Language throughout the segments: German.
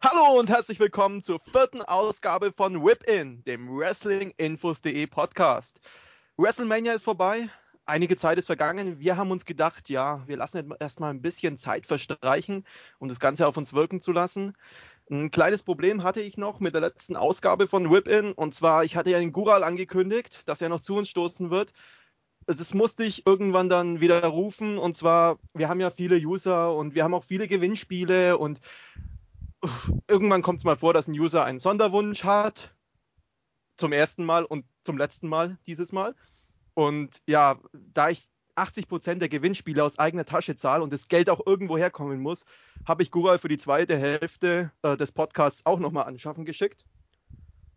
Hallo und herzlich willkommen zur vierten Ausgabe von Whip In, dem Wrestlinginfos.de Podcast. WrestleMania ist vorbei, einige Zeit ist vergangen. Wir haben uns gedacht, ja, wir lassen erstmal ein bisschen Zeit verstreichen, um das Ganze auf uns wirken zu lassen. Ein kleines Problem hatte ich noch mit der letzten Ausgabe von Whip In und zwar, ich hatte ja den Gural angekündigt, dass er noch zu uns stoßen wird das musste ich irgendwann dann wieder rufen. Und zwar, wir haben ja viele User und wir haben auch viele Gewinnspiele und irgendwann kommt es mal vor, dass ein User einen Sonderwunsch hat. Zum ersten Mal und zum letzten Mal dieses Mal. Und ja, da ich 80% der Gewinnspiele aus eigener Tasche zahle und das Geld auch irgendwo herkommen muss, habe ich Gural für die zweite Hälfte äh, des Podcasts auch nochmal anschaffen geschickt.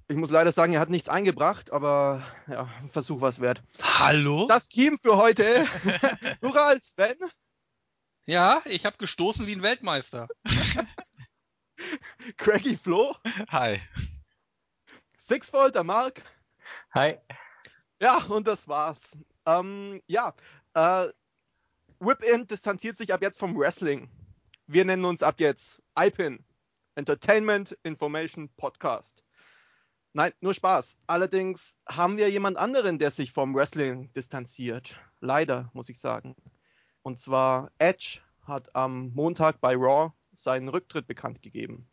Ich muss leider sagen, er hat nichts eingebracht, aber ja, Versuch was wert. Hallo? Das Team für heute. Ural Sven. Ja, ich habe gestoßen wie ein Weltmeister. Craggy Flo. Hi. Sixfold, der Mark. Hi. Ja, und das war's. Ähm, ja, äh, Whip-In distanziert sich ab jetzt vom Wrestling. Wir nennen uns ab jetzt IPIN, Entertainment Information Podcast. Nein, nur Spaß. Allerdings haben wir jemand anderen, der sich vom Wrestling distanziert. Leider, muss ich sagen. Und zwar Edge hat am Montag bei Raw seinen Rücktritt bekannt gegeben.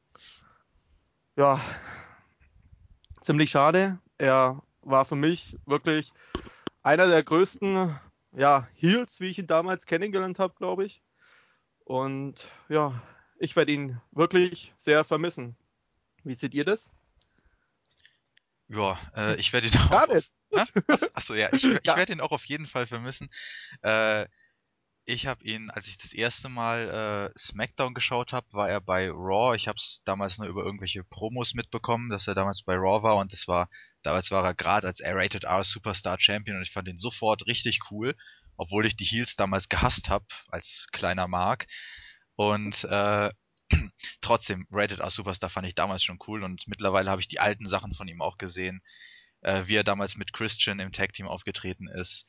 Ja, ziemlich schade. Er war für mich wirklich einer der größten ja, Heels, wie ich ihn damals kennengelernt habe, glaube ich. Und ja, ich werde ihn wirklich sehr vermissen. Wie seht ihr das? Ja, äh, ich werde ihn auch. Auf, achso, ja, ich, ich werde ihn auch auf jeden Fall vermissen. Äh, ich habe ihn, als ich das erste Mal äh, SmackDown geschaut habe, war er bei Raw. Ich habe es damals nur über irgendwelche Promos mitbekommen, dass er damals bei Raw war und das war, damals war er gerade als R-Rated R Superstar Champion und ich fand ihn sofort richtig cool, obwohl ich die Heels damals gehasst habe als kleiner Mark. Und äh, trotzdem, Rated R Superstar fand ich damals schon cool und mittlerweile habe ich die alten Sachen von ihm auch gesehen, äh, wie er damals mit Christian im Tag Team aufgetreten ist.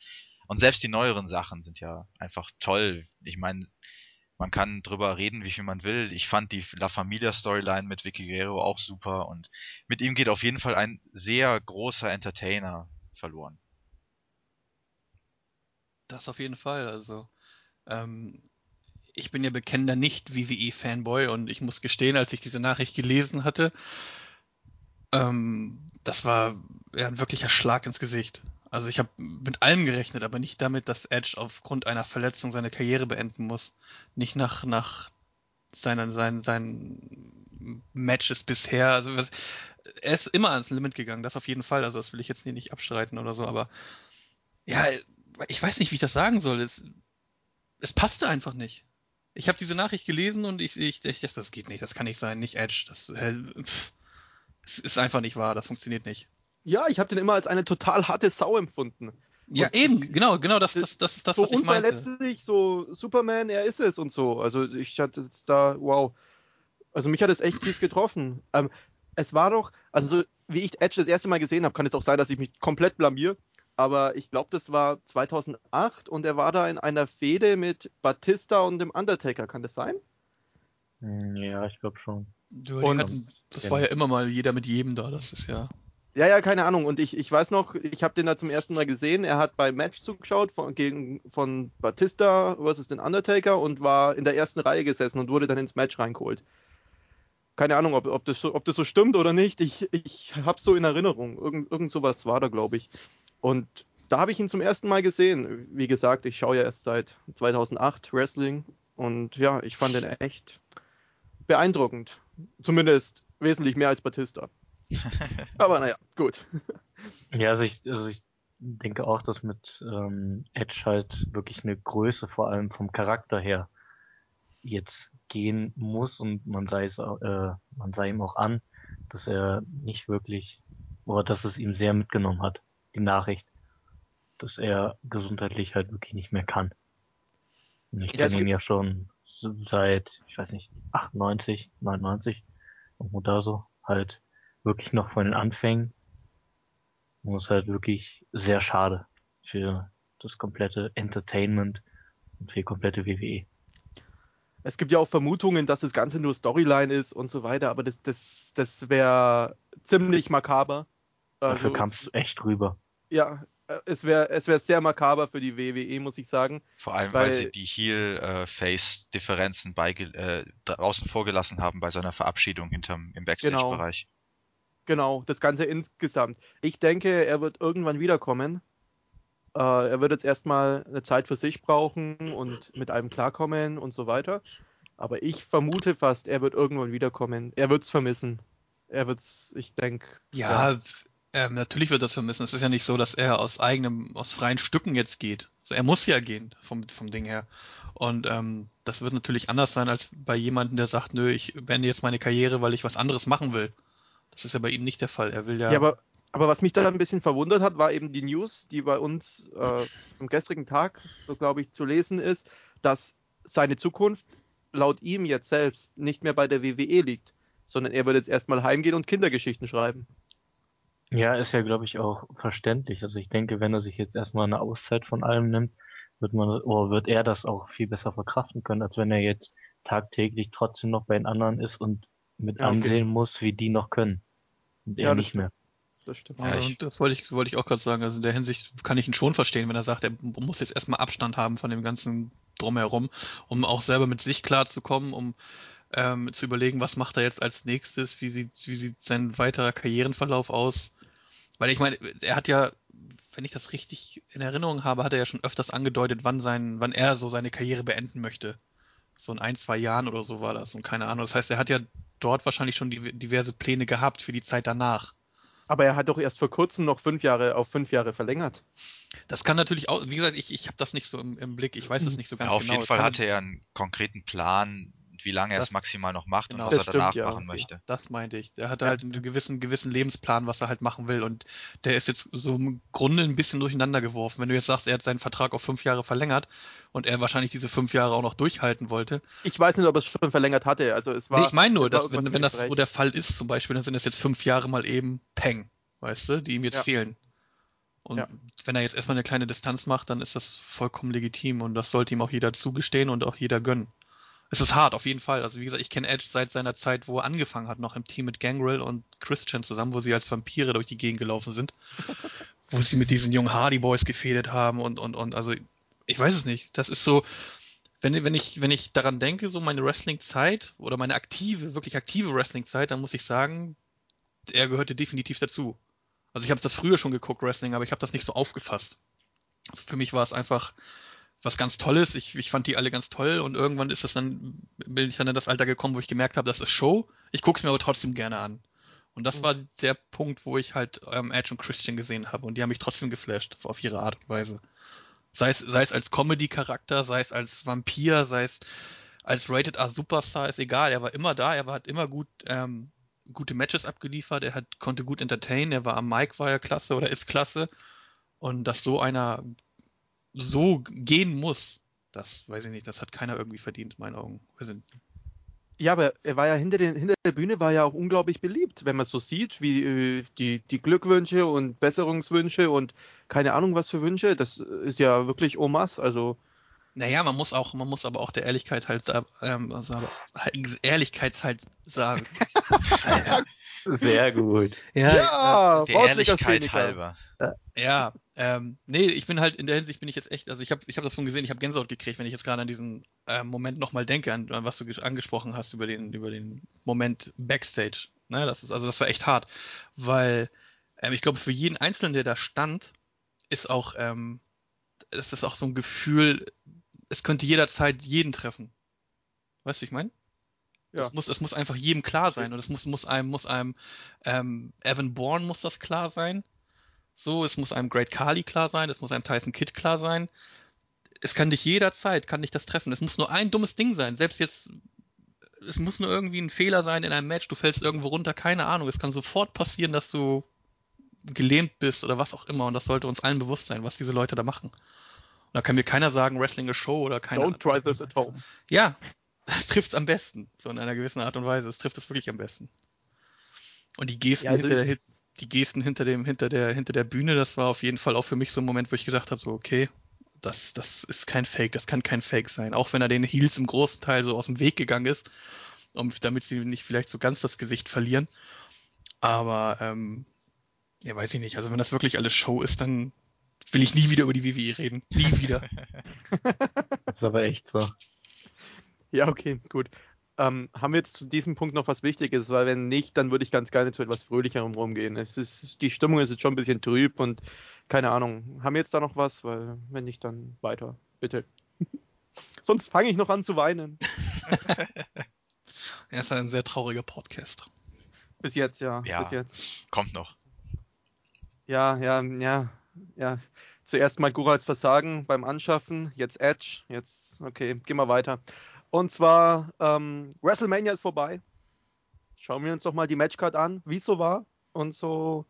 Und selbst die neueren Sachen sind ja einfach toll. Ich meine, man kann drüber reden, wie viel man will. Ich fand die La Familia Storyline mit Vicky Guerrero auch super und mit ihm geht auf jeden Fall ein sehr großer Entertainer verloren. Das auf jeden Fall. Also ähm, ich bin ja bekennender Nicht-WWE-Fanboy und ich muss gestehen, als ich diese Nachricht gelesen hatte, ähm, das war ja, ein wirklicher Schlag ins Gesicht. Also ich habe mit allem gerechnet, aber nicht damit, dass Edge aufgrund einer Verletzung seine Karriere beenden muss. Nicht nach, nach seinen, seinen, seinen Matches bisher. Also was, er ist immer ans Limit gegangen, das auf jeden Fall. Also das will ich jetzt nicht abstreiten oder so, aber ja, ich weiß nicht, wie ich das sagen soll. Es, es passte einfach nicht ich habe diese Nachricht gelesen und ich, ich, ich, das geht nicht, das kann nicht sein, nicht Edge. Das, äh, das ist einfach nicht wahr, das funktioniert nicht. Ja, ich habe den immer als eine total harte Sau empfunden. Ja, und eben, genau, genau, das, das, das ist das, so was ich meinte. unverletzlich, so Superman, er ist es und so. Also ich hatte jetzt da, wow. Also mich hat es echt tief getroffen. Ähm, es war doch, also wie ich Edge das erste Mal gesehen habe, kann es auch sein, dass ich mich komplett blamier aber ich glaube, das war 2008 und er war da in einer Fehde mit Batista und dem Undertaker, kann das sein? Hm, ja, ich glaube schon. Ja, und hatten, das war ja immer mal jeder mit jedem da, das ist ja. Ja, ja, keine Ahnung. Und ich, ich weiß noch, ich habe den da zum ersten Mal gesehen. Er hat beim Match zugeschaut von, gegen, von Batista versus den Undertaker und war in der ersten Reihe gesessen und wurde dann ins Match reingeholt. Keine Ahnung, ob, ob, das, so, ob das so stimmt oder nicht. Ich, ich habe so in Erinnerung. Irgend, irgend sowas war da, glaube ich. Und da habe ich ihn zum ersten Mal gesehen. Wie gesagt, ich schaue ja erst seit 2008 Wrestling und ja, ich fand ihn echt beeindruckend. Zumindest wesentlich mehr als Batista. Aber naja, gut. Ja, also ich, also ich denke auch, dass mit ähm, Edge halt wirklich eine Größe, vor allem vom Charakter her, jetzt gehen muss und man sei es, äh, man sei ihm auch an, dass er nicht wirklich, oder dass es ihm sehr mitgenommen hat die Nachricht, dass er gesundheitlich halt wirklich nicht mehr kann. Ich kenne ihn ja schon seit, ich weiß nicht, 98, 99, irgendwo da so, halt wirklich noch von den Anfängen. Und es ist halt wirklich sehr schade für das komplette Entertainment und für die komplette WWE. Es gibt ja auch Vermutungen, dass das Ganze nur Storyline ist und so weiter, aber das, das, das wäre ziemlich makaber. Dafür also, kam es echt rüber. Ja, äh, es wäre es wär sehr makaber für die WWE, muss ich sagen. Vor allem, weil, weil sie die Heel-Face-Differenzen äh, draußen vorgelassen haben bei seiner Verabschiedung hinterm, im Backstage-Bereich. Genau. Genau, das Ganze insgesamt. Ich denke, er wird irgendwann wiederkommen. Äh, er wird jetzt erstmal eine Zeit für sich brauchen und mit einem klarkommen und so weiter. Aber ich vermute fast, er wird irgendwann wiederkommen. Er wird es vermissen. Er wird es, ich denke. Ja, ja, ähm, natürlich wird das vermissen. Es ist ja nicht so, dass er aus eigenem, aus freien Stücken jetzt geht. Also er muss ja gehen, vom, vom Ding her. Und ähm, das wird natürlich anders sein als bei jemandem, der sagt, nö, ich beende jetzt meine Karriere, weil ich was anderes machen will. Das ist ja bei ihm nicht der Fall. Er will ja. Ja, aber, aber was mich da ein bisschen verwundert hat, war eben die News, die bei uns äh, am gestrigen Tag, so glaube ich, zu lesen ist, dass seine Zukunft laut ihm jetzt selbst nicht mehr bei der WWE liegt, sondern er wird jetzt erstmal heimgehen und Kindergeschichten schreiben. Ja, ist ja, glaube ich, auch verständlich. Also ich denke, wenn er sich jetzt erstmal eine Auszeit von allem nimmt, wird man, oder wird er das auch viel besser verkraften können, als wenn er jetzt tagtäglich trotzdem noch bei den anderen ist und mit ja, ansehen okay. muss, wie die noch können. Und er nicht mehr. Das stimmt. Ja, und das wollte ich, wollte ich auch gerade sagen. Also in der Hinsicht kann ich ihn schon verstehen, wenn er sagt, er muss jetzt erstmal Abstand haben von dem ganzen Drumherum, um auch selber mit sich klarzukommen, um ähm, zu überlegen, was macht er jetzt als nächstes, wie sieht, wie sieht sein weiterer Karrierenverlauf aus weil ich meine, er hat ja, wenn ich das richtig in Erinnerung habe, hat er ja schon öfters angedeutet, wann sein, wann er so seine Karriere beenden möchte. So in ein, zwei Jahren oder so war das und keine Ahnung. Das heißt, er hat ja dort wahrscheinlich schon die, diverse Pläne gehabt für die Zeit danach. Aber er hat doch erst vor kurzem noch fünf Jahre auf fünf Jahre verlängert. Das kann natürlich auch, wie gesagt, ich, ich habe das nicht so im, im, Blick, ich weiß das nicht so ganz ja, auf genau. Auf jeden Fall hatte er einen konkreten Plan, wie lange er es maximal noch macht genau. und was er danach stimmt, ja. machen möchte. Das meinte ich. Der hat ja. halt einen gewissen, gewissen Lebensplan, was er halt machen will und der ist jetzt so im Grunde ein bisschen durcheinander geworfen. Wenn du jetzt sagst, er hat seinen Vertrag auf fünf Jahre verlängert und er wahrscheinlich diese fünf Jahre auch noch durchhalten wollte. Ich weiß nicht, ob er es schon verlängert hatte. Also es war. Nee, ich meine nur, dass, wenn, wenn das so der Fall ist zum Beispiel, dann sind es jetzt fünf Jahre mal eben Peng, weißt du, die ihm jetzt ja. fehlen. Und ja. wenn er jetzt erstmal eine kleine Distanz macht, dann ist das vollkommen legitim und das sollte ihm auch jeder zugestehen und auch jeder gönnen. Es ist hart, auf jeden Fall. Also wie gesagt, ich kenne Edge seit seiner Zeit, wo er angefangen hat, noch im Team mit Gangrel und Christian zusammen, wo sie als Vampire durch die Gegend gelaufen sind. wo sie mit diesen jungen Hardy Boys gefädet haben und, und, und, also ich weiß es nicht. Das ist so, wenn, wenn ich, wenn ich daran denke, so meine Wrestling-Zeit oder meine aktive, wirklich aktive Wrestling-Zeit, dann muss ich sagen, er gehörte definitiv dazu. Also ich habe das früher schon geguckt, Wrestling, aber ich habe das nicht so aufgefasst. Also für mich war es einfach, was ganz Tolles. Ich, ich fand die alle ganz toll und irgendwann ist das dann, bin ich dann in das Alter gekommen, wo ich gemerkt habe, das ist Show. Ich gucke es mir aber trotzdem gerne an. Und das mhm. war der Punkt, wo ich halt ähm, Edge und Christian gesehen habe und die haben mich trotzdem geflasht, auf ihre Art und Weise. Sei es, sei es als Comedy-Charakter, sei es als Vampir, sei es als Rated R Superstar, ist egal. Er war immer da, er war, hat immer gut ähm, gute Matches abgeliefert, er hat, konnte gut entertainen, er war am Mic, war er klasse oder ist klasse. Und dass so einer so gehen muss, das weiß ich nicht, das hat keiner irgendwie verdient, in meinen Augen. Ja, aber er war ja hinter, den, hinter der Bühne war ja auch unglaublich beliebt, wenn man so sieht, wie äh, die, die Glückwünsche und Besserungswünsche und keine Ahnung was für Wünsche, das ist ja wirklich Omas, also. Naja, man muss auch, man muss aber auch der Ehrlichkeit halt, ähm, also, halt, Ehrlichkeit halt sagen. Sehr gut. Ja, ja der Ehrlichkeit halber. Ja, ähm, nee, ich bin halt in der Hinsicht bin ich jetzt echt, also ich habe ich hab das schon gesehen, ich habe Gänsehaut gekriegt, wenn ich jetzt gerade an diesen äh, Moment nochmal denke, an, an, was du angesprochen hast über den, über den Moment Backstage. Ne, das ist, also das war echt hart. Weil ähm, ich glaube, für jeden Einzelnen, der da stand, ist auch, ähm, das ist auch so ein Gefühl, es könnte jederzeit jeden treffen. Weißt du, wie ich meine? Ja. Es muss, es muss einfach jedem klar sein und es muss, muss einem, muss einem, ähm, Evan Bourne muss das klar sein. So, es muss einem Great Kali klar sein, es muss einem Tyson Kidd klar sein. Es kann dich jederzeit, kann dich das treffen. Es muss nur ein dummes Ding sein. Selbst jetzt, es muss nur irgendwie ein Fehler sein in einem Match, du fällst irgendwo runter, keine Ahnung. Es kann sofort passieren, dass du gelähmt bist oder was auch immer. Und das sollte uns allen bewusst sein, was diese Leute da machen. Und da kann mir keiner sagen, Wrestling ist Show oder keine Don't try this at home. Ja, das trifft es am besten. So in einer gewissen Art und Weise. Es trifft es wirklich am besten. Und die Gesten ja, also hinter, der, die Gesten hinter dem, hinter der, hinter der Bühne, das war auf jeden Fall auch für mich so ein Moment, wo ich gedacht habe, so, okay, Das, das ist kein Fake, das kann kein Fake sein. Auch wenn er den Heels im großen Teil so aus dem Weg gegangen ist, um, damit sie nicht vielleicht so ganz das Gesicht verlieren. Aber, ähm, ja, weiß ich nicht. Also wenn das wirklich alles Show ist, dann will ich nie wieder über die WWE reden. Nie wieder. das ist aber echt so. Ja, okay, gut. Ähm, haben wir jetzt zu diesem Punkt noch was Wichtiges? Weil wenn nicht, dann würde ich ganz gerne zu etwas Fröhlicherem rumgehen. Es ist, die Stimmung ist jetzt schon ein bisschen trüb und keine Ahnung. Haben wir jetzt da noch was? Weil wenn nicht, dann weiter. Bitte. Sonst fange ich noch an zu weinen. er ist ein sehr trauriger Podcast. Bis jetzt, ja. Ja, Bis jetzt. kommt noch. Ja, ja, ja, ja. Zuerst mal Gurals Versagen beim Anschaffen, jetzt Edge, jetzt, okay, gehen wir weiter. Und zwar, ähm, WrestleMania ist vorbei. Schauen wir uns doch mal die Matchcard an, wie es so war und so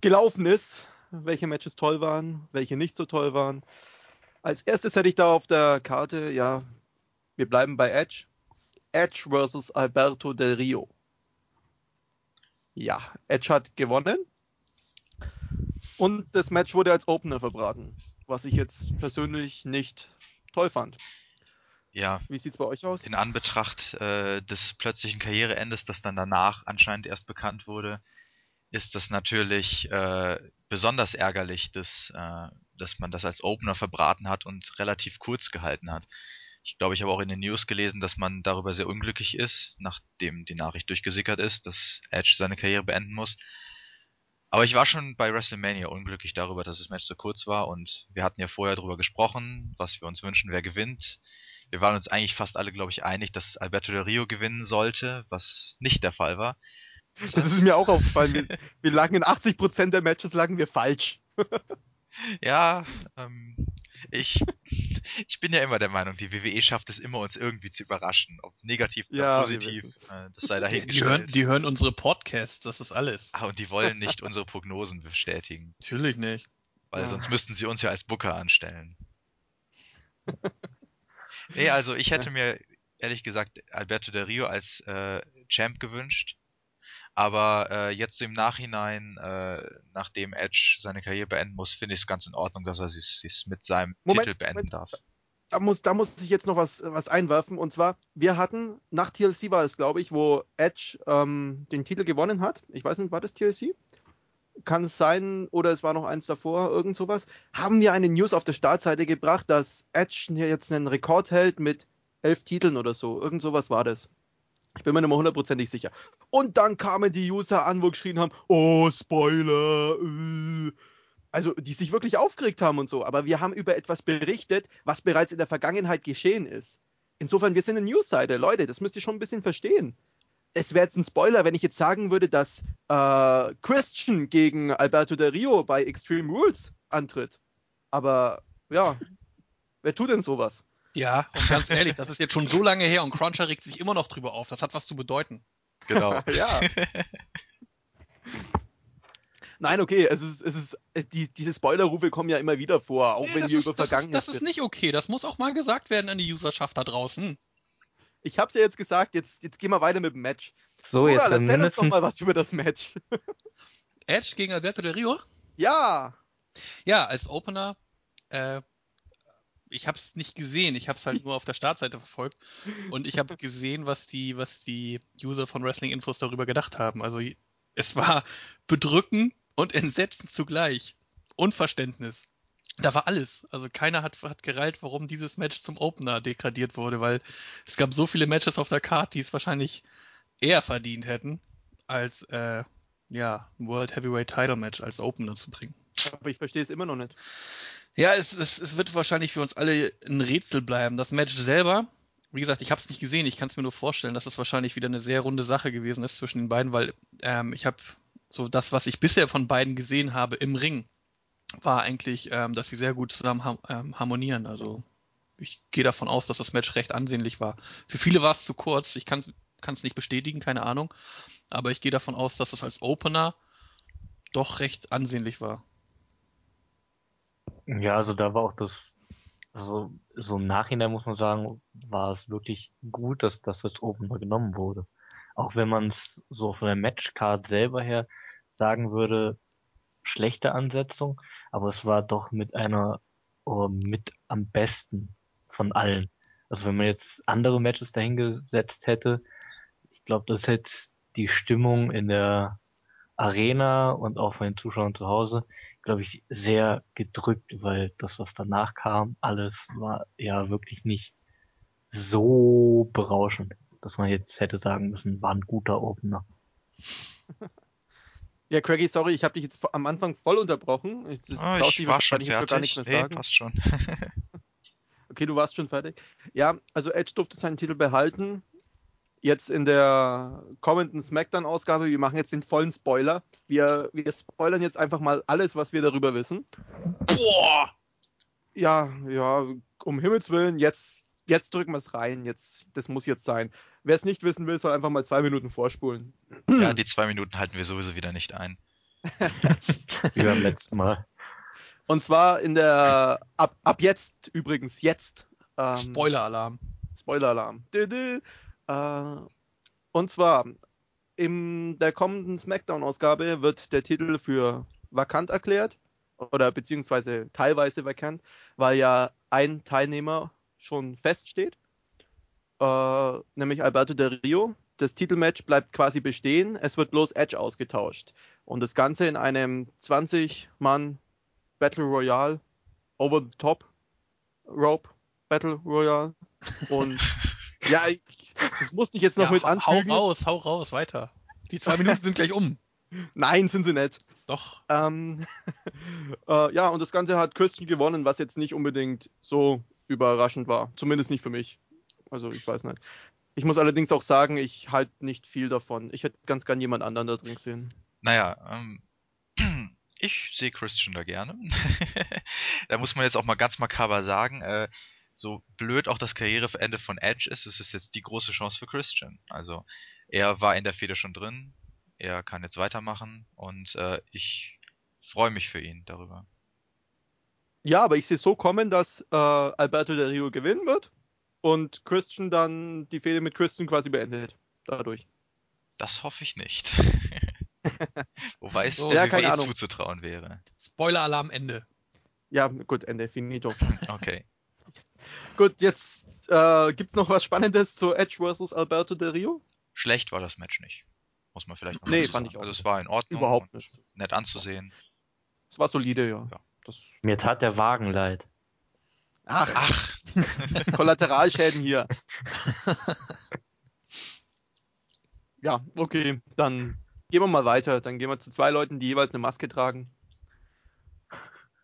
gelaufen ist. Welche Matches toll waren, welche nicht so toll waren. Als erstes hätte ich da auf der Karte, ja, wir bleiben bei Edge. Edge versus Alberto Del Rio. Ja, Edge hat gewonnen. Und das Match wurde als Opener verbraten, was ich jetzt persönlich nicht toll fand. Ja. Wie sieht's bei euch aus? In Anbetracht äh, des plötzlichen Karriereendes, das dann danach anscheinend erst bekannt wurde, ist das natürlich äh, besonders ärgerlich, dass, äh, dass man das als Opener verbraten hat und relativ kurz gehalten hat. Ich glaube, ich habe auch in den News gelesen, dass man darüber sehr unglücklich ist, nachdem die Nachricht durchgesickert ist, dass Edge seine Karriere beenden muss. Aber ich war schon bei WrestleMania unglücklich darüber, dass das Match so kurz war und wir hatten ja vorher darüber gesprochen, was wir uns wünschen, wer gewinnt. Wir waren uns eigentlich fast alle, glaube ich, einig, dass Alberto Del Rio gewinnen sollte, was nicht der Fall war. Das ist mir auch aufgefallen. Wir, wir lagen in 80% der Matches lagen wir falsch. ja, ähm, ich, ich bin ja immer der Meinung, die WWE schafft es immer, uns irgendwie zu überraschen. Ob negativ oder Ja, positiv, äh, das sei Die, die, dahingestellt. hören, die hören unsere Podcasts, das ist alles. Ah, und die wollen nicht unsere Prognosen bestätigen, Natürlich nicht. weil Ja. sonst müssten sie uns ja als Booker anstellen. nee, also ich hätte mir ehrlich gesagt Alberto Del Rio als äh, Champ gewünscht. Aber äh, jetzt im Nachhinein, äh, nachdem Edge seine Karriere beenden muss, finde ich es ganz in Ordnung, dass er es sich mit seinem Moment, Titel beenden Moment. darf. Da muss, da muss ich jetzt noch was, was einwerfen. Und zwar, wir hatten, nach TLC war es, glaube ich, wo Edge ähm, den Titel gewonnen hat. Ich weiß nicht, war das TLC? Kann es sein, oder es war noch eins davor, irgend sowas. Haben wir eine News auf der Startseite gebracht, dass Edge jetzt einen Rekord hält mit elf Titeln oder so. Irgend sowas war das. Ich bin mir nicht mehr hundertprozentig sicher. Und dann kamen die User an, wo geschrien haben, oh, Spoiler. Äh. Also, die sich wirklich aufgeregt haben und so. Aber wir haben über etwas berichtet, was bereits in der Vergangenheit geschehen ist. Insofern, wir sind eine Newsseite. Leute, das müsst ihr schon ein bisschen verstehen. Es wäre jetzt ein Spoiler, wenn ich jetzt sagen würde, dass äh, Christian gegen Alberto Del Rio bei Extreme Rules antritt. Aber ja, wer tut denn sowas? Ja, und ganz ehrlich, das ist jetzt schon so lange her und Cruncher regt sich immer noch drüber auf. Das hat was zu bedeuten. Genau. ja. Nein, okay, es ist, es ist, die, diese Spoilerrufe kommen ja immer wieder vor, auch Nee, wenn wir ist, über das, ist, Vergangenheit das ist nicht okay. Das muss auch mal gesagt werden an die Userschaft da draußen. Ich hab's ja jetzt gesagt, jetzt, jetzt gehen wir weiter mit dem Match. So, jetzt Mural, dann erzähl uns doch mindestens. mal was über das Match. Edge gegen Alberto Del Rio? Ja, Ja, als Opener. Äh, ich habe es nicht gesehen. Ich habe es halt nur auf der Startseite verfolgt und ich habe gesehen, was die, was die User von Wrestling Infos darüber gedacht haben. Also es war bedrückend und entsetzend zugleich. Unverständnis. Da war alles. Also keiner hat, hat gereilt, warum dieses Match zum Opener degradiert wurde, weil es gab so viele Matches auf der Card, die es wahrscheinlich eher verdient hätten, als äh, ja, ein World Heavyweight Title Match als Opener zu bringen. aber ich verstehe es immer noch nicht. Ja, es, es, es wird wahrscheinlich für uns alle ein Rätsel bleiben. Das Match selber, wie gesagt, ich habe es nicht gesehen, ich kann es mir nur vorstellen, dass es wahrscheinlich wieder eine sehr runde Sache gewesen ist zwischen den beiden, weil ähm, ich habe so das, was ich bisher von beiden gesehen habe im Ring, war eigentlich, ähm, dass sie sehr gut zusammen ham ähm, harmonieren. Also ich gehe davon aus, dass das Match recht ansehnlich war. Für viele war es zu kurz, ich kann es nicht bestätigen, keine Ahnung, aber ich gehe davon aus, dass es als Opener doch recht ansehnlich war. Ja, also da war auch das, also so im Nachhinein muss man sagen, war es wirklich gut, dass, dass das Opener genommen wurde. Auch wenn man es so von der Matchcard selber her sagen würde, schlechte Ansetzung, aber es war doch mit einer oh, mit am besten von allen. Also wenn man jetzt andere Matches dahingesetzt hätte, ich glaube, das hätte die Stimmung in der Arena und auch von den Zuschauern zu Hause, glaube ich, sehr gedrückt, weil das, was danach kam, alles war ja wirklich nicht so berauschend, dass man jetzt hätte sagen müssen, war ein guter Opener. Ja, Craigie, sorry, ich habe dich jetzt am Anfang voll unterbrochen. Ich, oh, ich war schon fertig. Gar nichts mehr sagen. Nee, passt schon. okay, du warst schon fertig. Ja, also Edge durfte seinen Titel behalten. Jetzt in der kommenden SmackDown-Ausgabe, wir machen jetzt den vollen Spoiler. Wir, wir spoilern jetzt einfach mal alles, was wir darüber wissen. Boah! Ja, ja, um Himmels Willen, jetzt, jetzt drücken wir es rein. Jetzt, das muss jetzt sein. Wer es nicht wissen will, soll einfach mal zwei Minuten vorspulen. Ja, die zwei Minuten halten wir sowieso wieder nicht ein. Wie beim letzten Mal. Und zwar in der, ab, ab jetzt übrigens, jetzt. Ähm, Spoiler-Alarm. Spoiler-Alarm. Äh, und zwar, in der kommenden SmackDown-Ausgabe wird der Titel für vakant erklärt. Oder beziehungsweise teilweise vakant, weil ja ein Teilnehmer schon feststeht äh, nämlich Alberto Del Rio. Das Titelmatch bleibt quasi bestehen, es wird bloß Edge ausgetauscht. Und das Ganze in einem 20-Mann Battle Royale, over the top Rope Battle Royale. Und ja, ich, das musste ich jetzt noch ja, mit anfügen. Hau raus, hau raus, weiter. Die zwei Minuten sind gleich um. Nein, sind sie nicht. Doch. Ähm, äh, ja, und das Ganze hat Christian gewonnen, was jetzt nicht unbedingt so überraschend war. Zumindest nicht für mich. Also ich weiß nicht. Ich muss allerdings auch sagen, ich halte nicht viel davon. Ich hätte ganz gern jemand anderen da drin gesehen. Naja, ähm, ich sehe Christian da gerne. da muss man jetzt auch mal ganz makaber sagen, äh, so blöd auch das Karriereende von Edge ist, es ist jetzt die große Chance für Christian. Also er war in der Feder schon drin, er kann jetzt weitermachen und äh, ich freue mich für ihn darüber. Ja, aber ich sehe so kommen, dass äh, Alberto Del Rio gewinnen wird und Christian dann die Fehde mit Christian quasi beendet. Dadurch. Das hoffe ich nicht. Wobei es der ja, keine Ahnung. zuzutrauen wäre. Spoiler-Alarm Ende. Ja, gut, Ende, finito. Okay. gut, jetzt äh, es noch was Spannendes zu Edge vs. Alberto Del Rio? Schlecht war das Match nicht. Muss man vielleicht noch Nee, fand sagen. ich auch. Also es war in Ordnung. Überhaupt nicht. Nett anzusehen. Es war solide, ja. ja. Das Mir tat der Wagen leid. Ach, Ach. Kollateralschäden hier. ja, okay, dann gehen wir mal weiter. Dann gehen wir zu zwei Leuten, die jeweils eine Maske tragen.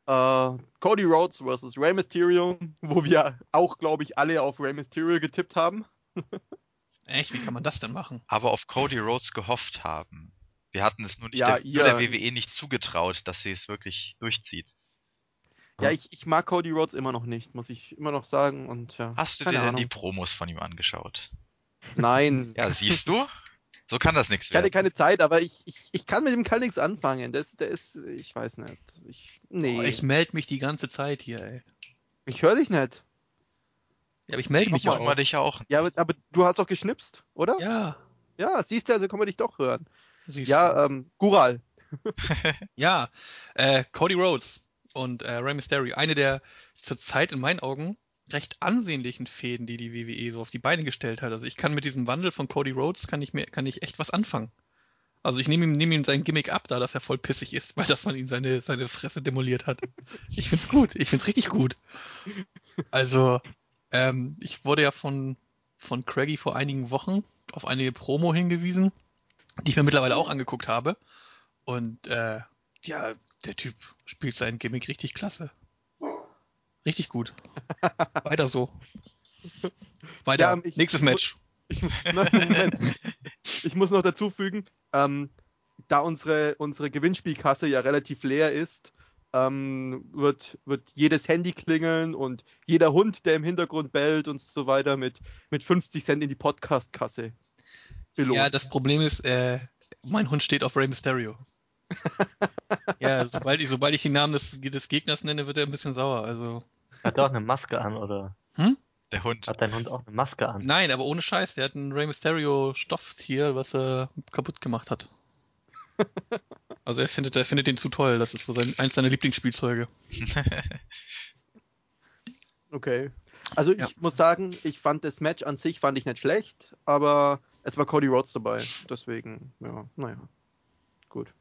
Uh, Cody Rhodes versus Rey Mysterio, wo wir auch, glaube ich, alle auf Rey Mysterio getippt haben. Echt? Wie kann man das denn machen? Aber auf Cody Rhodes gehofft haben. Wir hatten es nur, nicht ja, der, nur der WWE nicht zugetraut, dass sie es wirklich durchzieht. Ja, ich, ich mag Cody Rhodes immer noch nicht, muss ich immer noch sagen. Und, ja, Hast du dir denn die Promos von ihm angeschaut? Nein. ja, siehst du? So kann das nichts werden. Ich hatte keine Zeit, aber ich, ich, ich kann mit dem Kerl nichts anfangen. Das, der ist, ich weiß nicht. Ich, nee. Oh, ich melde mich die ganze Zeit hier, ey. Ich höre dich nicht. Ja, aber ich melde mich auch. dich auch. Ja, aber, aber, du hast doch geschnipst, oder? Ja. Ja, siehst du, also kann man dich doch hören. Siehst ja, ähm, Gural. ja, äh, Cody Rhodes und äh, Rey Mysterio. Eine der zurzeit in meinen Augen recht ansehnlichen Fäden, die die WWE so auf die Beine gestellt hat. Also ich kann mit diesem Wandel von Cody Rhodes kann ich mir kann ich echt was anfangen. Also ich nehme ihm, nehm ihm sein Gimmick ab, da dass er voll pissig ist, weil das man ihn seine, seine Fresse demoliert hat. Ich find's gut. Ich find's richtig gut. Also, ähm, ich wurde ja von, von Craigie vor einigen Wochen auf einige Promo hingewiesen, die ich mir mittlerweile auch angeguckt habe. Und äh, ja, der Typ spielt sein Gimmick richtig klasse. Richtig gut. Weiter so. Weiter. Ja, ich, Nächstes Match. Ich, nein, ich muss noch dazu fügen, ähm, da unsere, unsere Gewinnspielkasse ja relativ leer ist, ähm, wird, wird jedes Handy klingeln und jeder Hund, der im Hintergrund bellt und so weiter, mit, mit 50 Cent in die Podcast-Kasse belohnt. Ja, das Problem ist, äh, mein Hund steht auf Rey Mysterio ja, sobald ich, sobald ich den Namen des, des Gegners nenne, wird er ein bisschen sauer. Also. Hat er auch eine Maske an, oder? Hm? Der Hund. Hat dein Hund auch eine Maske an? Nein, aber ohne Scheiß. Der hat ein Rey Mysterio Stofftier, was er kaputt gemacht hat. Also er findet, er findet den zu toll. Das ist so sein, eins seiner Lieblingsspielzeuge. Okay. Also ich Ja. muss sagen, ich fand das Match an sich fand ich nicht schlecht, aber es war Cody Rhodes dabei. Deswegen, ja, naja. Gut.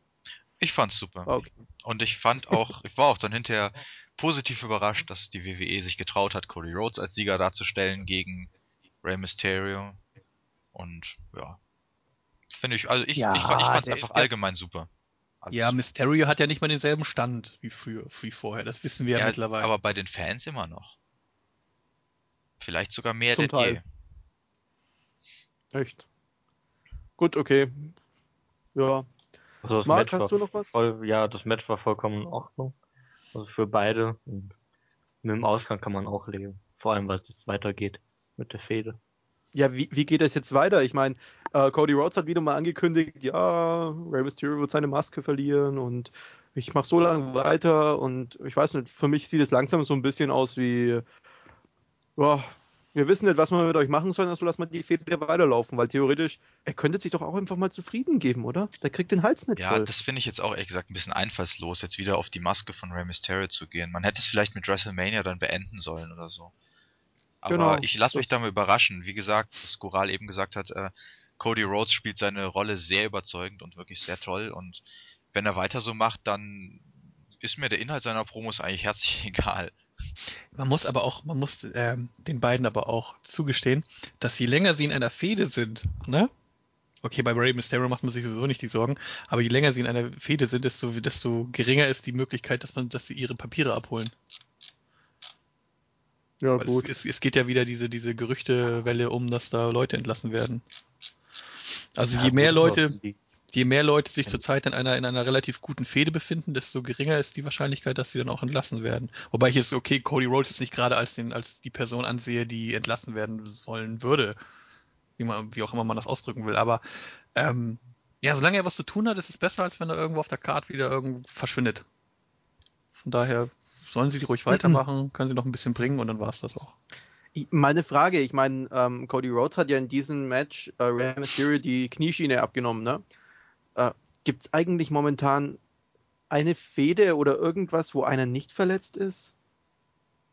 Ich fand's super. Okay. Und ich fand auch, ich war auch dann hinterher positiv überrascht, dass die WWE sich getraut hat, Cody Rhodes als Sieger darzustellen gegen Rey Mysterio. Und ja. Finde ich, also ich, Ja, ich, fand- ich fand's einfach allgemein super. Also, Ja, Mysterio hat ja nicht mal denselben Stand wie früher, wie vorher. Das wissen wir ja, ja, mittlerweile. aber bei den Fans immer noch. Vielleicht sogar mehr Zum denn je. Echt. Gut, okay. Ja. Also das Marc, Match hast du noch was? Voll, ja, das Match war vollkommen in Ordnung. Also für beide. Und mit dem Ausgang kann man auch leben. Vor allem, weil es jetzt weitergeht mit der Fehde. Ja, wie, wie geht das jetzt weiter? Ich meine, äh, Cody Rhodes hat wieder mal angekündigt, ja, Rey Mysterio wird seine Maske verlieren und ich mache so lange weiter und ich weiß nicht, für mich sieht es langsam so ein bisschen aus wie, boah, wir wissen nicht, was wir mit euch machen sollen, also lassen wir die Fehde weiterlaufen, weil theoretisch, er könnte sich doch auch einfach mal zufrieden geben, oder? Der kriegt den Hals nicht Ja, voll. das finde ich jetzt auch ehrlich gesagt ein bisschen einfallslos, jetzt wieder auf die Maske von Rey Mysterio zu gehen. Man hätte es vielleicht mit WrestleMania dann beenden sollen oder so. Aber Genau, ich lasse mich da mal überraschen. Wie gesagt, was Goral eben gesagt hat, äh, Cody Rhodes spielt seine Rolle sehr überzeugend und wirklich sehr toll. Und wenn er weiter so macht, dann ist mir der Inhalt seiner Promos eigentlich herzlich egal. Man muss aber auch, man muss ähm, den beiden aber auch zugestehen, dass je länger sie in einer Fehde sind, ne? Okay, bei Rey Mysterio macht man sich sowieso nicht die Sorgen, aber je länger sie in einer Fehde sind, desto, desto geringer ist die Möglichkeit, dass man, dass sie ihre Papiere abholen. ja, Weil gut. es, es, es geht ja wieder diese, diese Gerüchtewelle um, dass da Leute entlassen werden. Also je Ja, mehr gut, Leute, die- je mehr Leute sich zurzeit in einer, in einer relativ guten Fehde befinden, desto geringer ist die Wahrscheinlichkeit, dass sie dann auch entlassen werden. Wobei ich jetzt, okay, Cody Rhodes jetzt nicht gerade als, den, als die Person ansehe, die entlassen werden sollen würde. Wie, man, wie auch immer man das ausdrücken will. Aber ähm, ja, solange er was zu tun hat, ist es besser, als wenn er irgendwo auf der Karte wieder irgendwo verschwindet. Von daher sollen sie die ruhig weitermachen, können sie noch ein bisschen bringen und dann war es das auch. Meine Frage, ich meine, ähm, Cody Rhodes hat ja in diesem Match äh, Rey Mysterio die Knieschiene abgenommen, ne? Äh, Gibt es eigentlich momentan eine Fehde oder irgendwas, wo einer nicht verletzt ist?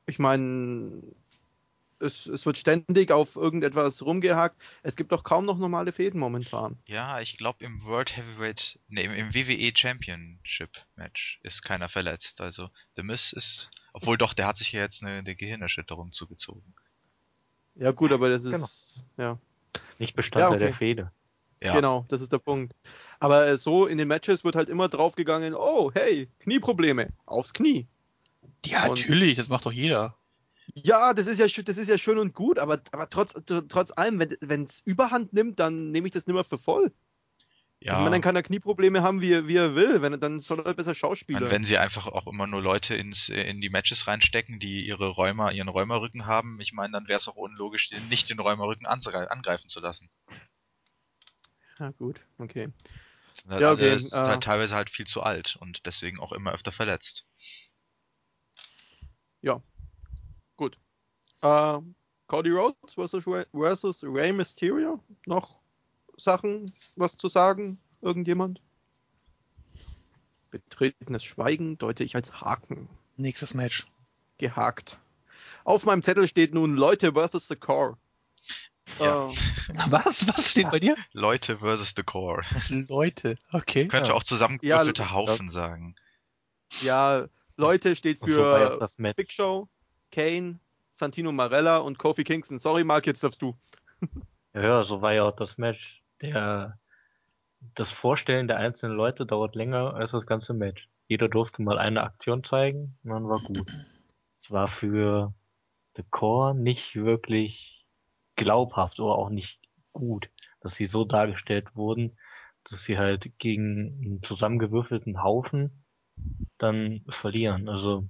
Ich meine, es, es wird ständig auf irgendetwas rumgehakt. Es gibt doch kaum noch normale Fäden momentan. Ja, ich glaube im World Heavyweight, nee, im, im WWE Championship Match ist keiner verletzt. Also The Miz ist, obwohl doch, der hat sich ja jetzt eine, eine Gehirnerschütterung zugezogen. Ja, gut, aber das ist. Genau. Ja, Nicht Bestandteil Ja, okay. der Fehde. Ja, genau, das ist der Punkt. Aber äh, so in den Matches wird halt immer draufgegangen: oh, hey, Knieprobleme, aufs Knie. Ja, Und- natürlich, das macht doch jeder. Ja, das ist ja, das ist ja schön und gut, aber, aber trotz, tr- trotz allem, wenn es Überhand nimmt, dann nehme ich das nicht mehr für voll. Ich ja. meine, dann kann er Knieprobleme haben, wie, er- wie er will. Wenn dann soll er besser Schauspieler. meine, wenn sie einfach auch immer nur Leute ins, in die Matches reinstecken, die ihre Rheuma, ihren Rheumarücken haben, ich meine, dann wäre es auch unlogisch, nicht den Rheumarücken angre- angreifen zu lassen. Ja, gut, okay. Sind halt Ja, okay, alle, sind äh. halt teilweise halt viel zu alt und deswegen auch immer öfter verletzt. Gut. Äh, Cody Rhodes versus, Rey- versus Rey Mysterio. Noch Sachen, was zu sagen? Irgendjemand? Betretenes Schweigen deute ich als Haken. Nächstes Match. Gehakt. Auf meinem Zettel steht nun Leute versus the Core. Ja. Äh, Was? Was steht bei dir? Leute versus the Core. Leute, okay. Könnte Ja. auch zusammengewürfelte Ja, Haufen sagen. ja, Leute steht für. Big Show, Kane, Santino Marella und Kofi Kingston. Sorry, Mark, jetzt darfst du. Ja, so war ja auch das Match. Der, das Vorstellen der einzelnen Leute dauert länger als das ganze Match. Jeder durfte mal eine Aktion zeigen und dann war gut. Es war für The Core nicht wirklich glaubhaft oder auch nicht gut, dass sie so dargestellt wurden, dass sie halt gegen einen zusammengewürfelten Haufen dann verlieren. Also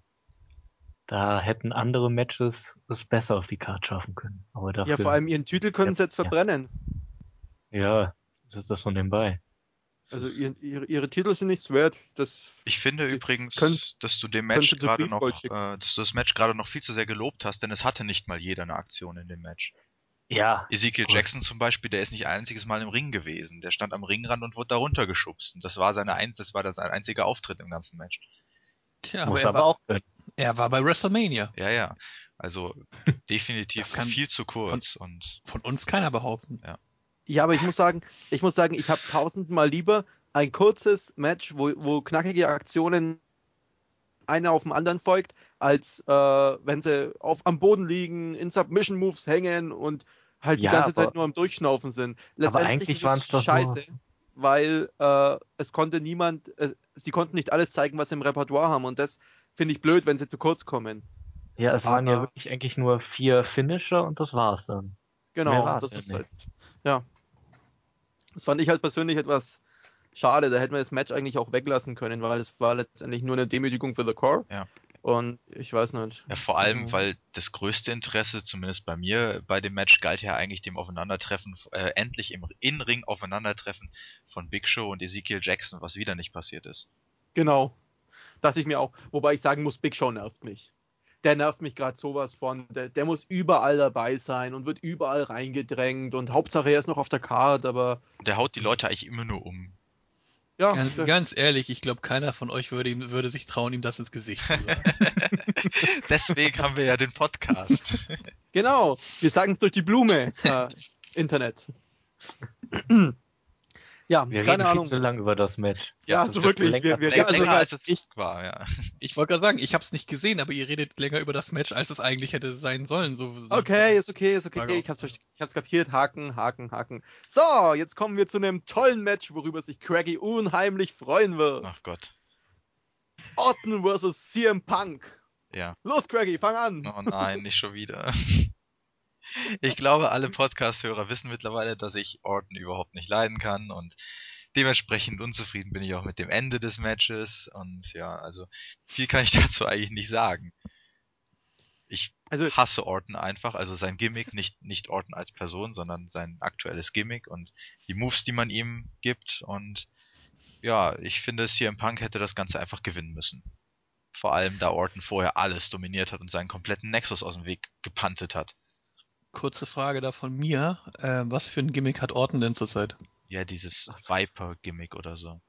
da hätten andere Matches es besser auf die Karte schaffen können. Aber dafür, Ja, vor allem ihren Titel können sie jetzt Ja. verbrennen. ja, das ist das so nebenbei. Also ist- ihr, ihre, ihre Titel sind nichts wert. Das, Ich finde übrigens, könnt- dass du dem Match gerade noch, äh, dass du das Match gerade noch viel zu sehr gelobt hast, denn es hatte nicht mal jeder eine Aktion in dem Match. Ja, Ezekiel Gut. Jackson zum Beispiel, der ist nicht ein einziges Mal im Ring gewesen. Der stand am Ringrand und wurde da runtergeschubst. Und das war seine ein, das war sein einziger Auftritt im ganzen Match. Tja, aber muss er aber war, auch können. er war bei WrestleMania. Ja, ja. Also definitiv viel zu kurz und Von uns keiner behaupten. Ja, aber ich muss sagen, ich muss sagen, ich habe tausendmal lieber ein kurzes Match, wo, wo knackige Aktionen einer auf dem anderen folgt, als äh, wenn sie auf, am Boden liegen, in Submission Moves hängen und halt Ja, die ganze aber- Zeit nur am Durchschnaufen sind. Aber Letztendlich eigentlich ist waren es doch scheiße, weil äh, es konnte niemand, äh, sie konnten nicht alles zeigen, was sie im Repertoire haben und das finde ich blöd, wenn sie zu kurz kommen. ja, es waren ja Aber- wirklich eigentlich nur vier Finisher und das war's dann. Genau, war's das ja ist nicht. halt, ja. Das fand ich halt persönlich etwas schade. Da hätten wir das Match eigentlich auch weglassen können, weil es war letztendlich nur eine Demütigung für The Core. Ja. Und ich weiß nicht. ja, vor allem, Mhm. weil das größte Interesse, zumindest bei mir bei dem Match, galt ja eigentlich dem Aufeinandertreffen, äh, endlich im In-Ring Aufeinandertreffen von Big Show und Ezekiel Jackson, was wieder nicht passiert ist. Genau. Dachte ich mir auch. Wobei ich sagen muss, Big Show nervt mich. Der nervt mich gerade sowas von. Der, der muss überall dabei sein und wird überall reingedrängt und Hauptsache er ist noch auf der Card, aber Der haut die Leute eigentlich immer nur um. Ja. Ganz, ganz ehrlich, ich glaube, keiner von euch würde, ihm, würde sich trauen, ihm das ins Gesicht zu sagen. Deswegen haben wir ja den Podcast. Genau. Wir sagen es durch die Blume. Äh, Internet. ja, Wir keine reden Ahnung. viel zu lang über das Match. Ja, Das so wirklich. länger- Wir, wir, Länger, also, als es ich- war, ja. Ich wollte gerade sagen, ich habe es nicht gesehen, aber ihr redet länger über das Match, als es eigentlich hätte sein sollen. So, so Okay, ist okay, ist okay. Ich hab's, ich hab's kapiert. Haken, Haken, Haken. So, jetzt kommen wir zu einem tollen Match, worüber sich Craggy unheimlich freuen wird. Ach Gott. Orton vs. CM Punk. Ja. Los, Craggy, fang an. Oh nein, nicht schon wieder. Ich glaube, alle Podcast-Hörer wissen mittlerweile, dass ich Orton überhaupt nicht leiden kann und dementsprechend unzufrieden bin ich auch mit dem Ende des Matches und ja, also viel kann ich dazu eigentlich nicht sagen. Ich Also, hasse Orton einfach, also sein Gimmick, nicht, nicht Orton als Person, sondern sein aktuelles Gimmick und die Moves, die man ihm gibt und ja, ich finde, CM Punk hätte das Ganze einfach gewinnen müssen. Vor allem, da Orton vorher alles dominiert hat und seinen kompletten Nexus aus dem Weg gepantet hat. Kurze Frage da von mir. Äh, was für ein Gimmick hat Orton denn zurzeit? Ja, dieses Viper-Gimmick oder so.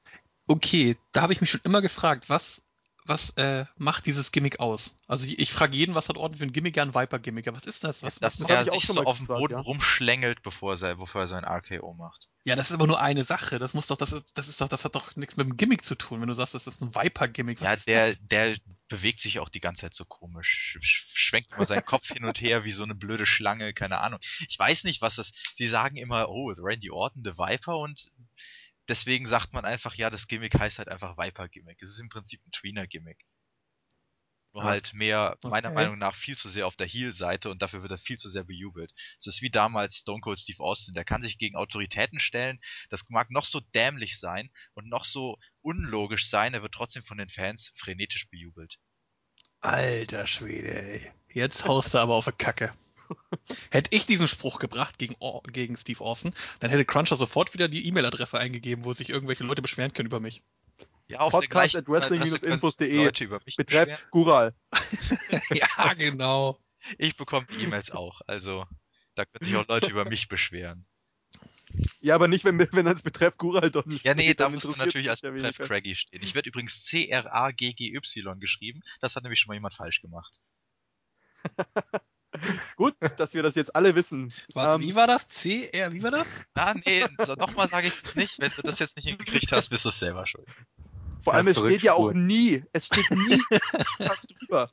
Okay, da habe ich mich schon immer gefragt, was, was äh, macht dieses Gimmick aus? Also ich, ich frage jeden, was hat Orton für ein Gimmick? Ja, ein Viper-Gimmick. Ja, was ist das? Was, Dass was hab er sich schon so mal auf dem Boden ja. rumschlängelt, bevor er, bevor er sein RKO macht. Ja, das ist aber nur eine Sache. Das muss doch, das ist, das ist doch, das hat doch nichts mit dem Gimmick zu tun, wenn du sagst, das ist ein Viper-Gimmick. Was Ja, ist der, das? der bewegt sich auch die ganze Zeit so komisch. Sch- Schwenkt immer seinen Kopf hin und her wie so eine blöde Schlange, keine Ahnung. Ich weiß nicht, was das. Sie sagen immer, oh, Randy Orton, the Viper und deswegen sagt man einfach, ja, das Gimmick heißt halt einfach Viper-Gimmick. Es ist im Prinzip ein Tweener-Gimmick. Nur Ja. halt mehr, meiner Okay. Meinung nach, viel zu sehr auf der Heel-Seite und dafür wird er viel zu sehr bejubelt. Es ist wie damals Stone Cold Steve Austin, der kann sich gegen Autoritäten stellen, das mag noch so dämlich sein und noch so unlogisch sein, er wird trotzdem von den Fans frenetisch bejubelt. Alter Schwede, ey. Jetzt haust du aber auf eine Kacke. Hätte ich diesen Spruch gebracht gegen, gegen Steve Austin, dann hätte Cruncher sofort wieder die E-Mail-Adresse eingegeben, wo sich irgendwelche Leute beschweren können über mich. Ja, auf Podcast at wrestling-infos.de. Leute über mich beschweren. Betreff Gural. ja, genau. Ich bekomme die E-Mails auch, also da können sich auch Leute über mich beschweren. Ja, aber nicht, wenn, wenn als Betreff Gural dort Ja, nee, steht, da musst du natürlich als Betreff. Craggy stehen. Ich werde übrigens C-R-A-G-G-Y geschrieben. Das hat nämlich schon mal jemand falsch gemacht. Gut, dass wir das jetzt alle wissen. Warte, Ähm, wie war das? C, R, wie war das? Na, nee, so, nochmal sage ich das nicht. Wenn du das jetzt nicht hingekriegt hast, bist du selber schuld. Vor allem, es steht ja auch nie, es steht nie was drüber.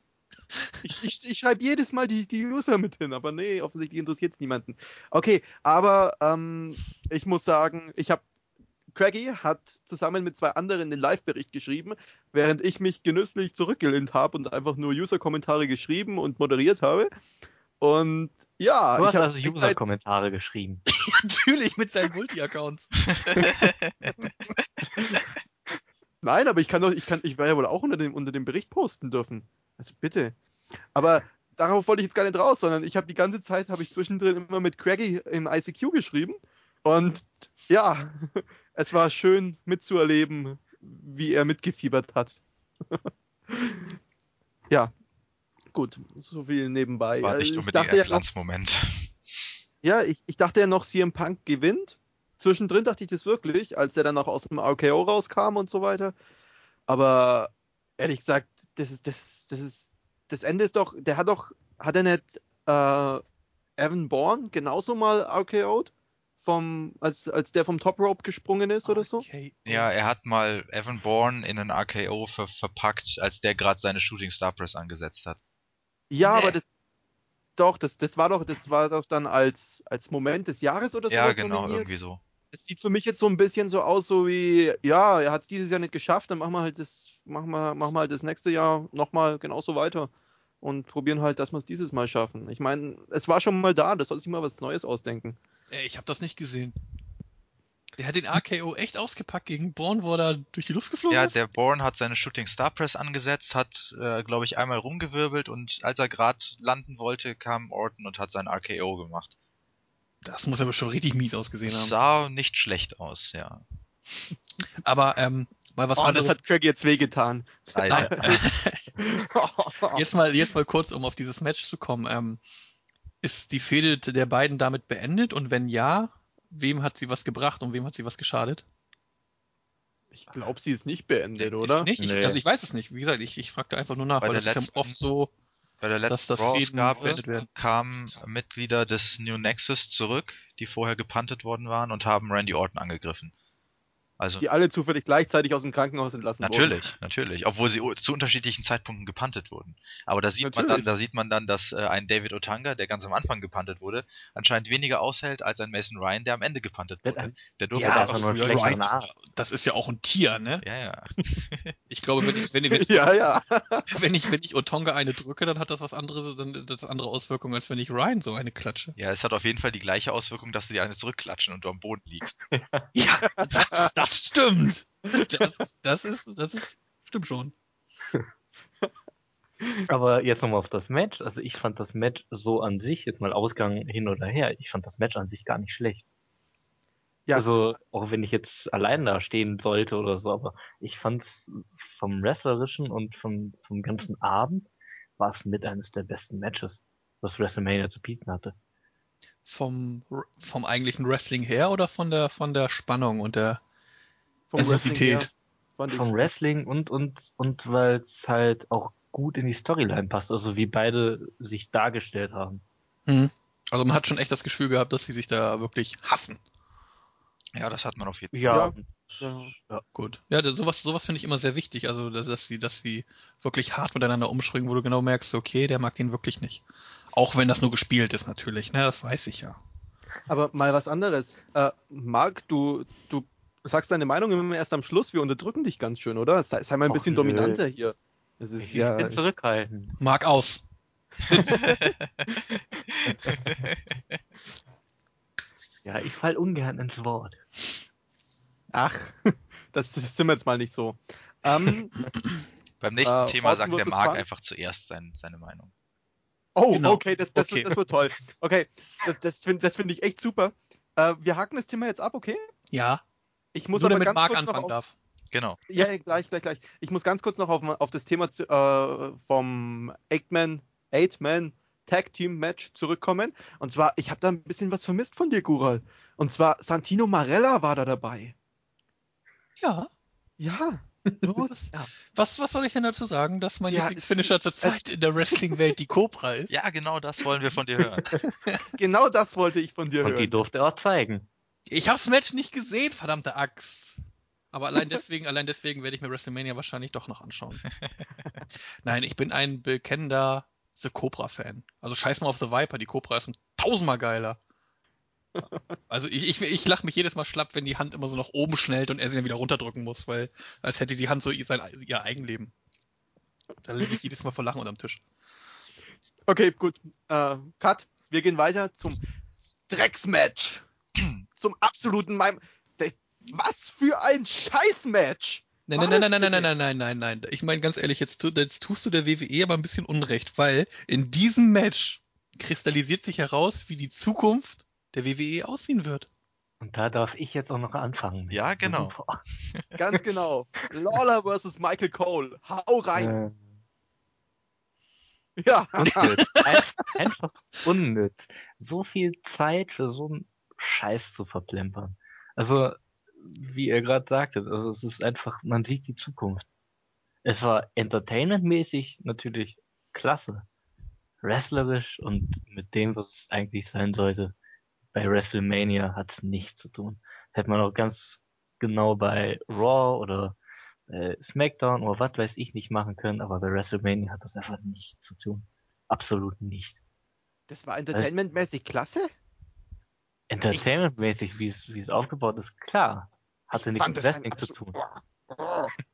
Ich, ich, ich schreibe jedes Mal die, die User mit hin, aber nee, offensichtlich interessiert es niemanden. Okay, aber ähm, ich muss sagen, ich habe Craggy hat zusammen mit zwei anderen den Live-Bericht geschrieben, während ich mich genüsslich zurückgelehnt habe und einfach nur User-Kommentare geschrieben und moderiert habe. Und ja, Du hast also User-Kommentare geschrieben. Natürlich mit seinen Multi-Accounts. Nein, aber ich kann doch, ich kann, ich werde ja wohl auch unter dem, unter dem Bericht posten dürfen. Also bitte. Aber darauf wollte ich jetzt gar nicht raus, sondern ich habe die ganze Zeit, habe ich zwischendrin immer mit Craggy im ICQ geschrieben. Und ja, es war schön mitzuerleben, wie er mitgefiebert hat. ja, gut, so viel nebenbei. War Also nicht ich unbedingt dachte ein ja Glanzmoment. ja, ich, ich dachte ja noch, CM Punk gewinnt. Zwischendrin dachte ich das wirklich, als der dann auch aus dem RKO rauskam und so weiter. Aber ehrlich gesagt, das ist, das, das ist, das Ende ist doch, der hat doch hat er nicht äh, Evan Bourne genauso mal RKO'd? Vom, als, als der vom Top Rope gesprungen ist oder so? Ja, er hat mal Evan Bourne in einen RKO ver verpackt, als der gerade seine Shooting Star Press angesetzt hat. Ja, Nee. aber das. Doch, das, das war doch, das war doch dann als, als Moment des Jahres oder so. Ja, genau, irgendwie so. Es sieht für mich jetzt so ein bisschen so aus, so wie, ja, er hat es dieses Jahr nicht geschafft, dann machen wir halt das, machen wir, machen wir halt das nächste Jahr nochmal genauso weiter und probieren halt, dass wir es dieses Mal schaffen. Ich meine, es war schon mal da, das soll sich mal was Neues ausdenken. Ey, ich habe das nicht gesehen. Der hat den RKO echt ausgepackt gegen Born, wo er da durch die Luft geflogen Ja, ist? der Bourne hat seine Shooting Star Press angesetzt, hat, äh, glaube ich, einmal rumgewirbelt und als er gerade landen wollte, kam Orton und hat sein RKO gemacht. Das muss aber schon richtig mies ausgesehen haben. Sah nicht schlecht aus, ja. Aber ähm, mal was oh, das anderes. hat Craig jetzt wehgetan. Leider. Jetzt mal, jetzt mal kurz, um auf dieses Match zu kommen. Ähm, ist die Fehde der beiden damit beendet? Und wenn ja, wem hat sie was gebracht und wem hat sie was geschadet? ich glaube, sie ist nicht beendet, Ist oder? Nicht? Ich, Nee. also ich weiß es nicht. Wie gesagt, ich, ich fragte einfach nur nach, Bei weil der das ist ja letzten- oft so, Bei der dass letzten das Fäden beendet werden. kamen Mitglieder des New Nexus zurück, die vorher gepantet worden waren und haben Randy Orton angegriffen. Also Die alle zufällig gleichzeitig aus dem Krankenhaus entlassen natürlich, natürlich, obwohl sie zu unterschiedlichen Zeitpunkten gepantet wurden. Aber da sieht man dann, Natürlich. da sieht man dann, dass äh, ein David Otanga, der ganz am Anfang gepantet wurde, anscheinend weniger aushält als ein Mason Ryan, der am Ende gepantet wurde. Der durfte Ja, auch nur. Name. das ist ja auch ein Tier, ne? Ja, ja. Ich glaube, wenn ich, wenn, wenn, wurden. Ja, ja. wenn ich, wenn ich Otonga eine drücke, dann hat das was anderes, dann das andere Auswirkungen, als wenn ich Ryan so eine klatsche. Ja, es hat auf jeden Fall die gleiche Auswirkung, dass du dir eine zurückklatschen und du am Boden liegst. Ja, das, das stimmt. Das, das ist, das ist, stimmt schon. Aber jetzt nochmal auf das Match. Also ich fand das Match so an sich, jetzt mal Ausgang hin oder her, ich fand das Match an sich gar nicht schlecht. Ja. Also, auch wenn ich jetzt allein da stehen sollte oder so, aber ich fand's vom Wrestlerischen und vom, vom ganzen Abend war es mit eines der besten Matches, was WrestleMania zu bieten hatte. Vom, vom eigentlichen Wrestling her oder von der, von der Spannung und der, Vom Wrestling her fand ich- Vom Wrestling und, und, und weil es halt auch gut in die Storyline passt, also wie beide sich dargestellt haben. hm. also man hat schon echt das Gefühl gehabt, dass sie sich da wirklich hassen. Ja, das hat man auf jeden Fall. Ja. Ja. ja. Gut. Ja, das, sowas, sowas finde ich immer sehr wichtig. Also, dass, dass, wir, dass wir wirklich hart miteinander umspringen, wo du genau merkst, okay, der mag den wirklich nicht. Auch wenn das nur gespielt ist, natürlich, ne? Das weiß ich ja. Aber mal was anderes. Äh, Marc, du, du sagst deine Meinung immer erst am Schluss. Wir unterdrücken dich ganz schön, oder? Sei, sei mal ein Och, bisschen nö. dominanter hier. Es ist Ich ja. bin zurückhaltend. Mag aus. Ja, ich fall ungern ins Wort. Ach, das, das sind wir jetzt mal nicht so. Ähm, Beim nächsten Äh, Thema sagt der Mark einfach zuerst sein, seine Meinung. oh, Genau. okay, das, das, Okay. Wird, das wird toll. Okay, das, das finde das find ich echt super. Äh, wir haken das Thema jetzt ab, okay? Ja, Ich muss nur aber damit ganz Marc kurz noch anfangen auf, darf. Genau. Ja, gleich, gleich, gleich. Ich muss ganz kurz noch auf, auf das Thema zu, äh, vom Eight-Man Eight-Man Tag Team Match zurückkommen. Und zwar, ich habe da ein bisschen was vermisst von dir, Gural. Und zwar, Santino Marella war da dabei. Ja. Ja. Los. Ja. Was, was soll ich denn dazu sagen, dass mein Ja, Lieblingsfinisher zurzeit in der Wrestling-Welt die Cobra ist? Ja, genau das wollen wir von dir hören. Genau das wollte ich von dir Und die hören. durfte er auch zeigen. Ich hab's Match nicht gesehen, verdammte Axt. Aber allein deswegen, allein deswegen werde ich mir WrestleMania wahrscheinlich doch noch anschauen. Nein, ich bin ein bekennender The Cobra-Fan. Also scheiß mal auf The Viper, die Cobra ist ein tausendmal geiler. Also ich, ich, ich lache mich jedes Mal schlapp, wenn die Hand immer so nach oben schnellt und er sie dann wieder runterdrücken muss, weil als hätte die Hand so ihr- sein ihr Eigenleben. Da liege ich jedes Mal vor Lachen unterm Tisch. Okay, gut. Äh, Cut. Wir gehen weiter zum Drecksmatch. zum absoluten. Das- Was für ein Scheißmatch! Nein, nein, das nein, nein, nein, bitte? nein, nein, nein, nein. Ich meine ganz ehrlich, jetzt, jetzt tust du der WWE aber ein bisschen Unrecht, weil in diesem Match kristallisiert sich heraus, wie die Zukunft der WWE aussehen wird. Und da darf ich jetzt auch noch anfangen. Ja, genau. Super. Ganz genau. Lawler versus Michael Cole. Hau rein. Äh, Ja. unnütz. Einf- Einfach unnütz. So viel Zeit für so einen Scheiß zu verplempern. Also, wie ihr gerade sagtet, also es ist einfach, man sieht die Zukunft. Es war entertainmentmäßig natürlich klasse. wrestlerisch und mit dem, was es eigentlich sein sollte, bei WrestleMania hat es nichts zu tun. Das hätte man auch ganz genau bei Raw oder äh, SmackDown oder was weiß ich nicht machen können, aber bei WrestleMania hat das einfach nichts zu tun. Absolut nicht. Das war entertainmentmäßig klasse? Entertainmentmäßig, wie es wie es aufgebaut ist, klar. Hatte nichts mit Wrestling zu tun.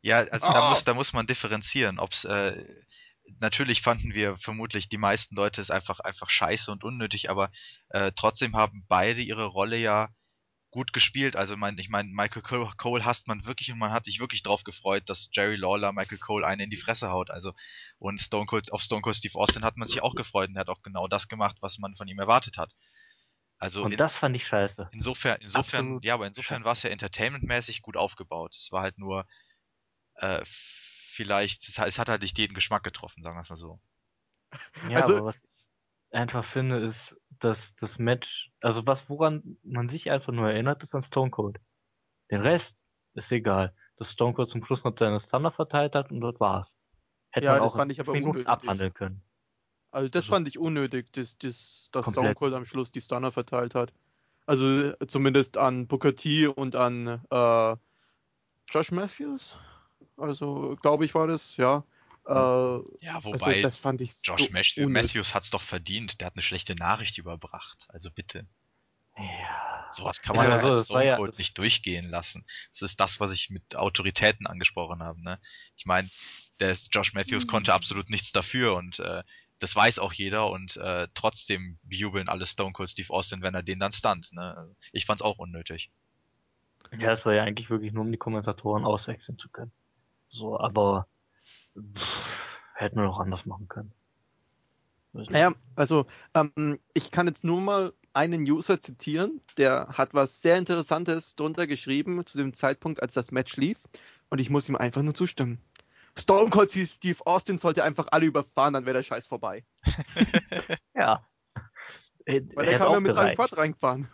Ja, also da muss, da muss man differenzieren, ob's äh, natürlich fanden wir vermutlich die meisten Leute es einfach einfach scheiße und unnötig, aber äh, trotzdem haben beide ihre Rolle ja gut gespielt. Also mein, ich meine, Michael Cole, Cole hasst man wirklich und man hat sich wirklich drauf gefreut, dass Jerry Lawler Michael Cole einen in die Fresse haut. Also und Stone Cold auf Stone Cold Steve Austin hat man sich auch gefreut und er hat auch genau das gemacht, was man von ihm erwartet hat. Also Und in, das fand ich scheiße. insofern, insofern, Absolut ja, aber insofern war es ja entertainmentmäßig gut aufgebaut. Es war halt nur äh, vielleicht, es, hat- es hat halt nicht jeden Geschmack getroffen, sagen wir es mal so. Ja, Also- aber was ich einfach finde, ist, dass das Match, also was, woran man sich einfach nur erinnert, ist an Stone Cold. Den Rest ist egal. Dass Stone Cold zum Schluss noch seine Thunder verteilt hat und dort war's. Hätte Ja, man das auch fand in ich aber Minuten abhandeln können. Also das Also- fand ich unnötig, dass, dass, dass. Stone Cold am Schluss die Stunner verteilt hat. Also äh, zumindest an Booker T und an äh, Josh Matthews. Also glaube ich war das, ja. Äh, Ja, also wobei das fand ich so Josh Matthews. Matthews hat's doch verdient. Der hat eine schlechte Nachricht überbracht. Also bitte. Ja. Sowas kann man ja ja so, als Stone ja- Cold nicht durchgehen lassen. Das ist das, was ich mit Autoritäten angesprochen habe. Ne? Ich meine, der Josh Matthews konnte absolut nichts dafür und äh, das weiß auch jeder und äh, trotzdem bejubeln alle Stone Cold Steve Austin, wenn er den dann stunt. Ne? Ich fand's auch unnötig. Ja, es war ja eigentlich wirklich nur, um die Kommentatoren auswechseln zu können. So, aber pff, hätten wir noch anders machen können. Naja, also ähm, ich kann jetzt nur mal einen User zitieren, der hat was sehr Interessantes drunter geschrieben zu dem Zeitpunkt, als das Match lief. Und ich muss ihm einfach nur zustimmen. Stone Cold Steve Austin sollte einfach alle überfahren, dann wäre der Scheiß vorbei. Ja. Äh, Weil der kam ja mit seinem. Quad reingefahren.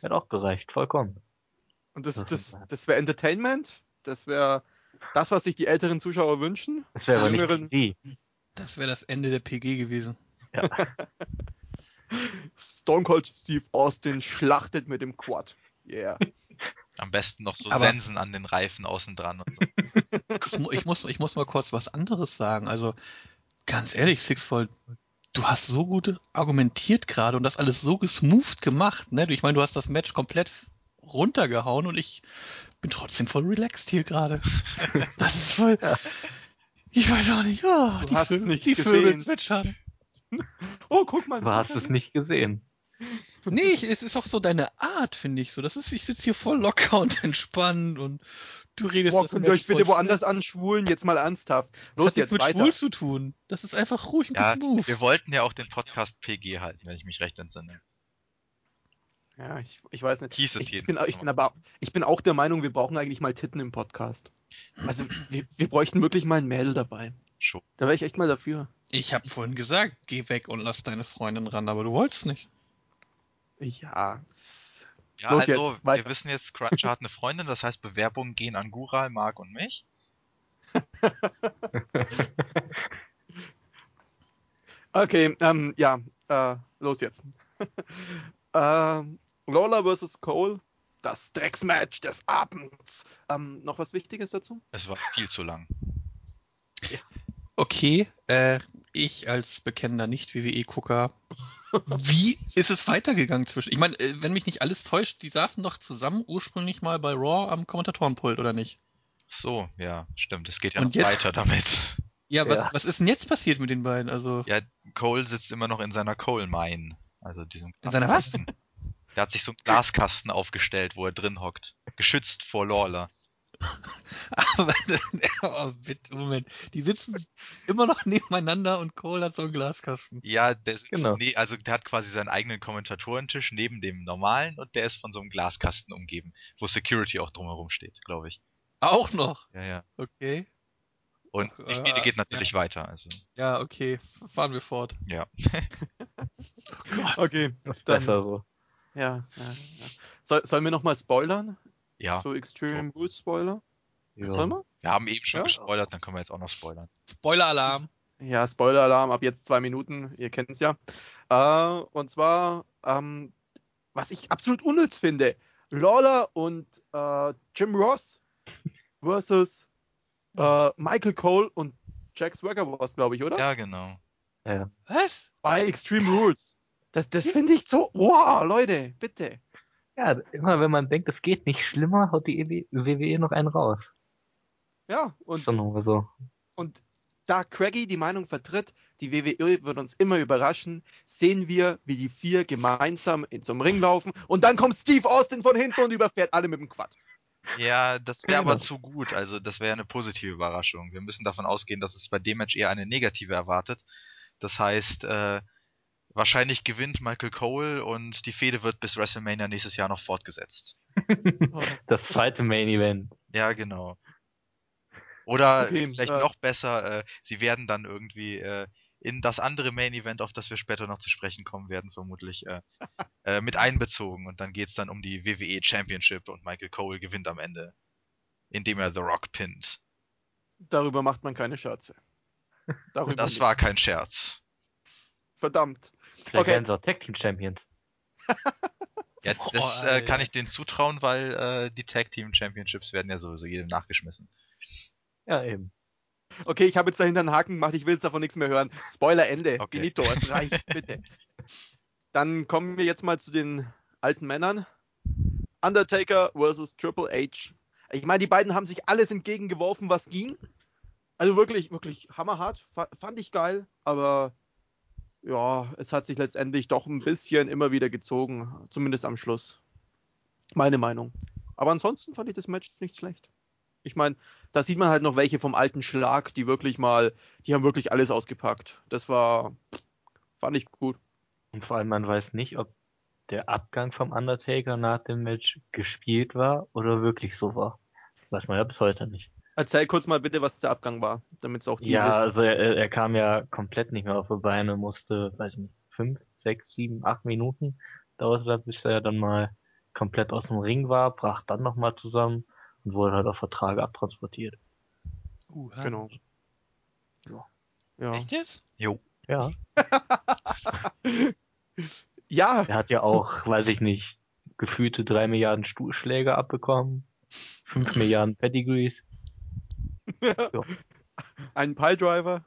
Hätte auch gereicht, vollkommen. Und das, Das das, wäre Entertainment. Das wäre das, was sich die älteren Zuschauer wünschen. Das wäre aber nicht wie. Das wäre das Ende der PG gewesen. Ja. Stone Cold Steve Austin schlachtet mit dem Quad. Yeah. Am besten noch so Aber- Sensen an den Reifen außen dran und so. Ich, mu- ich, muss, ich muss mal kurz was anderes sagen. Also, ganz ehrlich, Sixfold, du hast so gut argumentiert gerade und das alles so gesmoothed gemacht. Ne? Ich meine, du hast das Match komplett runtergehauen und ich bin trotzdem voll relaxed hier gerade. Das ist voll. Ja. Ich weiß auch nicht. Oh, Du die hast es Vögel, nicht die gesehen. Vögel zwitschern. Oh, guck mal. Du hast es nicht gesehen. Nee, ich, es ist auch so deine Art, finde ich so. Das ist, ich sitze hier voll locker und entspannt und du redest. Boah, das könnt ihr euch bitte woanders anschwulen? Jetzt mal ernsthaft. Das Los hat nichts jetzt mit weiter. schwul zu tun. Das ist einfach ruhig und Ja, smooth. wir wollten ja auch den Podcast PG halten, wenn ich mich recht entsinne. Ja, ich, ich weiß nicht. Hieß es Ich bin, ich bin aber ich bin auch der Meinung, wir brauchen eigentlich mal Titten im Podcast. Also wir, wir bräuchten wirklich mal ein Mädel dabei. Schon. Da wäre ich echt mal dafür. Ich habe vorhin gesagt, geh weg und lass deine Freundin ran, aber du wolltest nicht. Ja. Ja, Los also, jetzt, wir wissen jetzt, Cruncher hat eine Freundin, das heißt, Bewerbungen gehen an Gural, Mark und mich. Okay, ähm, ja, äh, los jetzt. ähm, Lawler vs. Cole, das Drecksmatch des Abends. Ähm, noch was Wichtiges dazu? Es war viel zu lang. Okay, äh, ich als bekennender Nicht-WWE-Gucker, wie ist es weitergegangen zwischen? Ich meine, äh, wenn mich nicht alles täuscht, die saßen doch zusammen ursprünglich mal bei Raw am Kommentatorenpult, oder nicht? So, ja, stimmt. Es geht ja Und noch jetzt- weiter damit. Ja, was, Ja. was ist denn jetzt passiert mit den beiden? Also, Ja, Cole sitzt immer noch in seiner Coal Mine. Also diesem In seiner was? Der hat sich so einen Glaskasten aufgestellt, wo er drin hockt. Geschützt vor Lawler. Aber, oh, bitte, Moment, die sitzen immer noch nebeneinander und Cole hat so einen Glaskasten. Ja, der sitzt, Genau. nee, also der hat quasi seinen eigenen Kommentatorentisch neben dem normalen und der ist von so einem Glaskasten umgeben, wo Security auch drumherum steht, glaube ich. Auch noch, Ja, ja. okay. Und die äh, Fehde geht natürlich weiter, also Ja, okay, fahren wir fort. ja. Okay, Das ist besser so. ja. ja, ja. Soll, sollen wir nochmal spoilern? Ja, So Extreme Rules Spoiler? Ja. Sollen wir? wir haben eben schon Ja. gespoilert, dann können wir jetzt auch noch spoilern. Spoiler-Alarm. Ja, Spoiler-Alarm, ab jetzt zwei Minuten, ihr kennt es ja. Äh, und zwar, ähm, was ich absolut unnütz finde, Lawler und äh, Jim Ross versus äh, Michael Cole und Jack Swagger war es, glaube ich, oder? Ja, genau. Ja. Was? Bei Extreme Rules. Das, das finde ich so, wow, Leute, bitte. Ja, immer wenn man denkt, es geht nicht schlimmer, haut die WWE noch einen raus. Ja, und, so. und da Craigie die Meinung vertritt, die WWE wird uns immer überraschen, sehen wir, wie die vier gemeinsam in zum Ring laufen und dann kommt Steve Austin von hinten und überfährt alle mit dem Quad. Ja, das wäre Genau. aber zu gut. Also das wäre eine positive Überraschung. Wir müssen davon ausgehen, dass es bei dem Match eher eine negative erwartet. Das heißt, äh, wahrscheinlich gewinnt Michael Cole und die Fehde wird bis WrestleMania nächstes Jahr noch fortgesetzt. Das zweite Main Event. Ja, genau. Oder Okay, vielleicht äh, noch besser, äh, sie werden dann irgendwie äh, in das andere Main Event, auf das wir später noch zu sprechen kommen werden, vermutlich äh, äh, mit einbezogen. Und dann geht's dann um die WWE Championship und Michael Cole gewinnt am Ende, indem er The Rock pinnt. Darüber macht man keine Scherze. Darüber Das nicht. war kein Scherz. verdammt. Vielleicht Okay. werden sie auch Tag Team Champions. Ja, Oh, das äh, kann ich denen zutrauen, weil äh, die Tag Team Championships werden ja sowieso jedem nachgeschmissen. Ja, eben. Okay, ich habe jetzt dahinter einen Haken gemacht, ich will jetzt davon nichts mehr hören. Spoiler Ende. Okay. Benito, es reicht, bitte. Dann kommen wir jetzt mal zu den alten Männern. Undertaker versus Triple H. Ich meine, die beiden haben sich alles entgegengeworfen, was ging. Also wirklich, wirklich hammerhart. Fa- Fand ich geil, aber ja, es hat sich letztendlich doch ein bisschen immer wieder gezogen, zumindest am Schluss. Meine Meinung. Aber ansonsten fand ich das Match nicht schlecht. Ich meine, da sieht man halt noch welche vom alten Schlag, die wirklich mal, die haben wirklich alles ausgepackt. Das war, fand ich gut. Und vor allem, man weiß nicht, ob der Abgang vom Undertaker nach dem Match gespielt war oder wirklich so war. Weiß man ja bis heute nicht. Erzähl kurz mal bitte, was der Abgang war, damit es auch die Ja, wissen. also er, er kam ja komplett nicht mehr auf die Beine, musste, weiß ich nicht, fünf, sechs, sieben, acht Minuten dauerte das, bis er dann mal komplett aus dem Ring war, brach dann nochmal zusammen und wurde halt auf Vertrag abtransportiert. Uh, Genau. Ja. Ja. Echt jetzt? Jo. Ja, ja, er hat ja auch, weiß ich nicht, gefühlte drei Milliarden Stuhlschläge abbekommen, fünf Milliarden Pedigrees. ein Piledriver.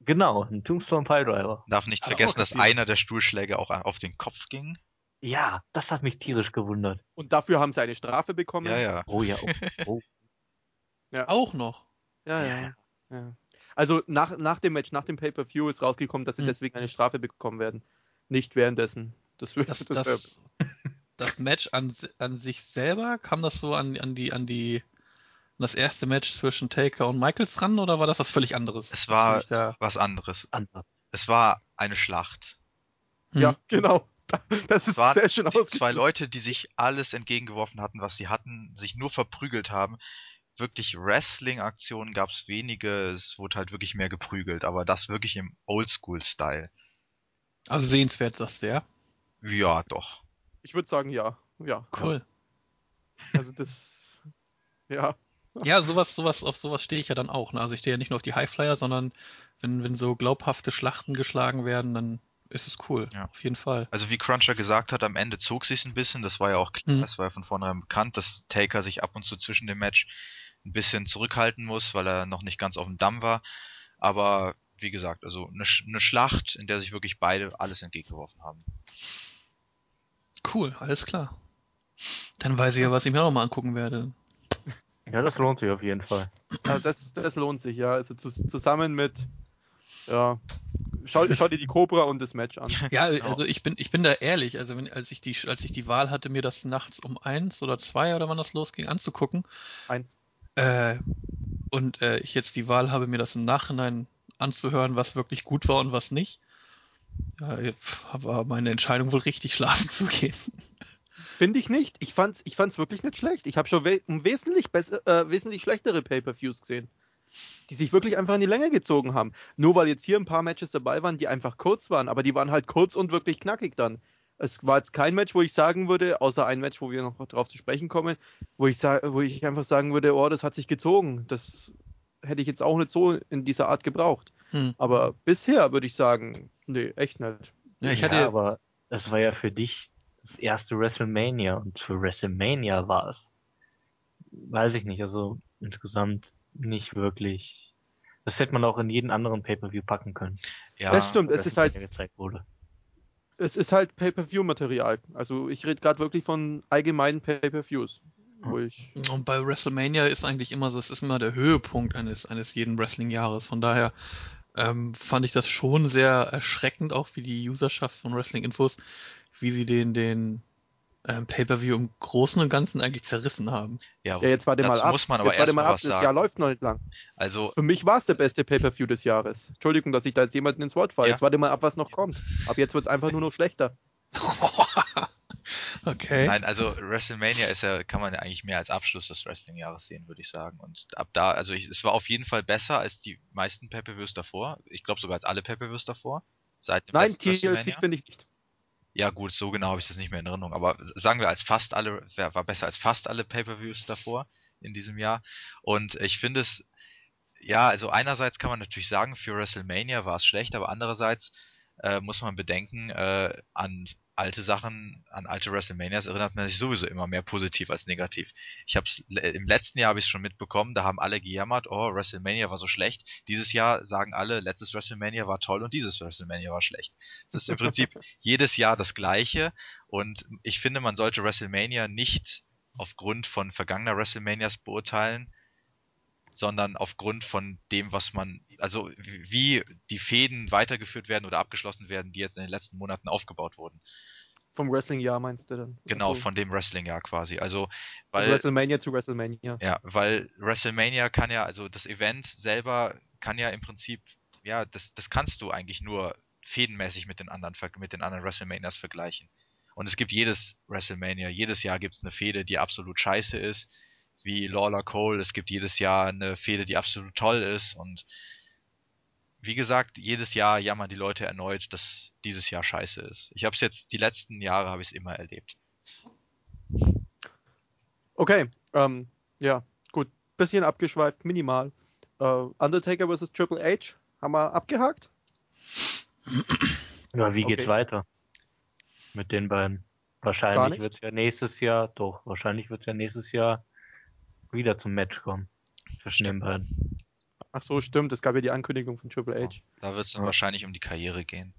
Genau, ein Tombstone Piledriver. Darf nicht er vergessen, dass einer der Stuhlschläge auch auf den Kopf ging. Ja, das hat mich tierisch gewundert. Und dafür haben sie eine Strafe bekommen. Ja, ja. Oh ja, oh, oh. Auch noch. Ja, ja. ja. Also nach, nach dem Match, nach dem Pay-Per-View ist rausgekommen, dass sie Hm. deswegen eine Strafe bekommen werden. Nicht währenddessen. Das wird Das, das, das, das Match an, an sich selber, kam das so an, an die, an die, das erste Match zwischen Taker und Michaels ran oder war das was völlig anderes? Es war- Was anderes. anders. Es war eine Schlacht. Hm. ja, genau. Das ist Es waren sehr schön ausgedrückt. zwei Leute, die sich alles entgegengeworfen hatten, was sie hatten, sich nur verprügelt haben. Wirklich Wrestling-Aktionen gab es wenige, es wurde halt wirklich mehr geprügelt, aber das wirklich im Oldschool-Style. Also sehenswert, sagst du, ja? Ja, doch. Ich würde sagen, ja. Ja. Cool. Also das. Ja. Ja, sowas, sowas, auf sowas stehe ich ja dann auch. Ne? Also ich stehe ja nicht nur auf die Highflyer, sondern wenn, wenn so glaubhafte Schlachten geschlagen werden, dann ist es cool. Ja. Auf jeden Fall. Also wie Cruncher gesagt hat, am Ende zog sich's ein bisschen, das war ja auch klar, Mhm. das war ja von vornherein bekannt, dass Taker sich ab und zu zwischen dem Match ein bisschen zurückhalten muss, weil er noch nicht ganz auf dem Damm war. Aber wie gesagt, also eine, eine Schlacht, in der sich wirklich beide alles entgegengeworfen haben. Cool, alles klar. Dann weiß ich ja, was ich mir auch noch mal angucken werde. Ja, das lohnt sich auf jeden Fall. Also das, das lohnt sich, ja. Also zus zusammen mit. Ja. Schau, schau dir die Cobra und das Match an. Ja, Genau. also ich bin, ich bin da ehrlich. Also wenn, als ich die, als ich die Wahl hatte, mir das nachts um eins oder zwei oder wann das losging, anzugucken, Eins. äh, und äh, ich jetzt die Wahl habe, mir das im Nachhinein anzuhören, was wirklich gut war und was nicht, ja, war meine Entscheidung wohl richtig schlafen zu gehen. Finde ich nicht. Ich fand's, ich fand's wirklich nicht schlecht. Ich habe schon we um wesentlich, besser, äh, wesentlich schlechtere Pay-Per-Views gesehen. Die sich wirklich einfach in die Länge gezogen haben. Nur weil jetzt hier ein paar Matches dabei waren, die einfach kurz waren, aber die waren halt kurz und wirklich knackig dann. Es war jetzt kein Match, wo ich sagen würde, außer ein Match, wo wir noch drauf zu sprechen kommen, wo ich, wo ich einfach sagen würde, oh, das hat sich gezogen. Das hätte ich jetzt auch nicht so in dieser Art gebraucht. Hm. Aber bisher würde ich sagen, nee, echt nicht. Ja, ich hatte ja, aber das war ja für dich das erste WrestleMania und für WrestleMania war es, weiß ich nicht, also insgesamt nicht wirklich. Das hätte man auch in jeden anderen Pay-per-View packen können. Ja, das stimmt. Es ist halt gezeigt wurde. Es ist halt Pay-per-View-Material. Also ich rede gerade wirklich von allgemeinen Pay-per-Views. Und bei WrestleMania ist eigentlich immer so, es ist immer der Höhepunkt eines, eines jeden Wrestling-Jahres. Von daher ähm, fand ich das schon sehr erschreckend, auch wie die Userschaft von Wrestling Infos, wie sie den, den ähm, Pay-Per-View im Großen und Ganzen eigentlich zerrissen haben. Ja, ja jetzt warte mal ab. Muss man aber jetzt warte mal ab, das sagen. Jahr läuft noch nicht lang. Also Für mich war es der beste Pay-Per-View des Jahres. Entschuldigung, dass ich da jetzt jemanden ins Wort falle. Ja. Jetzt warte mal ab, was noch kommt. Ab jetzt wird es einfach nur noch schlechter. okay. Nein, also WrestleMania ist ja, kann man ja eigentlich mehr als Abschluss des Wrestling-Jahres sehen, würde ich sagen. Und ab da, also ich, es war auf jeden Fall besser als die meisten Pay-Per-Views davor. Ich glaube sogar als alle Pay-Per-Views davor. Seit dem Nein, TLC finde ich nicht. Ja gut, so genau habe ich das nicht mehr in Erinnerung, aber sagen wir als fast alle, war besser als fast alle Pay-per-Views davor in diesem Jahr. Und ich finde es, ja, also einerseits kann man natürlich sagen, für WrestleMania war es schlecht, aber andererseits äh, muss man bedenken, äh, an alte Sachen, an alte WrestleManias erinnert man sich sowieso immer mehr positiv als negativ. Ich hab's im letzten Jahr habe ich es schon mitbekommen, da haben alle gejammert, oh, WrestleMania war so schlecht. Dieses Jahr sagen alle, letztes WrestleMania war toll und dieses WrestleMania war schlecht. Es ist im Prinzip jedes Jahr das gleiche und ich finde, man sollte WrestleMania nicht aufgrund von vergangener WrestleManias beurteilen, sondern aufgrund von dem, was man, also wie die Fäden weitergeführt werden oder abgeschlossen werden, die jetzt in den letzten Monaten aufgebaut wurden. Vom Wrestling-Jahr meinst du dann? Genau, also, von dem Wrestling-Jahr quasi. Also, weil. WrestleMania zu WrestleMania. Ja, weil WrestleMania kann ja, also das Event selber kann ja im Prinzip, ja, das, das kannst du eigentlich nur fädenmäßig mit den anderen, mit den anderen WrestleManias vergleichen. Und es gibt jedes WrestleMania, jedes Jahr gibt es eine Fehde, die absolut scheiße ist, wie Lawler Cole. Es gibt jedes Jahr eine Fehde, die absolut toll ist und wie gesagt, jedes Jahr jammern die Leute erneut, dass dieses Jahr scheiße ist. Ich habe es jetzt die letzten Jahre habe ich es immer erlebt. Okay, ähm, ja, gut, bisschen abgeschweift, minimal. Uh, Undertaker vs Triple H haben wir abgehakt. Ja, wie geht's okay. weiter mit den beiden? Wahrscheinlich wird es ja nächstes Jahr, doch, wahrscheinlich wird es ja nächstes Jahr wieder zum Match kommen. Zwischen den beiden. Ach so, stimmt. Es gab ja die Ankündigung von Triple H. Da wird es dann ja. wahrscheinlich um die Karriere gehen.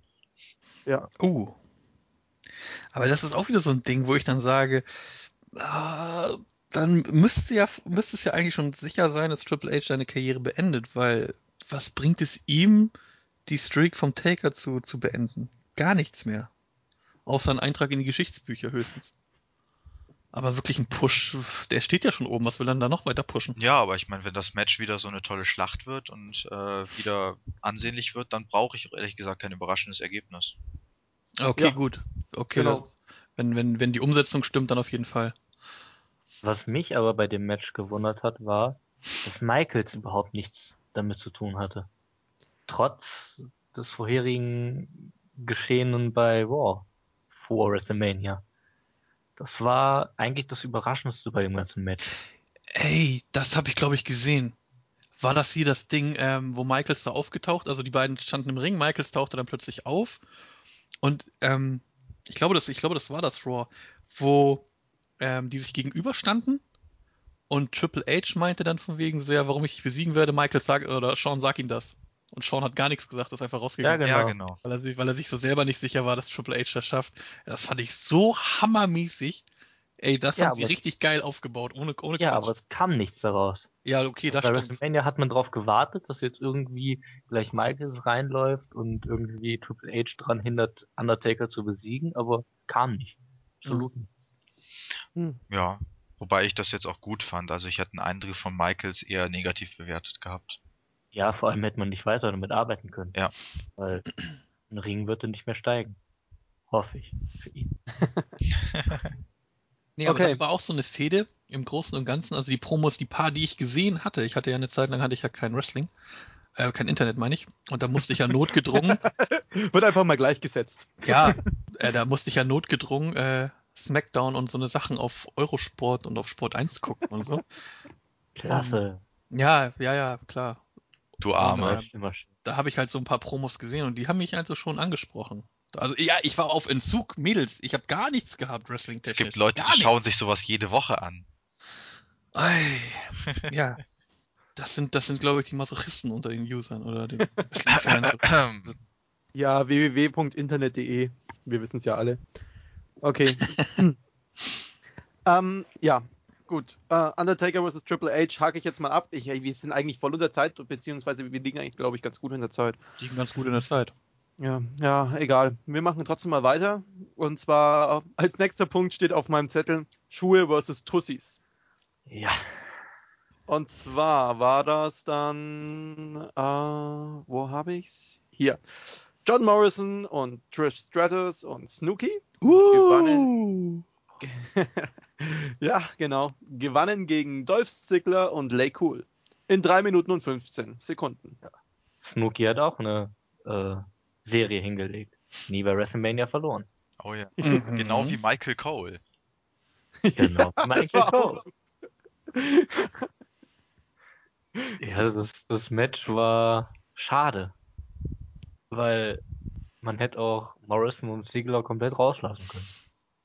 Ja. Uh. Aber das ist auch wieder so ein Ding, wo ich dann sage, ah, dann müsste ja, müsste es ja eigentlich schon sicher sein, dass Triple H seine Karriere beendet, weil was bringt es ihm, die Streak vom Taker zu, zu beenden? Gar nichts mehr. Außer ein Eintrag in die Geschichtsbücher höchstens. Aber wirklich ein Push, der steht ja schon oben, was will er dann da noch weiter pushen? Ja, aber ich meine, wenn das Match wieder so eine tolle Schlacht wird und äh, wieder ansehnlich wird, dann brauche ich ehrlich gesagt kein überraschendes Ergebnis. Okay, ja. gut. Okay, genau. das, wenn, wenn, wenn die Umsetzung stimmt, dann auf jeden Fall. Was mich aber bei dem Match gewundert hat, war, dass Michaels überhaupt nichts damit zu tun hatte. Trotz des vorherigen Geschehenen bei Raw vor WrestleMania. Das war eigentlich das Überraschendste bei dem ganzen Match. Ey, das habe ich glaube ich gesehen. War das hier das Ding, ähm, wo Michaels da aufgetaucht? Also die beiden standen im Ring, Michaels tauchte dann plötzlich auf und ähm, ich glaube, das, ich glaube, das war das Raw, wo ähm, die sich gegenüberstanden und Triple H meinte dann von wegen sehr, warum ich dich besiegen werde. Michael sagt oder Sean sag ihm das. Und Sean hat gar nichts gesagt, ist einfach rausgegangen. Ja, genau. Ja, genau. Weil, er sich, weil er sich so selber nicht sicher war, dass Triple H das schafft. Das fand ich so hammermäßig. Ey, das ja, haben sie richtig geil aufgebaut, ohne, ohne Ja, Quatsch. aber es kam nichts daraus. Ja, okay, das also Bei stimmt. WrestleMania hat man drauf gewartet, dass jetzt irgendwie gleich Michaels reinläuft und irgendwie Triple H dran hindert, Undertaker zu besiegen, aber kam nicht. Absolut nicht. Hm. Ja, wobei ich das jetzt auch gut fand. Also ich hatte einen Eindruck von Michaels eher negativ bewertet gehabt. Ja, vor allem hätte man nicht weiter damit arbeiten können. Ja. Weil ein Ring würde nicht mehr steigen. Hoffe ich für ihn. nee, aber okay. das war auch so eine Fehde im Großen und Ganzen. Also die Promos, die paar, die ich gesehen hatte. Ich hatte ja eine Zeit lang hatte ich ja kein Wrestling. Äh, kein Internet meine ich. Und da musste ich ja notgedrungen. Wird einfach mal gleichgesetzt. Ja, äh, da musste ich ja notgedrungen äh, Smackdown und so eine Sachen auf Eurosport und auf Sport 1 gucken und so. Klasse. Um, ja, ja, ja, klar. Du Arme. Da habe ich halt so ein paar Promos gesehen und die haben mich also schon angesprochen. Also ja, ich war auf Entzug, Mädels. Ich habe gar nichts gehabt, wrestling Es gibt Leute, die schauen sich sowas jede Woche an. Ei, ja. Das sind, das sind, glaube ich, die Masochisten unter den Usern oder den Wrestling-Fans. Ja, www.internet.de. Wir wissen es ja alle. Okay. ähm, ja, gut. Äh, Undertaker vs. Triple H hake ich jetzt mal ab. Ich, wir sind eigentlich voll unter Zeit, beziehungsweise wir liegen eigentlich, glaube ich, ganz gut in der Zeit. Die liegen ganz gut in der Zeit. Ja, ja, egal. Wir machen trotzdem mal weiter. Und zwar äh, als nächster Punkt steht auf meinem Zettel Schuhe vs. Tussis. Ja. Und zwar war das dann, äh, wo habe ich's? Hier. John Morrison und Trish Stratus und Snooki. Uh, ja, genau. Gewannen gegen Dolph Ziggler und Lay Cool. In 3 Minuten und 15 Sekunden. Snooki hat auch eine äh, Serie hingelegt. Nie bei WrestleMania verloren. Oh ja. Mhm. Genau wie Michael Cole. Genau. Das Michael Cole. Ja, das, das Match war schade. Weil man hätte auch Morrison und Ziggler komplett rauslassen können.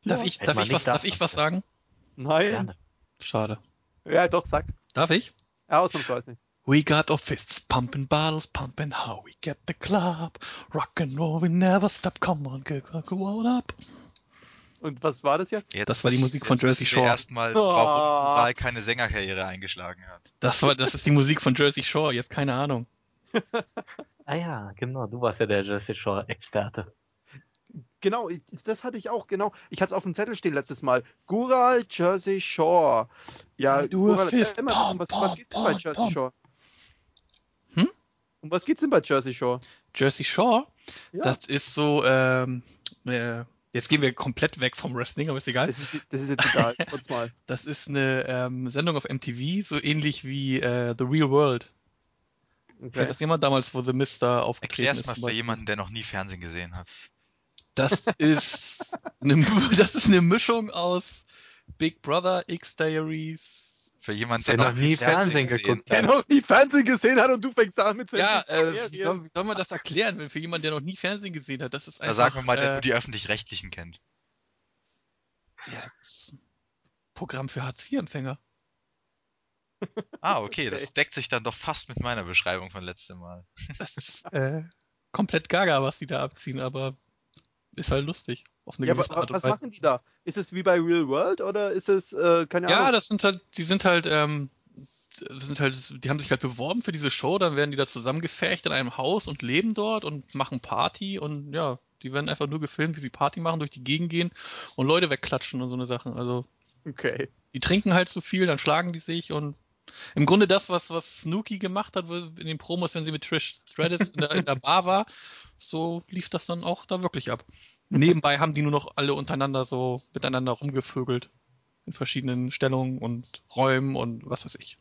darf ich, darf ich was, darf ich was sagen? Nein. Gerne. Schade. Ja, doch, sag. Darf ich? Ja, ausnahmsweise. We got our fists pumping bottles, pumping how we get the club. Rock and roll, we never stop. Come on, go, go, on up. Und was war das jetzt? Jetzt, Das war die Musik von jetzt Jersey Shore. Erstmal, Oh. warum keine Sängerkarriere eingeschlagen hat. Das war, das ist die Musik von Jersey Shore. Ihr habt keine Ahnung. Ah ja, genau. Du warst ja der Jesse Shore-Experte. Genau, ich, das hatte ich auch, genau. Ich hatte es auf dem Zettel stehen letztes Mal. Gural Jersey Shore. Ja, du Gural, Fist. erzähl mal, Pom, was, pom, was geht's denn bei Jersey. Shore? Hm? Um was geht's denn bei Jersey Shore? Jersey Shore, Ja, das ist so, ähm, äh, jetzt gehen wir komplett weg vom Wrestling, aber ist egal. das ist, das ist jetzt egal. Mal. Das ist eine ähm, Sendung auf MTV, so ähnlich wie äh, The Real World. Okay. das jemand damals, wo The Mister aufgetreten Erklär's ist? mal zum für jemanden, der noch nie Fernsehen gesehen hat. Das ist eine, das ist eine Mischung aus Big Brother, X-Diaries. Für jemanden, Der noch nie Fernsehen geguckt Der noch nie Fernsehen gesehen hat und du fängst an mit Ja, äh, wie soll, wie soll man das erklären, wenn für jemanden, der noch nie Fernsehen gesehen hat? Das ist Da einfach. sagen wir mal, der äh, nur die Öffentlich-Rechtlichen kennt. ja, das ist ein Programm für Hartz-IV-Empfänger. Ah, okay, Okay. das deckt sich dann doch fast mit meiner Beschreibung von letztem Mal. Das ist äh, komplett gaga, was die da abziehen, aber ist halt lustig. Auf eine Ja, aber gewisse Art und was Weise. machen die da? Ist es wie bei Real World oder ist es, äh, keine Ja, Ahnung? das sind halt, die sind halt, ähm, sind halt, die haben sich halt beworben für diese Show, dann werden die da zusammengefercht in einem Haus und leben dort und machen Party und ja, die werden einfach nur gefilmt, wie sie Party machen, durch die Gegend gehen und Leute wegklatschen und so eine Sachen. Also, Okay. die trinken halt zu viel, dann schlagen die sich und im Grunde das, was, was Snooki gemacht hat in den Promos, wenn sie mit Trish Stratus in der, in der Bar war, so lief das dann auch da wirklich ab. Nebenbei haben die nur noch alle untereinander so miteinander rumgevögelt. In verschiedenen Stellungen und Räumen und was weiß ich.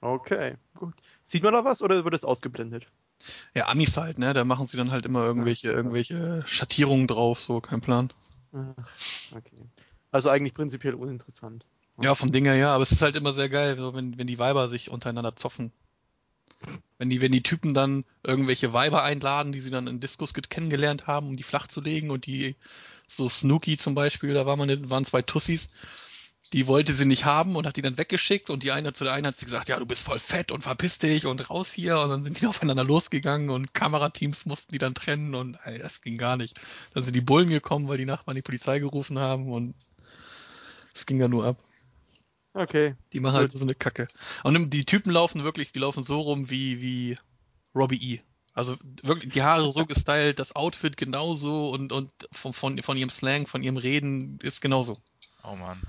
Okay, gut. Sieht man da was oder wird es ausgeblendet? Ja, Amis halt, ne? Da machen sie dann halt immer irgendwelche, Ja. irgendwelche Schattierungen drauf, so kein Plan. Ach, Okay. Also eigentlich prinzipiell uninteressant. Ja, vom Ding her ja, aber es ist halt immer sehr geil, wenn, wenn die Weiber sich untereinander zoffen. Wenn die, wenn die Typen dann irgendwelche Weiber einladen, die sie dann in get- kennengelernt haben, um die flach zu legen und die, so Snooki zum Beispiel, da war man, waren zwei Tussis, die wollte sie nicht haben und hat die dann weggeschickt und die eine zu der einen hat sie gesagt, ja, du bist voll fett und verpiss dich und raus hier und dann sind die aufeinander losgegangen und Kamerateams mussten die dann trennen und ey, das ging gar nicht. Dann sind die Bullen gekommen, weil die Nachbarn die Polizei gerufen haben und es ging dann nur ab. Okay. Die machen halt so eine Kacke. Und die Typen laufen wirklich, die laufen so rum wie, wie Robbie E. Also wirklich die Haare so gestylt, das Outfit genauso und, und von, von, von ihrem Slang, von ihrem Reden ist genauso. Oh man,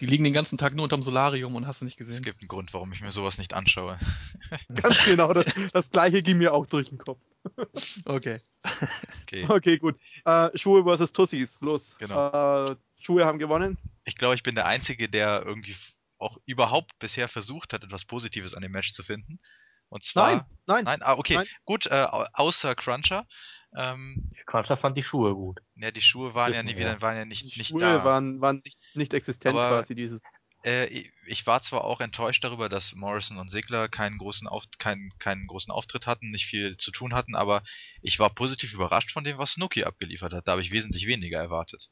Die liegen den ganzen Tag nur unterm Solarium und hast du nicht es gesehen. gibt einen Grund, warum ich mir sowas nicht anschaue. Ganz genau. Das, das gleiche ging mir auch durch den Kopf. Okay. Okay. Okay, gut. Äh, Schuhe versus Tussis. Los. Genau. Äh, Schuhe haben gewonnen. Ich glaube, ich bin der Einzige, der irgendwie auch überhaupt bisher versucht hat, etwas Positives an dem Match zu finden. Und zwar. Nein, nein. Nein, ah, okay, Nein. gut, äh, au- außer Cruncher. Ähm, Cruncher fand die Schuhe gut. ja, die Schuhe waren ja Wissen nie wir, wieder, ja. waren ja nicht, Die nicht Schuhe da. waren, waren nicht, nicht existent Aber- quasi dieses. äh, ich war zwar auch enttäuscht darüber, dass Morrison und Sigler keinen großen, Auf keinen, keinen großen Auftritt hatten, nicht viel zu tun hatten, aber ich war positiv überrascht von dem, was Snooki abgeliefert hat. Da habe ich wesentlich weniger erwartet.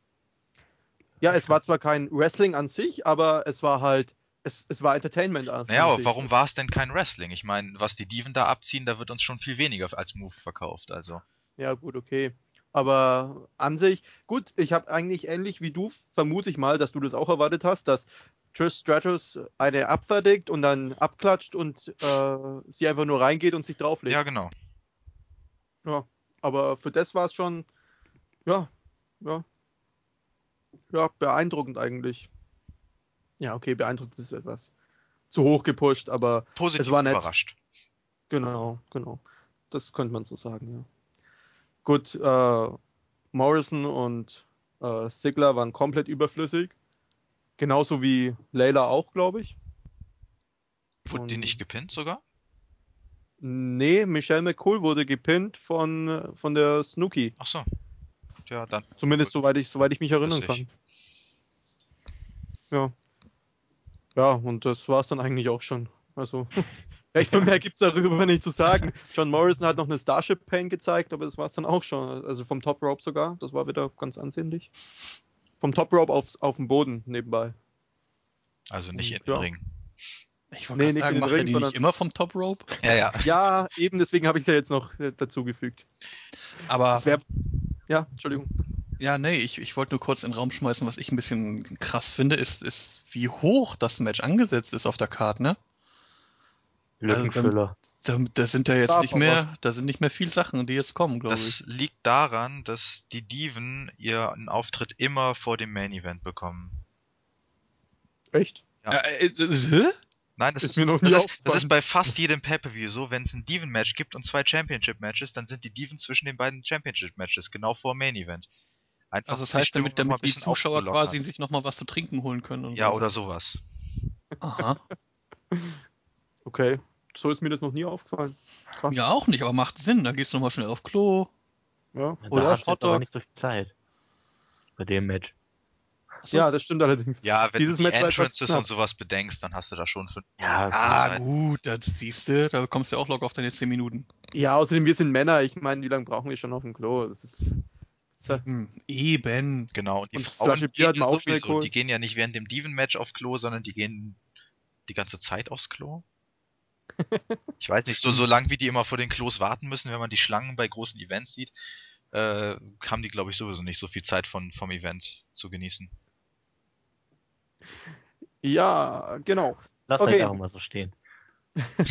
Ja, es war zwar kein Wrestling an sich, aber es war halt, es, es war Entertainment an Naja, aber sich. warum war es denn kein Wrestling? Ich meine, was die Diven da abziehen, da wird uns schon viel weniger als Move verkauft. Also Ja, gut, okay. Aber an sich, gut, ich habe eigentlich ähnlich wie du, vermute ich mal, dass du das auch erwartet hast, dass Trish Stratus eine abfertigt und dann abklatscht und äh, sie einfach nur reingeht und sich drauflegt. ja, genau. Ja, aber für das war es schon, ja, ja, ja, beeindruckend eigentlich. Ja, okay, beeindruckend ist etwas zu hoch gepusht, aber Positiv Es war nett. überrascht. genau, genau. Das könnte man so sagen, ja. Gut, äh, Morrison und äh, Sigler waren komplett überflüssig. Genauso wie Layla auch, glaube ich. Wurde die nicht gepinnt sogar? Nee, Michelle McCool wurde gepinnt von, von der Snooki. Ach so. Ja, dann. Zumindest Gut. soweit ich, soweit ich mich erinnern Witzig. kann. Ja. Ja, und das war's dann eigentlich auch schon. Also, echt viel mehr gibt's darüber nicht zu sagen. John Morrison hat noch eine Starship Pain gezeigt, aber das war's dann auch schon. Also vom Top Rope sogar. Das war wieder ganz ansehnlich. Vom Top Rope aufs, auf den Boden nebenbei. Also nicht in Ja. den Ring. Ich wollte Nee, in sagen, macht er die nicht immer vom Top Rope? Ja, ja. Ja, eben deswegen habe ich es ja jetzt noch äh, dazugefügt. Aber Das wäre. Ja, Entschuldigung. Ja, nee, ich, ich wollte nur kurz in den Raum schmeißen, was ich ein bisschen krass finde, ist, ist wie hoch das Match angesetzt ist auf der Karte, ne? Lückenfüller. Da, da sind ja jetzt nicht mehr, da sind nicht mehr viel Sachen, die jetzt kommen, glaube ich. Das liegt daran, dass die Diven ihren Auftritt immer vor dem Main Event bekommen. Echt? Ja. Äh, äh, äh, hä? Nein, das Ist ist, mir noch das, nie ist, das ist bei fast jedem Pay-Per-View so, wenn es ein Diven-Match gibt und zwei Championship-Matches, dann sind die Diven zwischen den beiden Championship-Matches, genau vor dem Main-Event. Einfach Also das heißt, damit, damit die Zuschauer quasi sich nochmal was zu trinken holen können. Und Ja, so. oder sowas. Aha. Okay. So ist mir das noch nie aufgefallen. Krass. Ja, auch nicht, aber macht Sinn. Da geht's nochmal schnell auf Klo. Ja, Da oder hast du jetzt aber nicht so viel Zeit. Bei dem Match. Achso. ja das stimmt allerdings. Ja, wenn Dieses du die Match Entrances und sowas bedenkst, dann hast du da schon fünf Ja, Ah, gut, das siehst du, da kommst du auch locker auf deine 10 Minuten. Ja, außerdem, wir sind Männer. Ich meine, wie lange brauchen wir schon auf dem Klo? Das ist, das ist, Hm, eben. Genau, und die Und Frauen Flasche Bier hat gehen man ja auch schnell geholt. Die gehen ja nicht während dem Diven-Match auf Klo, sondern die gehen die ganze Zeit aufs Klo. Ich weiß nicht, so, so lang wie die immer vor den Klos warten müssen, wenn man die Schlangen bei großen Events sieht, äh, haben die, glaube ich, sowieso nicht so viel Zeit von, vom Event zu genießen. ja, genau. lass Okay. halt einfach mal so stehen.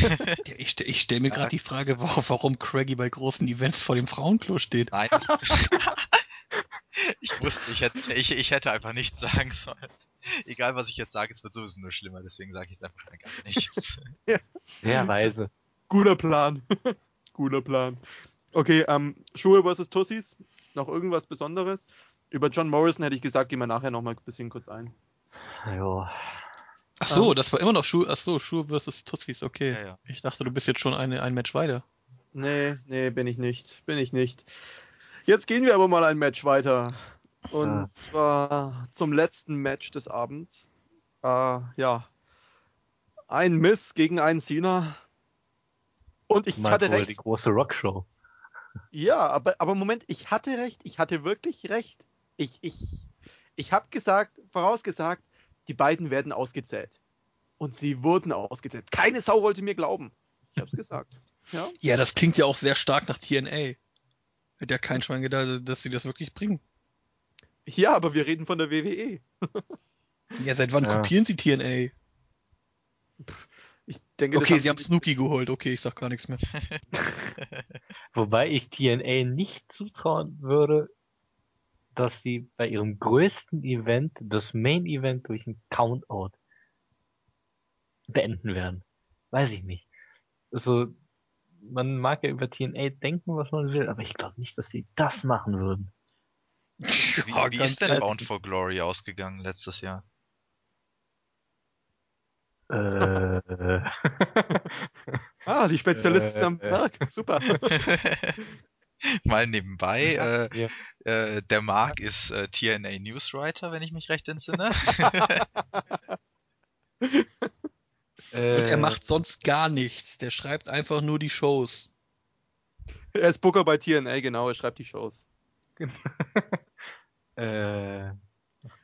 Ja, ich ich stelle mir gerade die Frage, wa- warum Craigie bei großen Events vor dem Frauenklo steht. Nein, ich wusste, ich hätte, ich, ich hätte einfach nichts sagen sollen. Egal, was ich jetzt sage, es wird sowieso nur schlimmer, deswegen sage ich jetzt einfach gar nichts. Sehr weise. Guter Plan. Guter Plan. Okay, ähm, Schuhe versus Tussis. Noch irgendwas Besonderes? Über John Morrison hätte ich gesagt, gehen wir nachher noch mal ein bisschen kurz ein. Jo. Ach so, Ähm. das war immer noch Schuhe, ach so, Schuhe versus Tutsis, okay. ja, ja. Ich dachte, du bist jetzt schon eine, ein Match weiter. Nee, nee, bin ich nicht. Bin ich nicht. Jetzt gehen wir aber mal ein Match weiter. Und Ah. zwar zum letzten Match des Abends. Äh, ja. Ein Miss gegen einen Cena. Und ich Mal hatte wohl recht. die große Rockshow. Ja, aber, aber Moment, ich hatte recht. Ich hatte wirklich recht. Ich, ich, ich habe gesagt, vorausgesagt, die beiden werden ausgezählt. Und sie wurden ausgezählt. Keine Sau wollte mir glauben. Ich habe es gesagt. Ja. Ja, das klingt ja auch sehr stark nach TNA. Hätte ja kein Schwein gedacht, dass sie das wirklich bringen. ja, aber wir reden von der WWE. Ja, seit wann Ja. kopieren sie TNA? Ich denke, Okay, sie haben Snooki geholt, okay, ich sag gar nichts mehr. Wobei ich TNA nicht zutrauen würde, dass sie bei ihrem größten Event das Main Event durch ein Countout beenden werden. Weiß ich nicht. Also, man mag ja über TNA denken, was man will, aber ich glaube nicht, dass sie das machen würden. Wie, Ja, wie ist denn. Bound for Glory ausgegangen letztes Jahr? Äh, Ah, die Spezialisten Äh, am. Werk. Super. Mal nebenbei, äh, ja. äh, der Mark ist äh, TNA Newswriter, wenn ich mich recht entsinne. äh, er macht sonst gar nichts. Der schreibt einfach nur die Shows. Er ist Booker bei TNA, genau, er schreibt die Shows. äh,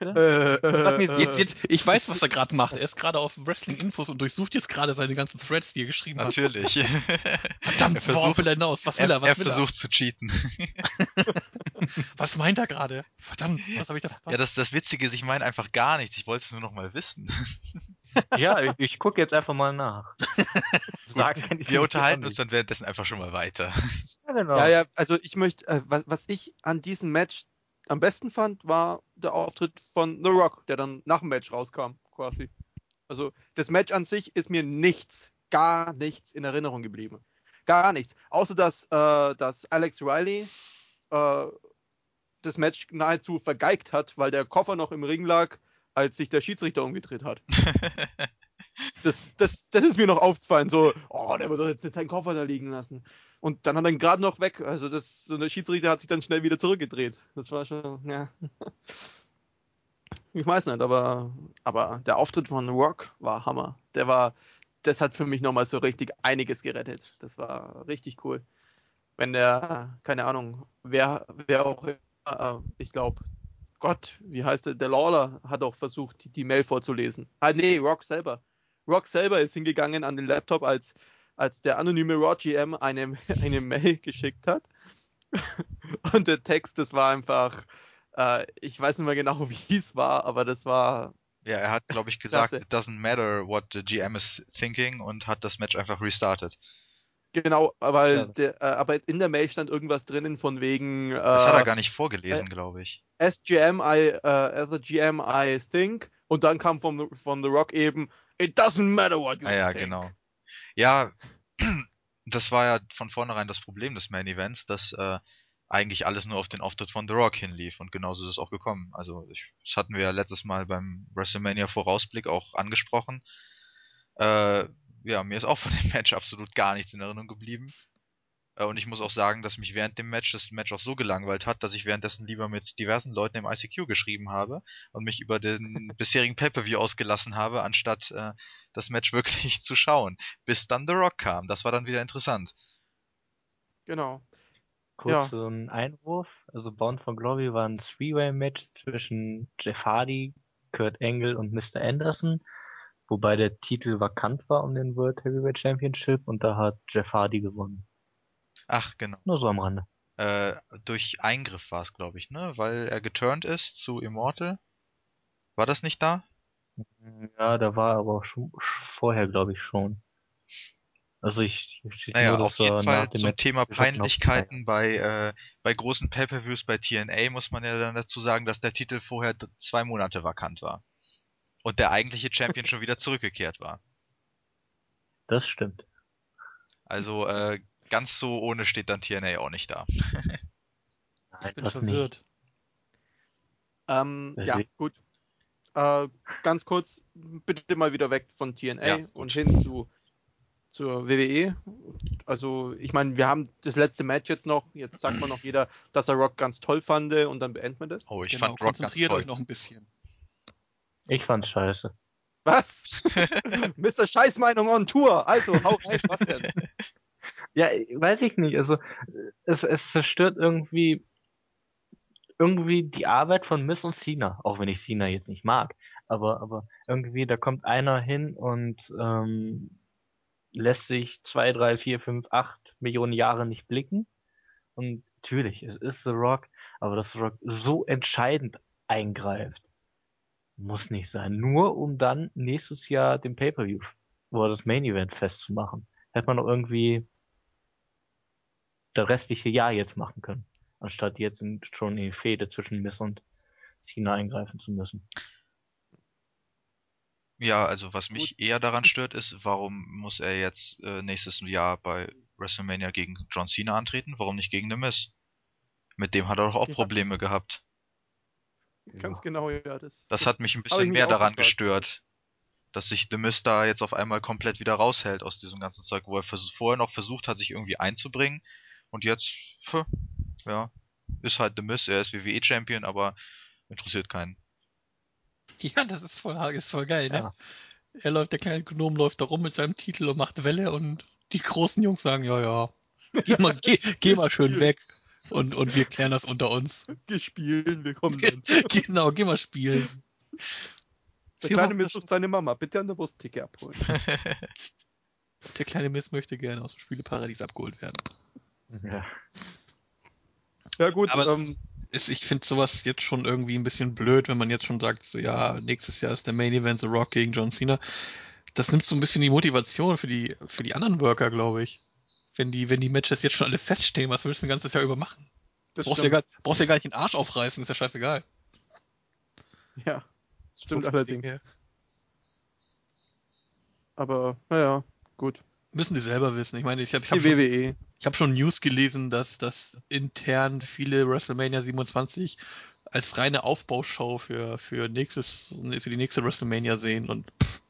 äh, äh, jetzt, jetzt, ich weiß, was er gerade macht. Er ist gerade auf Wrestling-Infos und durchsucht jetzt gerade seine ganzen Threads, die er geschrieben Natürlich. hat. Natürlich. Verdammt, er versucht, worauf will er hinaus? Was will er? Was er will versucht er? zu cheaten. was meint er gerade? Verdammt, was habe ich da verpasst? Ja, das, das Witzige ist, ich meine einfach gar nichts. Ich wollte es nur noch mal wissen. Ja, ich, ich gucke jetzt einfach mal nach. Sagen kann ich Wir unterhalten uns dann währenddessen einfach schon mal weiter. Ja, genau. Ja, ja, also ich möchte, äh, was, was ich an diesem Match am besten fand, war der Auftritt von The Rock, der dann nach dem Match rauskam, quasi. Also das Match an sich ist mir nichts, gar nichts in Erinnerung geblieben. Gar nichts. Außer dass, äh, dass Alex Riley äh, das Match nahezu vergeigt hat, weil der Koffer noch im Ring lag, als sich der Schiedsrichter umgedreht hat. das, das, das ist mir noch aufgefallen, so, oh, der wird doch jetzt seinen Koffer da liegen lassen. Und dann hat er ihn gerade noch weg. Also das, so der Schiedsrichter hat sich dann schnell wieder zurückgedreht. Das war schon, ja. Ich weiß nicht, aber, aber der Auftritt von Rock war Hammer. Der war, das hat für mich nochmal so richtig einiges gerettet. Das war richtig cool. Wenn der, keine Ahnung, wer, wer auch äh, ich glaube, Gott, wie heißt der? Der Lawler hat auch versucht, die, die Mail vorzulesen. Ah, nee, Rock selber. Rock selber ist hingegangen an den Laptop, als als der anonyme Raw GM eine, eine Mail geschickt hat. Und der Text, das war einfach, äh, ich weiß nicht mehr genau, wie es war, aber das war. Ja, er hat, glaube ich, gesagt, it doesn't matter what the GM is thinking und hat das Match einfach restartet. Genau, weil ja. der, äh, aber in der Mail stand irgendwas drinnen von wegen. Äh, das hat er gar nicht vorgelesen, äh, glaube ich. As GM, I, uh, as a GM, I think. Und dann kam von, von The Rock eben, it doesn't matter what you ah, ja, think. genau. Ja, das war ja von vornherein das Problem des Main Events, dass äh, eigentlich alles nur auf den Auftritt von The Rock hinlief und genauso ist es auch gekommen. Also ich, das hatten wir ja letztes Mal beim WrestleMania Vorausblick auch angesprochen. Äh, ja, mir ist auch von dem Match absolut gar nichts in Erinnerung geblieben. Äh, und ich muss auch sagen, dass mich während dem Match das Match auch so gelangweilt hat, dass ich währenddessen lieber mit diversen Leuten im ICQ geschrieben habe und mich über den bisherigen Pay-Per-View ausgelassen habe, anstatt äh, das Match wirklich zu schauen. Bis dann The Rock kam. Das war dann wieder interessant. Genau. Kurz ja. ein Einwurf. Also Bound for Glory war ein Three-Way-Match zwischen Jeff Hardy, Kurt Angle und Mr. Anderson, wobei der Titel vakant war um den World Heavyweight Championship und da hat Jeff Hardy gewonnen. Ach, genau. Nur so am Rande. Äh, durch Eingriff war es, glaube ich, ne? Weil er geturnt ist zu Immortal. War das nicht da? Ja, da war aber auch schon vorher, glaube ich, schon. Also ich, ich naja, nur, auf jeden Fall zum Thema Peinlichkeiten bei, äh, bei großen Pay-Per-Views bei TNA muss man ja dann dazu sagen, dass der Titel vorher zwei Monate vakant war. Und der eigentliche Champion schon wieder zurückgekehrt war. Das stimmt. Also äh, ganz so ohne steht dann TNA auch nicht da. Nein, ich bin verwirrt. Ähm, ja, gut. Äh, ganz kurz, bitte mal wieder weg von TNA ja, und hin zu zur WWE. Also, ich meine, wir haben das letzte Match jetzt noch. Jetzt sagt man noch jeder, dass er Rock ganz toll fand und dann beenden wir das. Oh, ich genau, fand Rock konzentriert ganz euch noch ein bisschen. Ich fand's scheiße. Was? Mr. Scheißmeinung on Tour. Also, hau rein, was denn? Ja, weiß ich nicht. Also es, es zerstört irgendwie irgendwie die Arbeit von Miss und Cena, auch wenn ich Cena jetzt nicht mag. Aber, aber irgendwie, da kommt einer hin und ähm, lässt sich zwei, drei, vier, fünf, acht Millionen Jahre nicht blicken. Und natürlich, es ist The Rock, aber dass The Rock so entscheidend eingreift, muss nicht sein. Nur um dann nächstes Jahr den Pay-Per-View oder das Main Event festzumachen. Hätte man noch irgendwie das restliche Jahr jetzt machen können, anstatt jetzt in, schon in die Fehde zwischen Miss und Cena eingreifen zu müssen. Ja, also was mich Gut. eher daran stört, ist, warum muss er jetzt äh, nächstes Jahr bei WrestleMania gegen John Cena antreten? Warum nicht gegen The Miz? Mit dem hat er doch auch. Probleme gehabt. Ganz genau, ja. Das, das, das hat mich ein bisschen mehr daran gefragt. gestört, dass sich The Miz da jetzt auf einmal komplett wieder raushält aus diesem ganzen Zeug, wo er vorher noch versucht hat, sich irgendwie einzubringen und jetzt, pf, ja, ist halt The Miz, er ist WWE-Champion, aber interessiert keinen. Ja, das ist voll, ist voll geil, ne? Ja. Er läuft, der kleine Gnom läuft da rum mit seinem Titel und macht Welle und die großen Jungs sagen, ja, ja, geh mal, geh, geh mal schön weg. Und, und wir klären das unter uns. Geh spielen, wir kommen dann. genau, geh mal spielen. Der kleine Mist sucht seine Mama. Bitte an der Wursttheke abholen. Der kleine Mist möchte gerne aus dem Spieleparadies abgeholt werden. Ja. Ja gut, Aber ähm, ist, ich finde sowas jetzt schon irgendwie ein bisschen blöd, wenn man jetzt schon sagt, so ja, nächstes Jahr ist der Main Event The Rock gegen John Cena. Das nimmt so ein bisschen die Motivation für die, für die anderen Worker, glaube ich. Wenn die, wenn die Matches jetzt schon alle feststehen, was willst du ein ganzes Jahr über machen? das Brauchst ja, gar, brauchst ja gar nicht den Arsch aufreißen, ist ja scheißegal. Ja, stimmt So, allerdings. Aber naja, gut. Müssen die selber wissen. Ich meine, ich habe ich Die hab schon, WWE. ich schon News gelesen, dass, dass intern viele WrestleMania 27 als reine Aufbaushow für, für nächstes, für die nächste WrestleMania sehen und pff,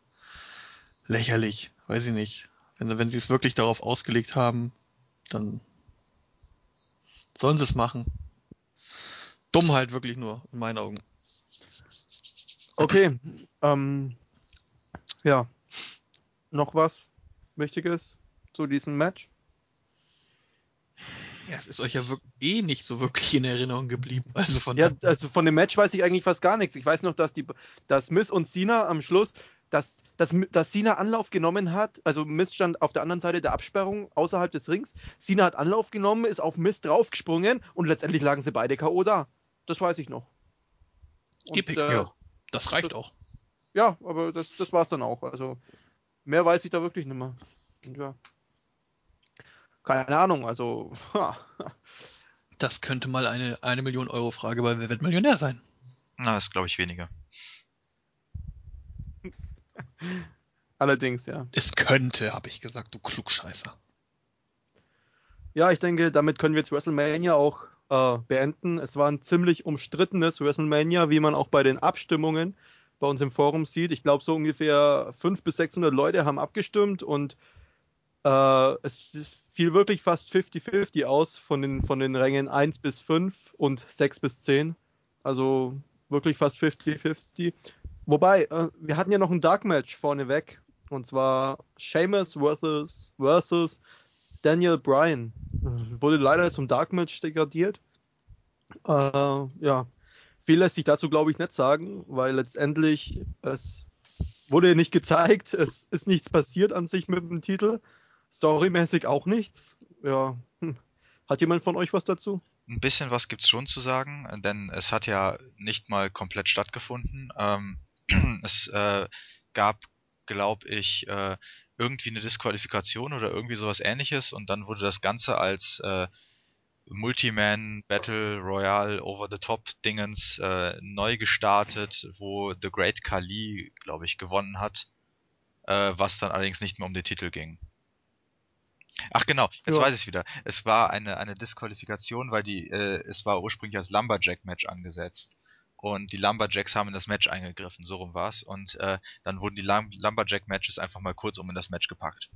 lächerlich. Weiß ich nicht. Wenn, wenn sie es wirklich darauf ausgelegt haben, dann sollen sie es machen. Dumm halt wirklich nur, in meinen Augen. Okay. ähm, ja. Noch was Wichtiges zu diesem Match? Ja, es ist euch ja wirklich eh nicht so wirklich in Erinnerung geblieben. Also von Ja, also von dem Match weiß ich eigentlich fast gar nichts. Ich weiß noch, dass die, dass Miss und Cena am Schluss, dass, dass, dass Cena Anlauf genommen hat. Also Miss stand auf der anderen Seite der Absperrung außerhalb des Rings. Cena hat Anlauf genommen, ist auf Miss draufgesprungen und letztendlich lagen sie beide K.O. da. Das weiß ich noch. Und, Epic, äh, ja. das reicht auch. Ja, aber das, das war's dann auch. Also mehr weiß ich da wirklich nicht mehr. Und ja. Keine Ahnung, also. ha. Das könnte mal eine, eine Million Euro Frage bei Wer wird Millionär sein? Na, das glaube ich weniger. Allerdings, ja. Es könnte, habe ich gesagt, du Klugscheißer. Ja, ich denke, damit können wir jetzt WrestleMania auch äh, beenden. Es war ein ziemlich umstrittenes WrestleMania, wie man auch bei den Abstimmungen bei uns im Forum sieht. Ich glaube, so ungefähr 500 bis 600 Leute haben abgestimmt und äh, es fiel wirklich fast 50-50 aus von den, von den Rängen 1 bis 5 und 6 bis 10. Also wirklich fast 50-50. Wobei, äh, wir hatten ja noch ein Dark Match vorneweg. Und zwar Sheamus versus, versus Daniel Bryan. Wurde leider zum Dark Match degradiert. Äh, ja, viel lässt sich dazu, glaube ich, nicht sagen, weil letztendlich es wurde nicht gezeigt, es ist nichts passiert an sich mit dem Titel. Storymäßig auch nichts. Ja. Hm. Hat jemand von euch was dazu? Ein bisschen was gibt's schon zu sagen, denn es hat ja nicht mal komplett stattgefunden. Ähm, es äh, gab, glaube ich, äh, irgendwie eine Disqualifikation oder irgendwie sowas ähnliches und dann wurde das Ganze als äh, Multiman Battle Royale Over the Top Dingens äh, neu gestartet, wo The Great Khali, glaube ich, gewonnen hat, äh, was dann allerdings nicht mehr um den Titel ging. Ach genau, jetzt Ja. weiß ich wieder. Es war eine eine Disqualifikation, weil die äh, es war ursprünglich als Lumberjack Match angesetzt und die Lumberjacks haben in das Match eingegriffen, so rum war's und äh, dann wurden die Lum Lumberjack Matches einfach mal kurzum in das Match gepackt.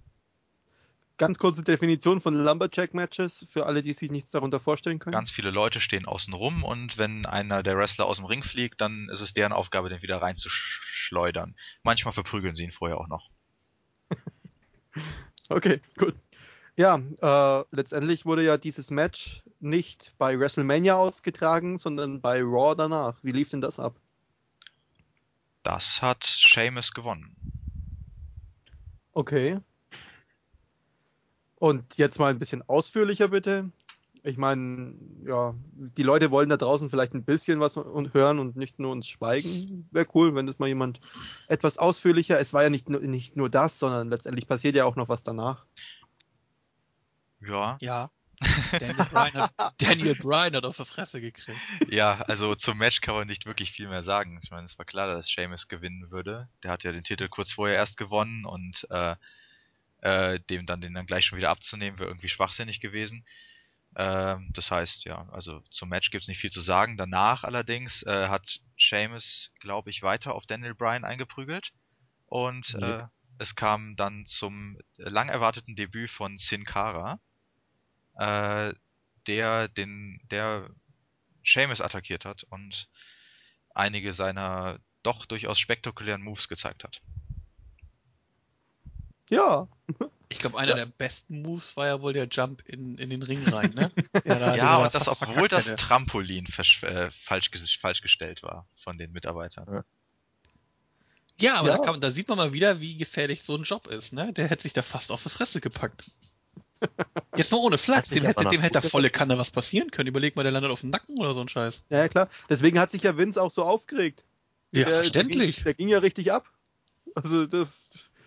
Ganz kurze Definition von Lumberjack-Matches für alle, die sich nichts darunter vorstellen können. Ganz viele Leute stehen außen rum und wenn einer der Wrestler aus dem Ring fliegt, dann ist es deren Aufgabe, den wieder reinzuschleudern. Manchmal verprügeln sie ihn vorher auch noch. Okay, gut. Ja, äh, letztendlich wurde ja dieses Match nicht bei WrestleMania ausgetragen, sondern bei Raw danach. Wie lief denn das ab? Das hat Sheamus gewonnen. Okay. Und jetzt mal ein bisschen ausführlicher bitte. Ich meine, ja, die Leute wollen da draußen vielleicht ein bisschen was und hören und nicht nur uns schweigen. Wäre cool, wenn das mal jemand etwas ausführlicher. Es war ja nicht, nur- nicht nur das, sondern letztendlich passiert ja auch noch was danach. Ja, Ja. Daniel Bryan hat, Daniel Bryan hat auf die Fresse gekriegt. ja, also zum Match kann man nicht wirklich viel mehr sagen. Ich meine, es war klar, dass Sheamus gewinnen würde. Der hat ja den Titel kurz vorher erst gewonnen und äh, äh, dem dann den dann gleich schon wieder abzunehmen, wäre irgendwie schwachsinnig gewesen. Ähm, das heißt, ja, also zum Match gibt's nicht viel zu sagen. Danach allerdings äh, hat Sheamus, glaube ich, weiter auf Daniel Bryan eingeprügelt und äh, es kam dann zum lang erwarteten Debüt von Sin Cara, äh, der den, der Sheamus attackiert hat und einige seiner doch durchaus spektakulären Moves gezeigt hat. Ja. Ich glaube, einer Ja. der besten Moves war ja wohl der Jump in, in den Ring rein, ne? Ja, da- Ja, und das, obwohl das hätte. Trampolin äh, falsch, falsch gestellt war von den Mitarbeitern. Ja, aber Ja. Da, kann, da sieht man mal wieder, wie gefährlich so ein Job ist, ne? Der hätte sich da fast auf die Fresse gepackt. Jetzt nur ohne Flachs, Hat dem hätte, dem hätte volle Kanne was passieren können. Überleg mal, der landet auf dem Nacken oder so ein Scheiß. Ja, ja, klar. Deswegen hat sich ja Vince auch so aufgeregt. Ja, Der- verständlich. Der ging, der ging ja richtig ab. Also, das,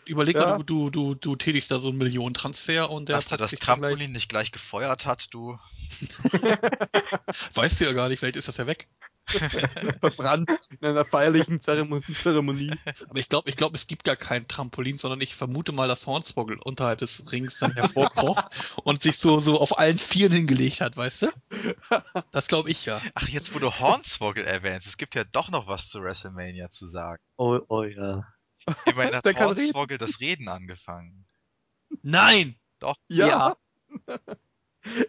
Überleg Ja. mal, du, du, du, du tätigst da so einen Millionentransfer und der Dass er packt das sich dann gleich- Trampolin nicht gleich gefeuert hat, du. Weißt du ja gar nicht, vielleicht ist das ja weg. verbrannt in einer feierlichen Zeremon Zeremonie. Aber ich glaube, ich glaube, es gibt gar kein Trampolin, sondern ich vermute mal, dass Hornswoggle unterhalb des Rings dann hervorkroch und sich so, so auf allen Vieren hingelegt hat, weißt du? Das glaube ich ja. Ach, jetzt wo du Hornswoggle erwähnst, es gibt ja doch noch was zu WrestleMania zu sagen. Oh, oh ja. Immerhin hat. Hornswoggle das Reden angefangen. Nein! Ja.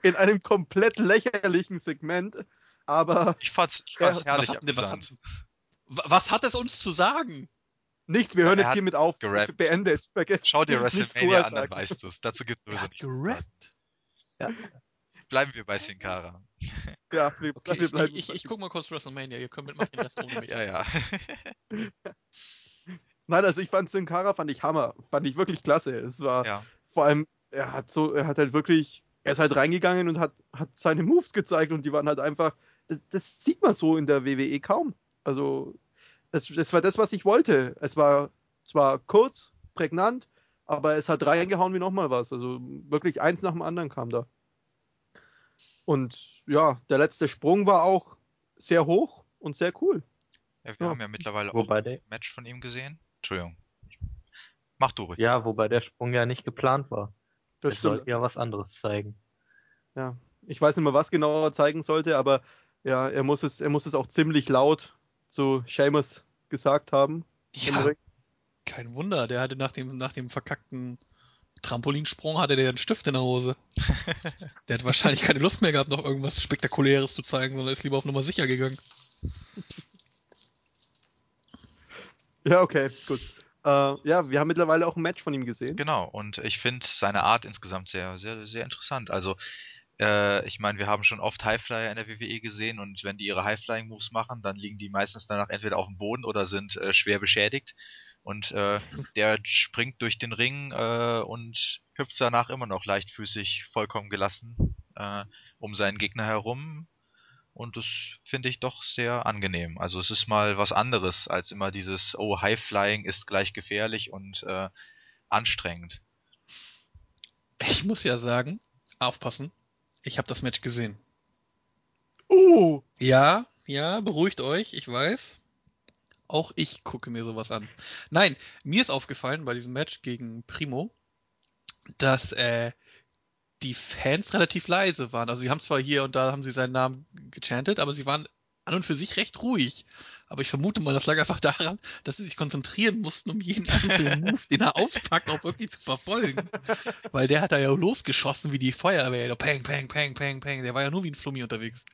In einem komplett lächerlichen Segment. Aber Ich fand's, ich Ja, fand's was herrlich hat- ne, was. Wa- Was hat es uns zu sagen? nichts, wir hören Er jetzt hiermit auf. gerappt. Beendet. Vergesst. Schau dir WrestleMania an, dann weißt du's. Dazu gibt's Er sowieso hat nicht. gerappt. Bleiben wir bei Sin Cara. Ja, wir, Okay, wir ich, bleiben. ich, ich, ich guck mal kurz WrestleMania, ihr könnt mitmachen, den Rest ohne mich. Ja, ja. Nein, also ich fand Sin Cara fand ich Hammer. Fand ich wirklich klasse. Es war ja. vor allem, er hat so, er hat halt wirklich, er ist halt reingegangen und hat, hat seine Moves gezeigt und die waren halt einfach, das, das sieht man so in der WWE kaum. Also, das, das war das, was ich wollte. Es war zwar kurz, prägnant, aber es hat reingehauen wie nochmal was. Also wirklich eins nach dem anderen kam da. Und ja, der letzte Sprung war auch sehr hoch und sehr cool. ja wir Ja. haben ja mittlerweile auch Wobei der, ein Match von ihm gesehen. Entschuldigung. Mach du ruhig. ja, wobei der Sprung ja nicht geplant war. Das Das soll stimmt. ja was anderes zeigen. Ja, ich weiß nicht mehr, was genau er zeigen sollte, aber ja, er muss es, er muss es auch ziemlich laut zu Seamus gesagt haben. Ja, kein Wunder, der hatte nach dem, nach dem verkackten Trampolinsprung hatte der einen Stift in der Hose. Der hat wahrscheinlich keine Lust mehr gehabt, noch irgendwas Spektakuläres zu zeigen, sondern ist lieber auf Nummer sicher gegangen. Ja, okay, gut. Äh, ja, wir haben mittlerweile auch ein Match von ihm gesehen. Genau, und ich finde seine Art insgesamt sehr, sehr, sehr interessant. Also, äh, ich meine, wir haben schon oft Highflyer in der WWE gesehen und wenn die ihre Highflying-Moves machen, dann liegen die meistens danach entweder auf dem Boden oder sind äh, schwer beschädigt. Und äh, der springt durch den Ring äh, und hüpft danach immer noch leichtfüßig, vollkommen gelassen äh, um seinen Gegner herum. Und das finde ich doch sehr angenehm. Also es ist mal was anderes als immer dieses, oh, Highflying ist gleich gefährlich und äh, anstrengend. Ich muss ja sagen, aufpassen, ich habe das Match gesehen. Oh, Ja, ja, beruhigt euch, ich weiß. Auch ich gucke mir sowas an. Nein, mir ist aufgefallen bei diesem Match gegen Primo, dass äh, die Fans relativ leise waren. Also sie haben zwar hier und da haben sie seinen Namen gechantet, aber sie waren an und für sich recht ruhig. Aber ich vermute mal, das lag einfach daran, dass sie sich konzentrieren mussten, um jeden einzelnen Move, den er auspackt, auch wirklich zu verfolgen. Weil der hat da ja losgeschossen wie die Feuerwehr. Peng, peng, peng, peng, peng. Der war ja nur wie ein Flummi unterwegs.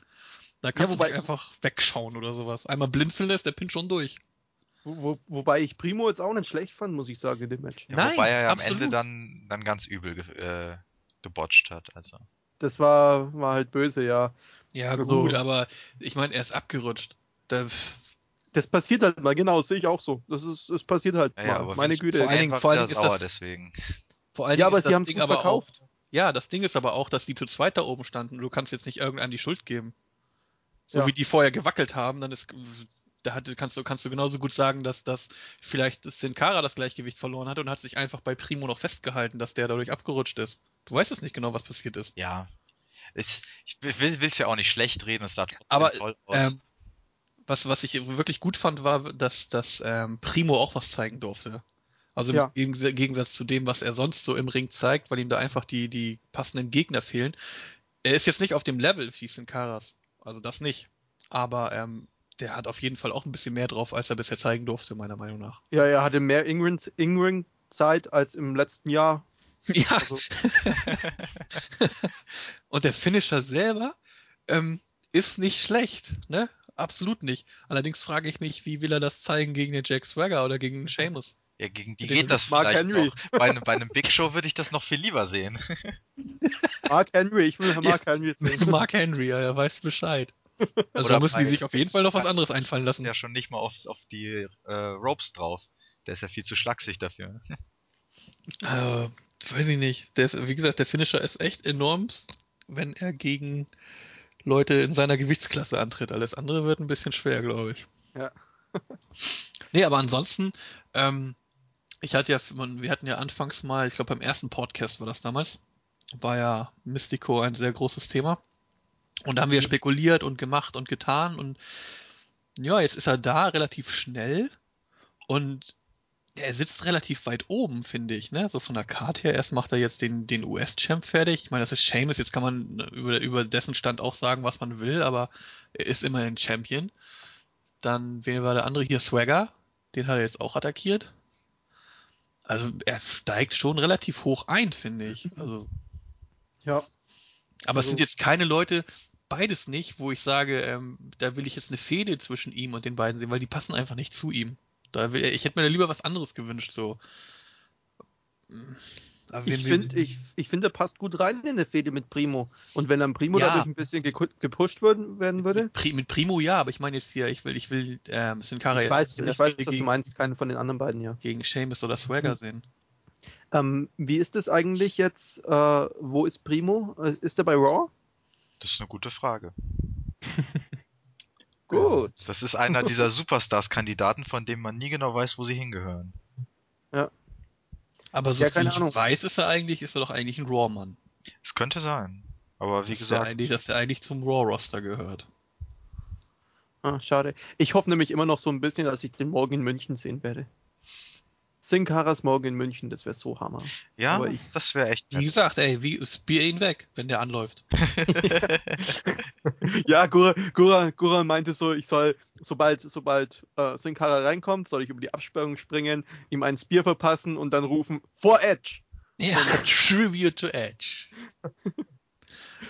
Da kannst wobei- du einfach wegschauen oder sowas. Einmal blinzeln ist der Pin schon durch. wo, wo, wobei ich Primo jetzt auch nicht schlecht fand, muss ich sagen, in dem Match. Ja, Nein, wobei er ja am absolut. Ende dann, dann ganz übel ge äh, gebotcht hat. Also. Das war, war halt böse, ja. Ja, Also- gut, aber ich meine, er ist abgerutscht. Da, Das passiert halt mal, genau, das sehe ich auch so. Das ist, es passiert halt Ja, ja, mal. aber Meine Güte. Vor allen Dingen- vor allen Dingen ist das- deswegen. vor allen Ja, Dingen aber ist sie gut aber verkauft. Auch, ja, das Ding ist aber auch, dass die zu zweit da oben standen. Du kannst jetzt nicht irgendeinem die Schuld geben. So Ja. wie die vorher gewackelt haben, dann ist da hat, kannst du kannst du genauso gut sagen, dass das vielleicht Sin Cara das Gleichgewicht verloren hat und hat sich einfach bei Primo noch festgehalten, dass der dadurch abgerutscht ist. Du weißt es nicht genau, was passiert ist. Ja. Ich, ich will es ja auch nicht schlecht reden, es sah trotzdem Aber, toll aus. Ähm, was, was ich wirklich gut fand, war, dass, dass ähm, Primo auch was zeigen durfte. Also Ja. im Gegens- Gegensatz zu dem, was er sonst so im Ring zeigt, weil ihm da einfach die, die passenden Gegner fehlen. Er ist jetzt nicht auf dem Level wie Sin Caras. Also das nicht. Aber ähm, der hat auf jeden Fall auch ein bisschen mehr drauf, als er bisher zeigen durfte, meiner Meinung nach. Ja, er hatte mehr In-Ring- In-Ring-Zeit als im letzten Jahr. Ja, Also, und der Finisher selber ähm, ist nicht schlecht, ne? Absolut nicht. Allerdings frage ich mich, wie will er das zeigen gegen den Jack Swagger oder gegen den Sheamus? Ja, gegen die geht das Mark vielleicht Henry. noch. Bei, einem- bei einem Big Show würde ich das noch viel lieber sehen. Mark Henry, ich will Mark Henry sehen. Mark Henry, ja, er weiß Bescheid. Also Oder da müssen die sich auf jeden Fall noch was anderes einfallen Ist lassen. ja schon nicht mal auf, auf die äh, Ropes drauf. Der ist ja viel zu schlaksig dafür. Äh, weiß ich nicht. Der, wie gesagt, der Finisher ist echt enorm, wenn er gegen Leute in seiner Gewichtsklasse antritt. Alles andere wird ein bisschen schwer, glaube ich. Ja. nee, aber ansonsten, ähm, ich hatte ja, wir hatten ja anfangs mal, ich glaube beim ersten Podcast war das damals, war ja Mystico ein sehr großes Thema. Und da haben wir spekuliert und gemacht und getan und ja, jetzt ist er da relativ schnell und er sitzt relativ weit oben, finde ich, ne? So von der Karte her. Erst macht er jetzt den, den US-Champ fertig. Ich meine, das ist Seamus. Jetzt kann man ne, über, über dessen Stand auch sagen, was man will, aber er ist immerhin Champion. Dann, wer war der andere hier? Swagger. Den hat er jetzt auch attackiert. Also, er steigt schon relativ hoch ein, finde ich. Also, Ja. aber es Also- sind jetzt keine Leute, beides nicht, wo ich sage, ähm, da will ich jetzt eine Fehde zwischen ihm und den beiden sehen, weil die passen einfach nicht zu ihm. Da ich hätte mir da lieber was anderes gewünscht, so. Ich finde, ich, ich find, er passt gut rein in der Fehde mit Primo. Und wenn dann Primo Ja. dadurch ein bisschen gepusht werden, werden würde. Mit, Pri mit Primo ja, aber ich meine jetzt hier, ich will, ich will ähm, Sin Cara Ich jetzt weiß, ich weiß, was du gegen, meinst, keine von den anderen beiden, ja. gegen Seamus oder Swagger Mhm. sehen. Ähm, wie ist es eigentlich jetzt? Äh, wo ist Primo? Äh, Ist er bei Raw? Das ist eine gute Frage. Gut. Das ist einer dieser Superstars-Kandidaten, von dem man nie genau weiß, wo sie hingehören. Aber so Ja, viel ich Ahnung. weiß, ist er eigentlich, ist er doch eigentlich ein Raw-Mann. Es könnte sein. Aber wie Dass gesagt, eigentlich, dass der eigentlich zum Raw-Roster gehört. Ah, schade. Ich hoffe nämlich immer noch so ein bisschen, dass ich den morgen in München sehen werde. Sin Caras morgen in München, das wäre so Hammer. ja, aber ich- das wäre echt Wie gesagt, ey, wie spear ihn weg, wenn der anläuft. Ja, Gura, Gura, Gura meinte so, ich soll, sobald, sobald äh, Sin Cara reinkommt, soll ich über die Absperrung springen, ihm ein Spear verpassen und dann rufen, vor Edge! Ja, Tribute to Edge.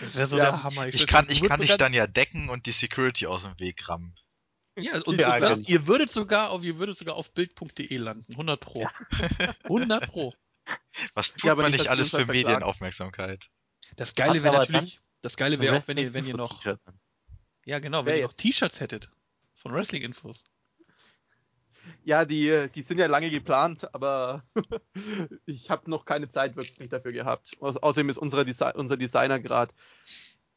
Das wäre so Ja, der Hammer. Ich würd- kann, ich kann dich dann ja decken und die Security aus dem Weg rammen. Ja, und Ja, das, ihr würdet sogar auf, ihr würdet sogar auf bild.de landen. 100 pro. 100 pro. Was tut Ja, aber man nicht, alles für. Medienaufmerksamkeit? Das Geile wäre natürlich, das Geile wäre auch, wenn ihr, wenn ihr noch, ja genau, wenn ihr noch? T-Shirts hättet. Von Wrestling-Infos. Ja, die, die sind ja lange geplant, aber ich habe noch keine Zeit wirklich dafür gehabt. Au- Außerdem ist unsere Desi unser Designer gerade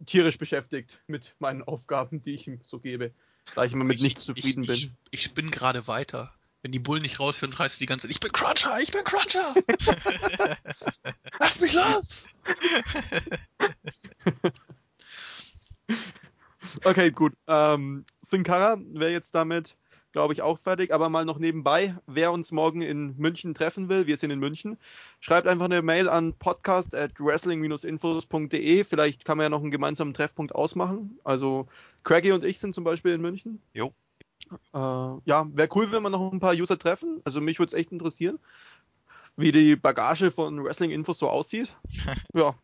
tierisch beschäftigt mit meinen Aufgaben, die ich ihm so gebe, da ich immer mit Ich- nichts zufrieden ich, bin. Ich, ich spinne gerade weiter. Wenn die Bullen nicht rausführen, schreist du die ganze Zeit, ich bin Cruncher, ich bin Cruncher! Lass mich los! Okay, gut. Ähm, Sin Cara wäre jetzt damit, glaube ich, auch fertig. Aber mal noch nebenbei, wer uns morgen in München treffen will, wir sind in München, schreibt einfach eine Mail an podcast at wrestling-infos.de. Vielleicht kann man ja noch einen gemeinsamen Treffpunkt ausmachen. Also Craigie und ich sind zum Beispiel in München. Jo. Äh, ja, wäre cool, wenn wir noch ein paar User treffen. Also mich würde es echt interessieren, wie die Bagage von Wrestling Infos so aussieht. ja.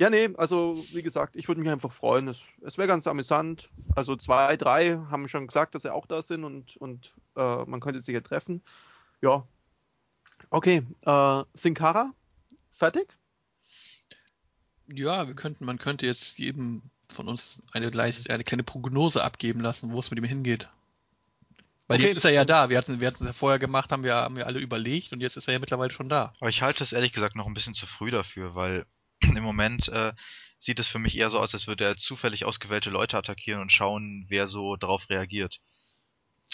Ja, nee, also wie gesagt, ich würde mich einfach freuen. Es, es wäre ganz amüsant. Also zwei, drei haben schon gesagt, dass sie auch da sind und, und äh, man könnte sich ja treffen. Ja. Okay, äh, Sin Cara, fertig? Ja, wir könnten, man könnte jetzt jedem von uns eine, eine kleine Prognose abgeben lassen, wo es mit ihm hingeht. Weil Okay, jetzt ist er ja da. Wir hatten, wir hatten es ja vorher gemacht, haben wir, haben wir alle überlegt und jetzt ist er ja mittlerweile schon da. Aber ich halte es ehrlich gesagt noch ein bisschen zu früh dafür, weil im Moment äh, sieht es für mich eher so aus, als würde er zufällig ausgewählte Leute attackieren und schauen, wer so darauf reagiert.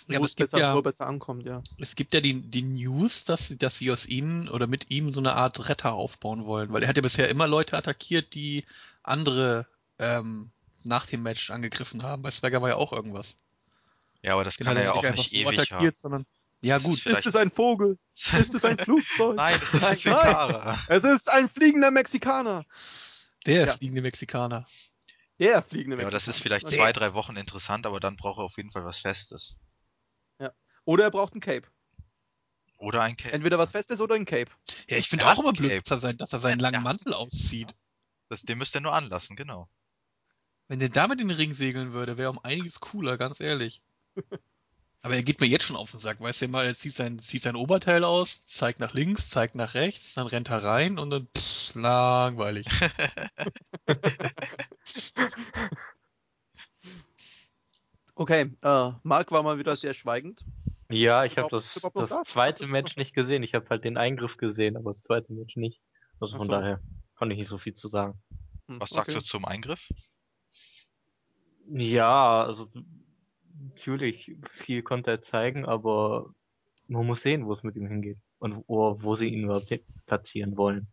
Ja, Wo aber es gibt besser, ja, wo er besser ankommt, ja. es gibt ja die, die News, dass, dass sie aus ihnen oder mit ihm so eine Art Retter aufbauen wollen, weil er hat ja bisher immer Leute attackiert, die andere ähm, nach dem Match angegriffen haben. Bei Swagger war ja auch irgendwas. Ja, aber das Den kann er ja auch einfach nicht so ewig attackiert, haben. sondern ja ist gut. Vielleicht- Ist es ein Vogel? Ist es ein Flugzeug? Nein, das ist ein Sincara. Es ist ein fliegender Mexikaner. Der Ja. fliegende Mexikaner. Der fliegende Ja, aber Mexikaner. das ist vielleicht Okay. zwei, drei Wochen interessant, aber dann braucht er auf jeden Fall was Festes. Oder er braucht ein Cape. Oder ein Cape. Entweder was Festes oder ein Cape. Ja, ich finde Ja, auch immer blöd, dass er, sein, dass er seinen langen Ja. Mantel auszieht. Das, den müsst ihr nur anlassen, genau. Wenn der damit in den Ring segeln würde, wäre um einiges cooler, ganz ehrlich. Aber er geht mir jetzt schon auf den Sack, weißt du mal, er zieht sein, zieht sein Oberteil aus, zeigt nach links, zeigt nach rechts, dann rennt er rein und dann pff, langweilig. Okay, äh, Marc war mal wieder sehr schweigend. Ja, ich habe Überhaupt- das, das da? zweite Match nicht gesehen. Ich habe halt den Eingriff gesehen, aber das zweite Match nicht. Also von so. daher konnte ich nicht so viel zu sagen. Hm, Was sagst okay. du zum Eingriff? Ja, also natürlich, viel konnte er zeigen, aber man muss sehen, wo es mit ihm hingeht. Und wo, wo sie ihn überhaupt platzieren wollen.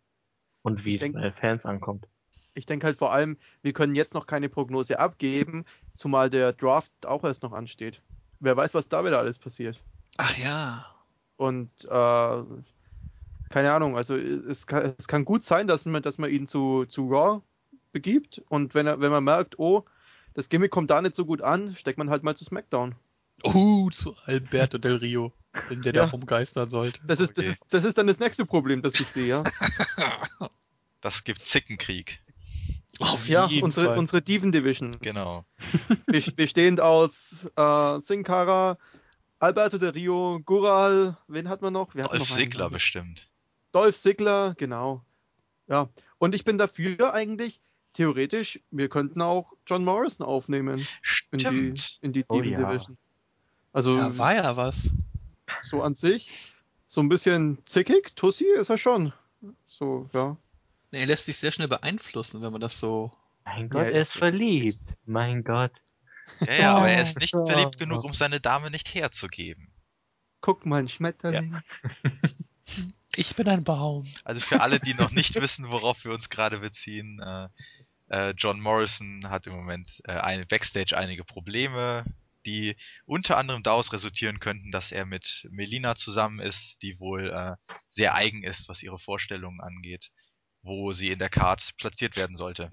Und wie Ich es denk- bei Fans ankommt. Ich denke halt vor allem, wir können jetzt noch keine Prognose abgeben, zumal der Draft auch erst noch ansteht. Wer weiß, was da wieder alles passiert. Ach ja. Und äh, keine Ahnung, also es kann, es kann gut sein, dass man, dass man ihn zu, zu Raw begibt und wenn er, wenn man merkt, oh, das Gimmick kommt da nicht so gut an, steckt man halt mal zu SmackDown. Uh, zu Alberto Del Rio, wenn der Ja. da rumgeistern sollte. Das ist, das Okay. ist, das ist dann das nächste Problem, das ich sehe. Ja, Das gibt Zickenkrieg. Auf ja jeden unsere, Fall. unsere Diven Division. Genau. Best- Bestehend aus äh, Sin Cara, Alberto Del Rio, Gural, wen hat man noch? Wir Dolph noch einen, Ziggler ne? bestimmt. Dolph Ziggler, genau. Ja, und ich bin dafür eigentlich, theoretisch, wir könnten auch John Morrison aufnehmen in die, Stimmt. in die Oh ja. Division. Also Ja, war ja was. so an sich, so ein bisschen zickig, Tussi ist er schon. So, ja. Nee, Er lässt sich sehr schnell beeinflussen, wenn man das so. Mein Gott, Ja, er ist- verliebt. Mein Gott. Ja, ja, aber er ist nicht Ja. verliebt genug, um seine Dame nicht herzugeben. Guck mal, ein Schmetterling. Ich bin ein Baum. Also für alle, die noch nicht wissen, worauf wir uns gerade beziehen, äh, äh, John Morrison hat im Moment äh, ein, Backstage einige Probleme, die unter anderem daraus resultieren könnten, dass er mit Melina zusammen ist, die wohl äh, sehr eigen ist, was ihre Vorstellungen angeht, wo sie in der Card platziert werden sollte.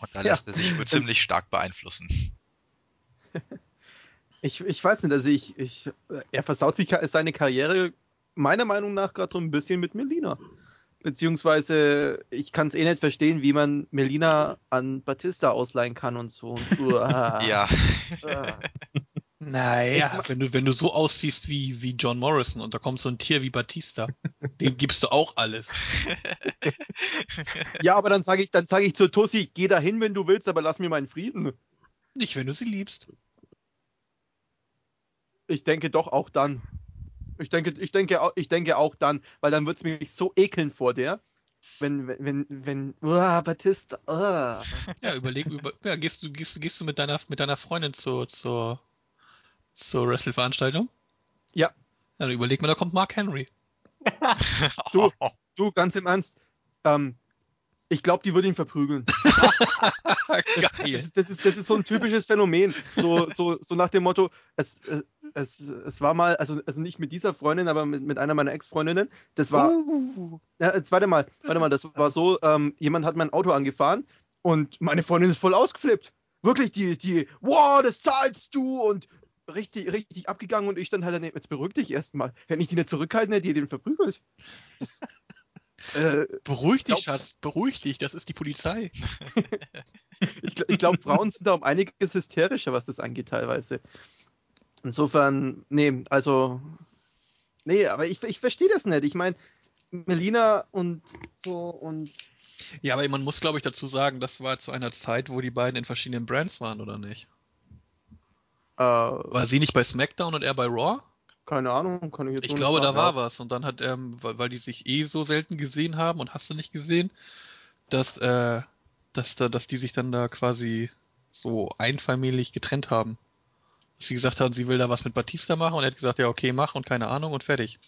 Und da Ja. lässt er sich wohl ziemlich stark beeinflussen. Ich, ich weiß nicht, also ich, ich, er versaut sich seine Karriere meiner Meinung nach gerade so ein bisschen mit Melina. Beziehungsweise, ich kann es eh nicht verstehen, wie man Melina an Batista ausleihen kann und so. Und, uah, Ja. uah. Naja, wenn du, wenn du so aussiehst wie, wie John Morrison und da kommt so ein Tier wie Batista, dem gibst du auch alles. Ja, aber dann sage ich, dann sage ich zur Tussi, geh dahin, wenn du willst, aber lass mir meinen Frieden. Nicht, wenn du sie liebst. Ich denke doch auch dann. Ich denke, ich denke, ich denke auch dann, weil dann wird es mich so ekeln vor der. Wenn, wenn, wenn, wenn, uah, Batista, uah. Ja, überleg, über, ja, gehst du, gehst du, gehst du mit deiner, mit deiner Freundin zur, zur, zur Wrestle-Veranstaltung? Ja. Ja, dann überleg mal, da kommt Mark Henry. Du. Du, ganz im Ernst, ähm, ich glaube, die würde ihn verprügeln. Das Geil. ist, das, ist, das ist so ein typisches Phänomen. So, so, so nach dem Motto, es, es, es, war mal, also, also nicht mit dieser Freundin, aber mit, mit einer meiner Ex-Freundinnen. Das war, Uh, ja, jetzt warte mal, warte mal, das war so, ähm, jemand hat mein Auto angefahren und meine Freundin ist voll ausgeflippt. Wirklich, die, die, wow, das zahlst du und richtig, richtig abgegangen und ich dann halt, jetzt beruhig dich erstmal. Hätte ich die nicht zurückhalten, hätte die den verprügelt. Äh, beruhig dich, glaub- Schatz, beruhig dich, das ist die Polizei. ich, ich glaube, Frauen sind da um einiges hysterischer, was das angeht, teilweise. Insofern, nee, also, nee, aber ich, ich verstehe das nicht. Ich meine, Melina und so und Ja, aber man muss, glaube ich, dazu sagen, das war zu einer Zeit, wo die beiden in verschiedenen Brands waren, oder nicht? äh, War sie nicht bei SmackDown und er bei Raw? Keine Ahnung, kann ich jetzt Ich glaube, da sagen. war was. Und dann hat, ähm, weil, weil die sich eh so selten gesehen haben und hast du nicht gesehen, dass, äh, dass, da, dass die sich dann da quasi so einfamiliig getrennt haben. Dass sie gesagt haben, sie will da was mit Batista machen und er hat gesagt, ja, okay, mach und keine Ahnung und fertig.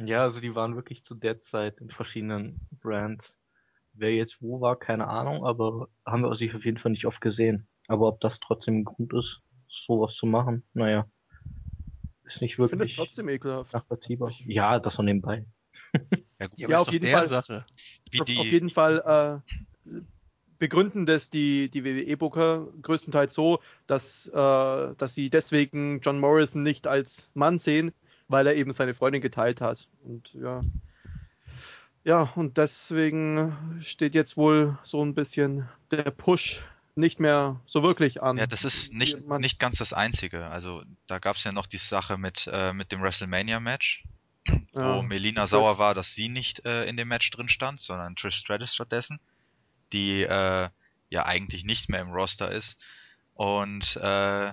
Ja, also die waren wirklich zu der Zeit in verschiedenen Brands. Wer jetzt wo war, keine Ahnung, aber haben wir sich auf jeden Fall nicht oft gesehen. Aber ob das trotzdem ein Grund ist, sowas zu machen, naja, ist nicht Ich finde es wirklich trotzdem ekelhaft. nachvollziehbar. Ja, das von nebenbei. Ja, gut, Ja, auf jeden Fall. Sache. wie auf, die, auf jeden Fall äh, begründen das die, die WWE-Booker größtenteils so, dass, äh, dass sie deswegen John Morrison nicht als Mann sehen, weil er eben seine Freundin geteilt hat. Und ja. Ja, und deswegen steht jetzt wohl so ein bisschen der Push nicht mehr so wirklich an. Ja, das ist nicht, nicht ganz das Einzige. Also da gab es ja noch die Sache mit, äh, mit dem WrestleMania-Match, Ja, wo Melina sauer war, dass sie nicht äh, in dem Match drin stand, sondern Trish Stratus stattdessen, die äh, ja eigentlich nicht mehr im Roster ist. Und äh,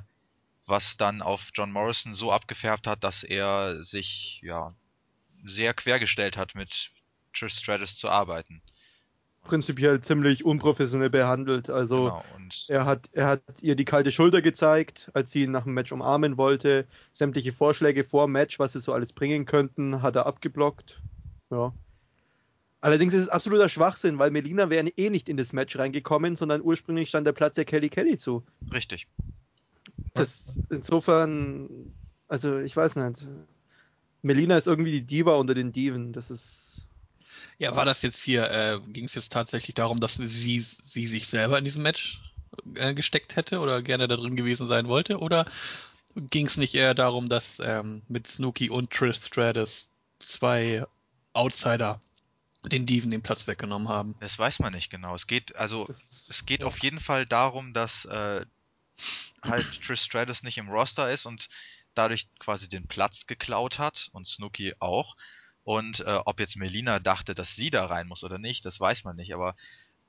was dann auf John Morrison so abgefärbt hat, dass er sich ja sehr quergestellt hat, mit Trish Stratus zu arbeiten. Prinzipiell ziemlich unprofessionell behandelt. Also genau. Er hat, er hat ihr die kalte Schulter gezeigt, als sie ihn nach dem Match umarmen wollte. Sämtliche Vorschläge vor dem Match, was sie so alles bringen könnten, hat er abgeblockt. Ja. Allerdings ist es absoluter Schwachsinn, weil Melina wäre eh nicht in das Match reingekommen, sondern ursprünglich stand der Platz ja Kelly Kelly zu. richtig. Das insofern, also ich weiß nicht. Melina ist irgendwie die Diva unter den Diven. Das ist. Ja, war das jetzt hier, äh, ging es jetzt tatsächlich darum, dass sie, sie sich selber in diesem Match äh, gesteckt hätte oder gerne da drin gewesen sein wollte? Oder ging es nicht eher darum, dass ähm, mit Snooki und Trish Stratus zwei Outsider den Diven den Platz weggenommen haben? Das weiß man nicht genau. Es geht also das Es geht ja. auf jeden Fall darum, dass äh, halt Trish Stratus nicht im Roster ist und dadurch quasi den Platz geklaut hat und Snooki auch. Und äh, ob jetzt Melina dachte, dass sie da rein muss oder nicht, das weiß man nicht, aber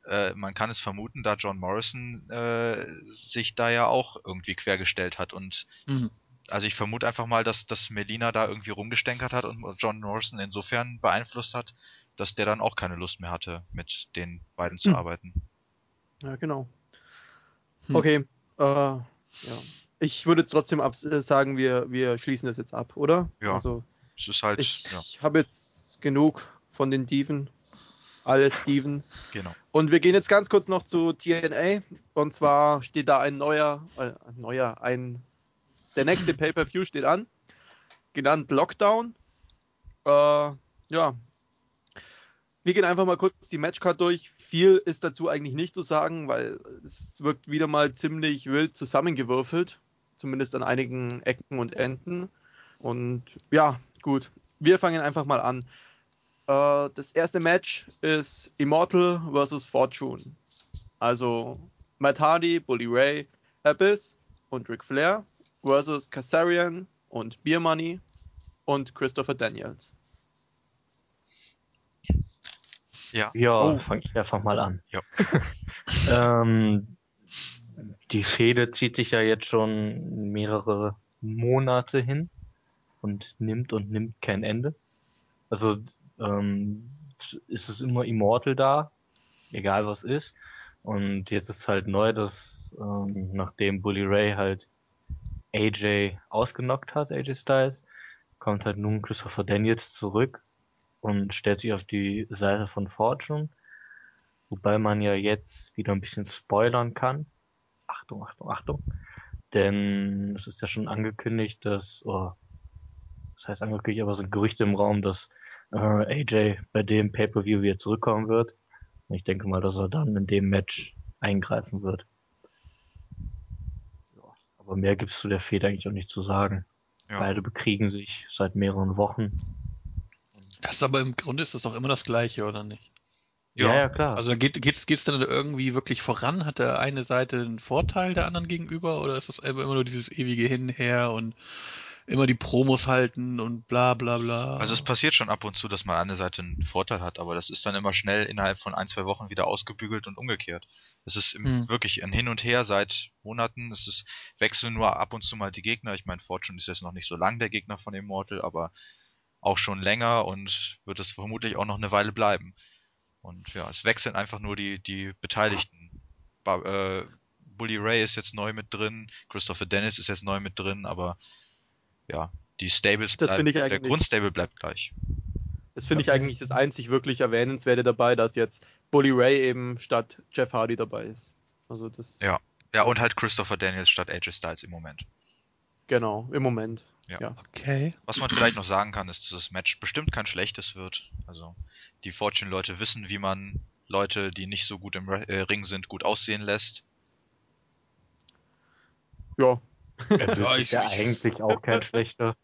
äh, man kann es vermuten, da John Morrison äh, sich da ja auch irgendwie quergestellt hat und Mhm. also ich vermute einfach mal, dass, dass Melina da irgendwie rumgestänkert hat und John Morrison insofern beeinflusst hat, dass der dann auch keine Lust mehr hatte, mit den beiden zu Hm. arbeiten. Ja, genau. Hm. Okay. Äh, ja. Ich würde trotzdem ab äh, sagen, wir, wir schließen das jetzt ab, oder? Ja. Also Es ist halt, ich ja, habe jetzt genug von den Diven. Alle Steven. genau. Und wir gehen jetzt ganz kurz noch zu TNA. Und zwar steht da ein neuer, äh, ein neuer, ein, der nächste Pay-Per-View steht an. Genannt Lockdown. Äh, ja. Wir gehen einfach mal kurz die Matchcard durch. Viel ist dazu eigentlich nicht zu sagen, weil es wirkt wieder mal ziemlich wild zusammengewürfelt. Zumindest an einigen Ecken und Enden. Und ja, gut. Wir fangen einfach mal an. Äh, das erste Match ist Immortal vs. Fortune. Also Matt Hardy, Bully Ray, Abyss und Ric Flair versus Kassarian und Beer Money und Christopher Daniels. Ja, Ja, Oh. fange ich einfach mal an. Ja. ähm, die Fehde zieht sich ja jetzt schon mehrere Monate hin und nimmt und nimmt kein Ende. Also ähm, ist es immer Immortal da, egal was ist. Und jetzt ist halt neu, dass ähm, nachdem Bully Ray halt AJ ausgenockt hat, AJ Styles, kommt halt nun Christopher Daniels zurück und stellt sich auf die Seite von Fortune. Wobei man ja jetzt wieder ein bisschen spoilern kann. Achtung, Achtung, Achtung. Denn es ist ja schon angekündigt, dass, oh, das heißt angekündigt, aber es sind Gerüchte im Raum, dass äh, AJ bei dem Pay-Per-View wieder zurückkommen wird. Und ich denke mal, dass er dann in dem Match eingreifen wird. Ja, aber mehr gibt's zu der Fehde eigentlich auch nicht zu sagen. ja. Beide bekriegen sich seit mehreren Wochen. Das ist aber im Grunde ist das doch immer das Gleiche, oder nicht? Ja. Ja, ja, klar. Also geht geht's geht's dann irgendwie wirklich voran? Hat der eine Seite einen Vorteil der anderen gegenüber oder ist das einfach immer nur dieses ewige Hinher und immer die Promos halten und bla bla bla? Also es passiert schon ab und zu, dass mal eine Seite einen Vorteil hat, aber das ist dann immer schnell innerhalb von ein, zwei Wochen wieder ausgebügelt und umgekehrt. Es ist im, Hm. wirklich ein Hin und Her seit Monaten. Es ist, wechseln nur ab und zu mal die Gegner. Ich meine, Fortune ist jetzt noch nicht so lang der Gegner von Immortal, aber auch schon länger und wird es vermutlich auch noch eine Weile bleiben. Und ja, es wechseln einfach nur die, die Beteiligten. Ba äh, Bully Ray ist jetzt neu mit drin, Christopher Dennis ist jetzt neu mit drin, aber ja, die Stables Das finde ich der Grundstable bleibt gleich. Das finde ich eigentlich das einzig wirklich Erwähnenswerte dabei, dass jetzt Bully Ray eben statt Jeff Hardy dabei ist. Also das, Ja. Ja, und halt Christopher Daniels statt AJ Styles im Moment. genau, im Moment. Ja. Ja. okay. Was man vielleicht noch sagen kann, ist, dass das Match bestimmt kein schlechtes wird. Also, die Fortune-Leute wissen, wie man Leute, die nicht so gut im äh, Ring sind, gut aussehen lässt. Ja, Ja, ist ich- ja ich- eigentlich auch kein schlechter.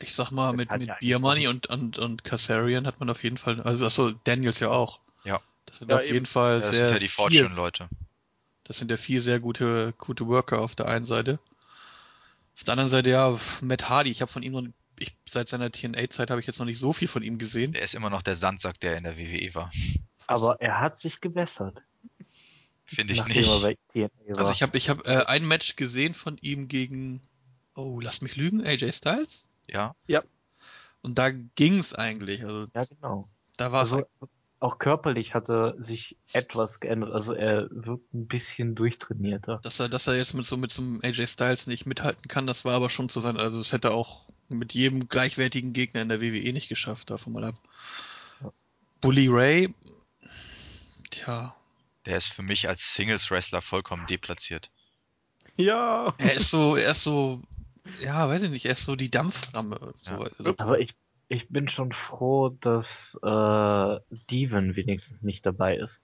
Ich sag mal, mit, mit ja Beer Money und, und, und Kassarian hat man auf jeden Fall, also achso, Daniels ja auch. Ja. Das sind Ja, auf eben. jeden Fall Das sehr sind ja die Fortune-Leute. Das sind ja vier sehr gute, gute Worker auf der einen Seite. Auf der anderen Seite, ja, Matt Hardy, ich habe von ihm noch, ich, seit seiner TNA-Zeit habe ich jetzt noch nicht so viel von ihm gesehen. Der ist immer noch der Sandsack, der in der WWE war. Aber er hat sich gebessert. Finde ich nachdem nicht. Also ich habe ich hab, äh, ein Match gesehen von ihm gegen, oh, lass mich lügen, AJ Styles. Ja, Und da ging's eigentlich. Also ja, genau. da war es Also, auch körperlich hat er sich etwas geändert. Also er wirkt ein bisschen durchtrainierter. dass er, dass er jetzt mit so mit so einem AJ Styles nicht mithalten kann, das war aber schon zu sein. Also das hätte er auch mit jedem gleichwertigen Gegner in der WWE nicht geschafft, davon mal ab. Ja. Bully Ray, tja, der ist für mich als Singles-Wrestler vollkommen deplatziert. Ja. er ist so, er ist so, ja, weiß ich nicht, er ist so die Dampframme. So, Ja. also, Aber ich, ich bin schon froh, dass äh, Steven wenigstens nicht dabei ist.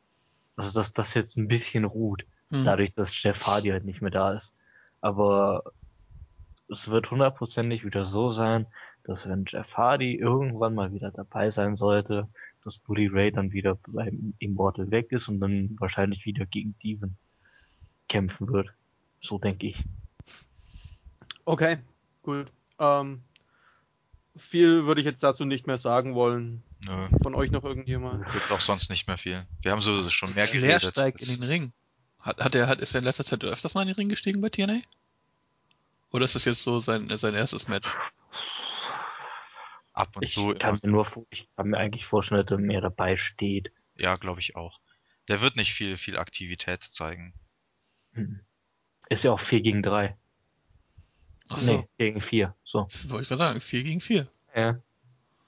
Also dass das jetzt ein bisschen ruht, hm. dadurch, dass Jeff Hardy halt nicht mehr da ist. Aber es wird hundertprozentig wieder so sein, dass wenn Jeff Hardy irgendwann mal wieder dabei sein sollte, dass Bully Ray dann wieder beim Immortal weg ist und dann wahrscheinlich wieder gegen Steven kämpfen wird. So denke ich. Okay, gut. Ähm, viel würde ich jetzt dazu nicht mehr sagen wollen. Nö, Von euch noch irgendjemand? gibt auch sonst nicht mehr viel. Wir haben so schon mehr geredet. steigt in den Ring. Hat, hat er, hat, ist er in letzter Zeit öfters mal in den Ring gestiegen bei TNA? Oder ist das jetzt so sein, sein erstes Match? Ab und Ich zu. kann immer- mir nur, ich kann mir eigentlich vorstellen, dass er mehr dabei steht. Ja, glaube ich auch. Der wird nicht viel, viel Aktivität zeigen. Hm. Ist ja auch 4 gegen 3. Achso, Nee, gegen 4. So. wollte ich gerade sagen, 4 gegen 4. Ja.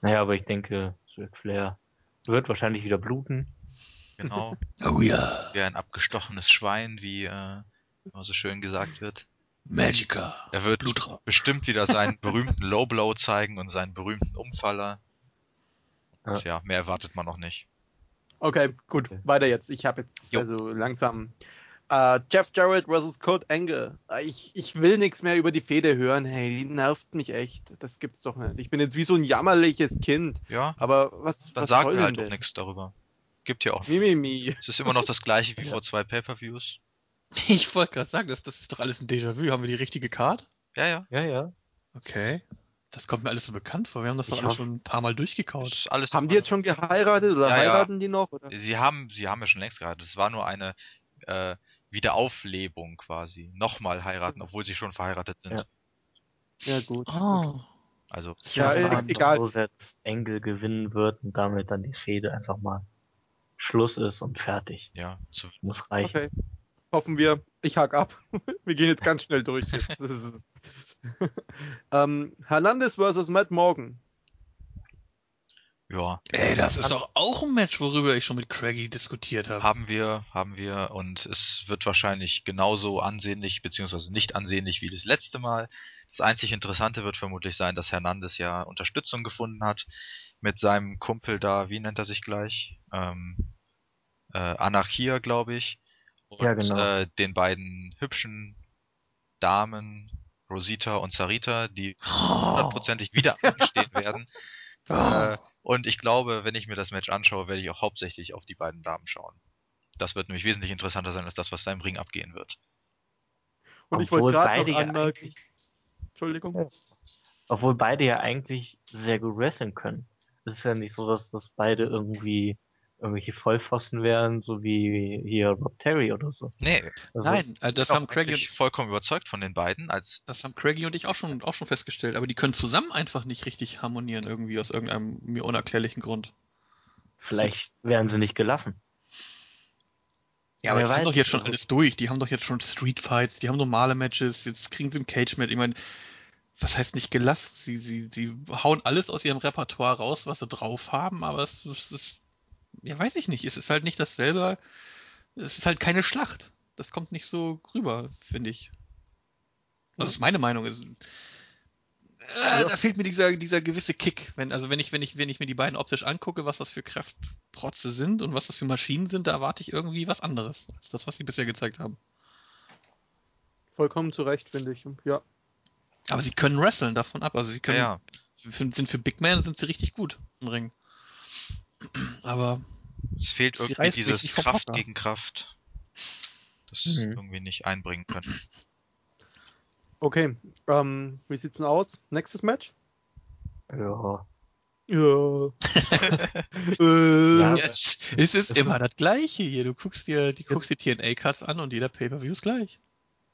Naja, aber ich denke, Ric Flair wird wahrscheinlich wieder bluten. Genau. Oh ja. Wie ein abgestochenes Schwein, wie äh, immer so schön gesagt wird. Magica. Er wird Blutraub. bestimmt wieder seinen berühmten Low Blow zeigen und seinen berühmten Umfaller. Und ja, mehr erwartet man noch nicht. Okay, gut, weiter jetzt. Ich habe jetzt Jo. also langsam äh, Jeff Jarrett versus Kurt Angle. Äh, Ich, ich will nichts mehr über die Fehde hören. Hey, die nervt mich echt. Das gibt's doch nicht. Ich bin jetzt wie so ein jammerliches Kind. Ja, Aber was, dann was sagen soll wir halt auch nichts darüber. Gibt ja auch. Mimimi. Es ist immer noch das gleiche wie Ja. vor zwei Pay-Per-Views. Ich wollte gerade sagen, das, das ist doch alles ein Déjà-vu. Haben wir die richtige Card? Ja, ja. Ja, ja. Okay. Das kommt mir alles so bekannt vor. Wir haben das doch Ich alles schon ein paar Mal durchgekaut. Alles Haben die jetzt schon geheiratet oder Ja, ja. heiraten die noch? Oder? Sie haben, sie haben ja schon längst geheiratet. Es war nur eine äh, Wiederauflebung quasi. Nochmal heiraten, obwohl sie schon verheiratet sind. Ja. Ja, gut. Oh. Also, Ja, Ich hoffe egal. So dass Engel gewinnen wird und damit dann die Fehde einfach mal Schluss ist und fertig. ja, zu, Muss reichen. Okay. Hoffen wir. Ich hack ab. wir gehen jetzt ganz schnell durch. Jetzt. Ähm, Hernandez versus Matt Morgan. ja, Ey, das ist doch auch ein Match, worüber ich schon mit Craigie diskutiert habe. haben wir, haben wir und es wird wahrscheinlich genauso ansehnlich beziehungsweise nicht ansehnlich wie das letzte Mal. Das einzig Interessante wird vermutlich sein, dass Hernandez ja Unterstützung gefunden hat mit seinem Kumpel da, wie nennt er sich gleich? Ähm, äh, Anarchia, glaube ich. Und Ja, genau. äh, den beiden hübschen Damen, Rosita und Sarita, die Oh. hundertprozentig wieder anstehen werden. Oh. Äh, und ich glaube, wenn ich mir das Match anschaue, werde ich auch hauptsächlich auf die beiden Damen schauen. Das wird nämlich wesentlich interessanter sein als das, was da im Ring abgehen wird. Und ich Obwohl wollte gerade beide noch ja anmerken. eigentlich- Entschuldigung. Obwohl beide ja eigentlich sehr gut wrestlen können. Es ist ja nicht so, dass, dass beide irgendwie irgendwelche Vollpfosten wären, so wie hier Rob Terry oder so. Nee, Also, Nein, äh, das ich bin haben Craigie eigentlich und vollkommen überzeugt von den beiden, als das haben Craigie und ich auch schon auch schon festgestellt, aber die können zusammen einfach nicht richtig harmonieren irgendwie aus irgendeinem mir unerklärlichen Grund. Vielleicht werden sie nicht gelassen. Ja, aber die haben weiß, doch jetzt schon also- alles durch. Die haben doch jetzt schon Street Fights, die haben normale Matches, jetzt kriegen sie ein Cage-Match. Ich meine, was heißt nicht gelassen? Sie, sie, sie hauen alles aus ihrem Repertoire raus, was sie drauf haben, aber es, es ist, ja, weiß ich nicht. Es ist halt nicht dasselbe. Es ist halt keine Schlacht. Das kommt nicht so rüber, finde ich. Also, das ist meine Meinung. Es, äh, Da fehlt mir dieser, dieser gewisse Kick. Wenn, also wenn ich, wenn ich, wenn ich mir die beiden optisch angucke, was das für Kraftprotze sind und was das für Maschinen sind, da erwarte ich irgendwie was anderes als das, was sie bisher gezeigt haben. Vollkommen zu Recht, finde ich. Ja. Aber sie können wresteln davon ab. Also sie ja, können, ja, Für, sind für Big Man sind sie richtig gut im Ring. Aber es fehlt irgendwie dieses Kraft gegen Kraft. das Mhm. irgendwie nicht einbringen können. Okay, ähm, wie sieht's denn aus? Nächstes Match? Ja. Ja. äh, Ja. Es ist Das immer das Gleiche hier. Du guckst dir, die guckst dir TNA-Cuts an und jeder Pay-Per-View ist gleich.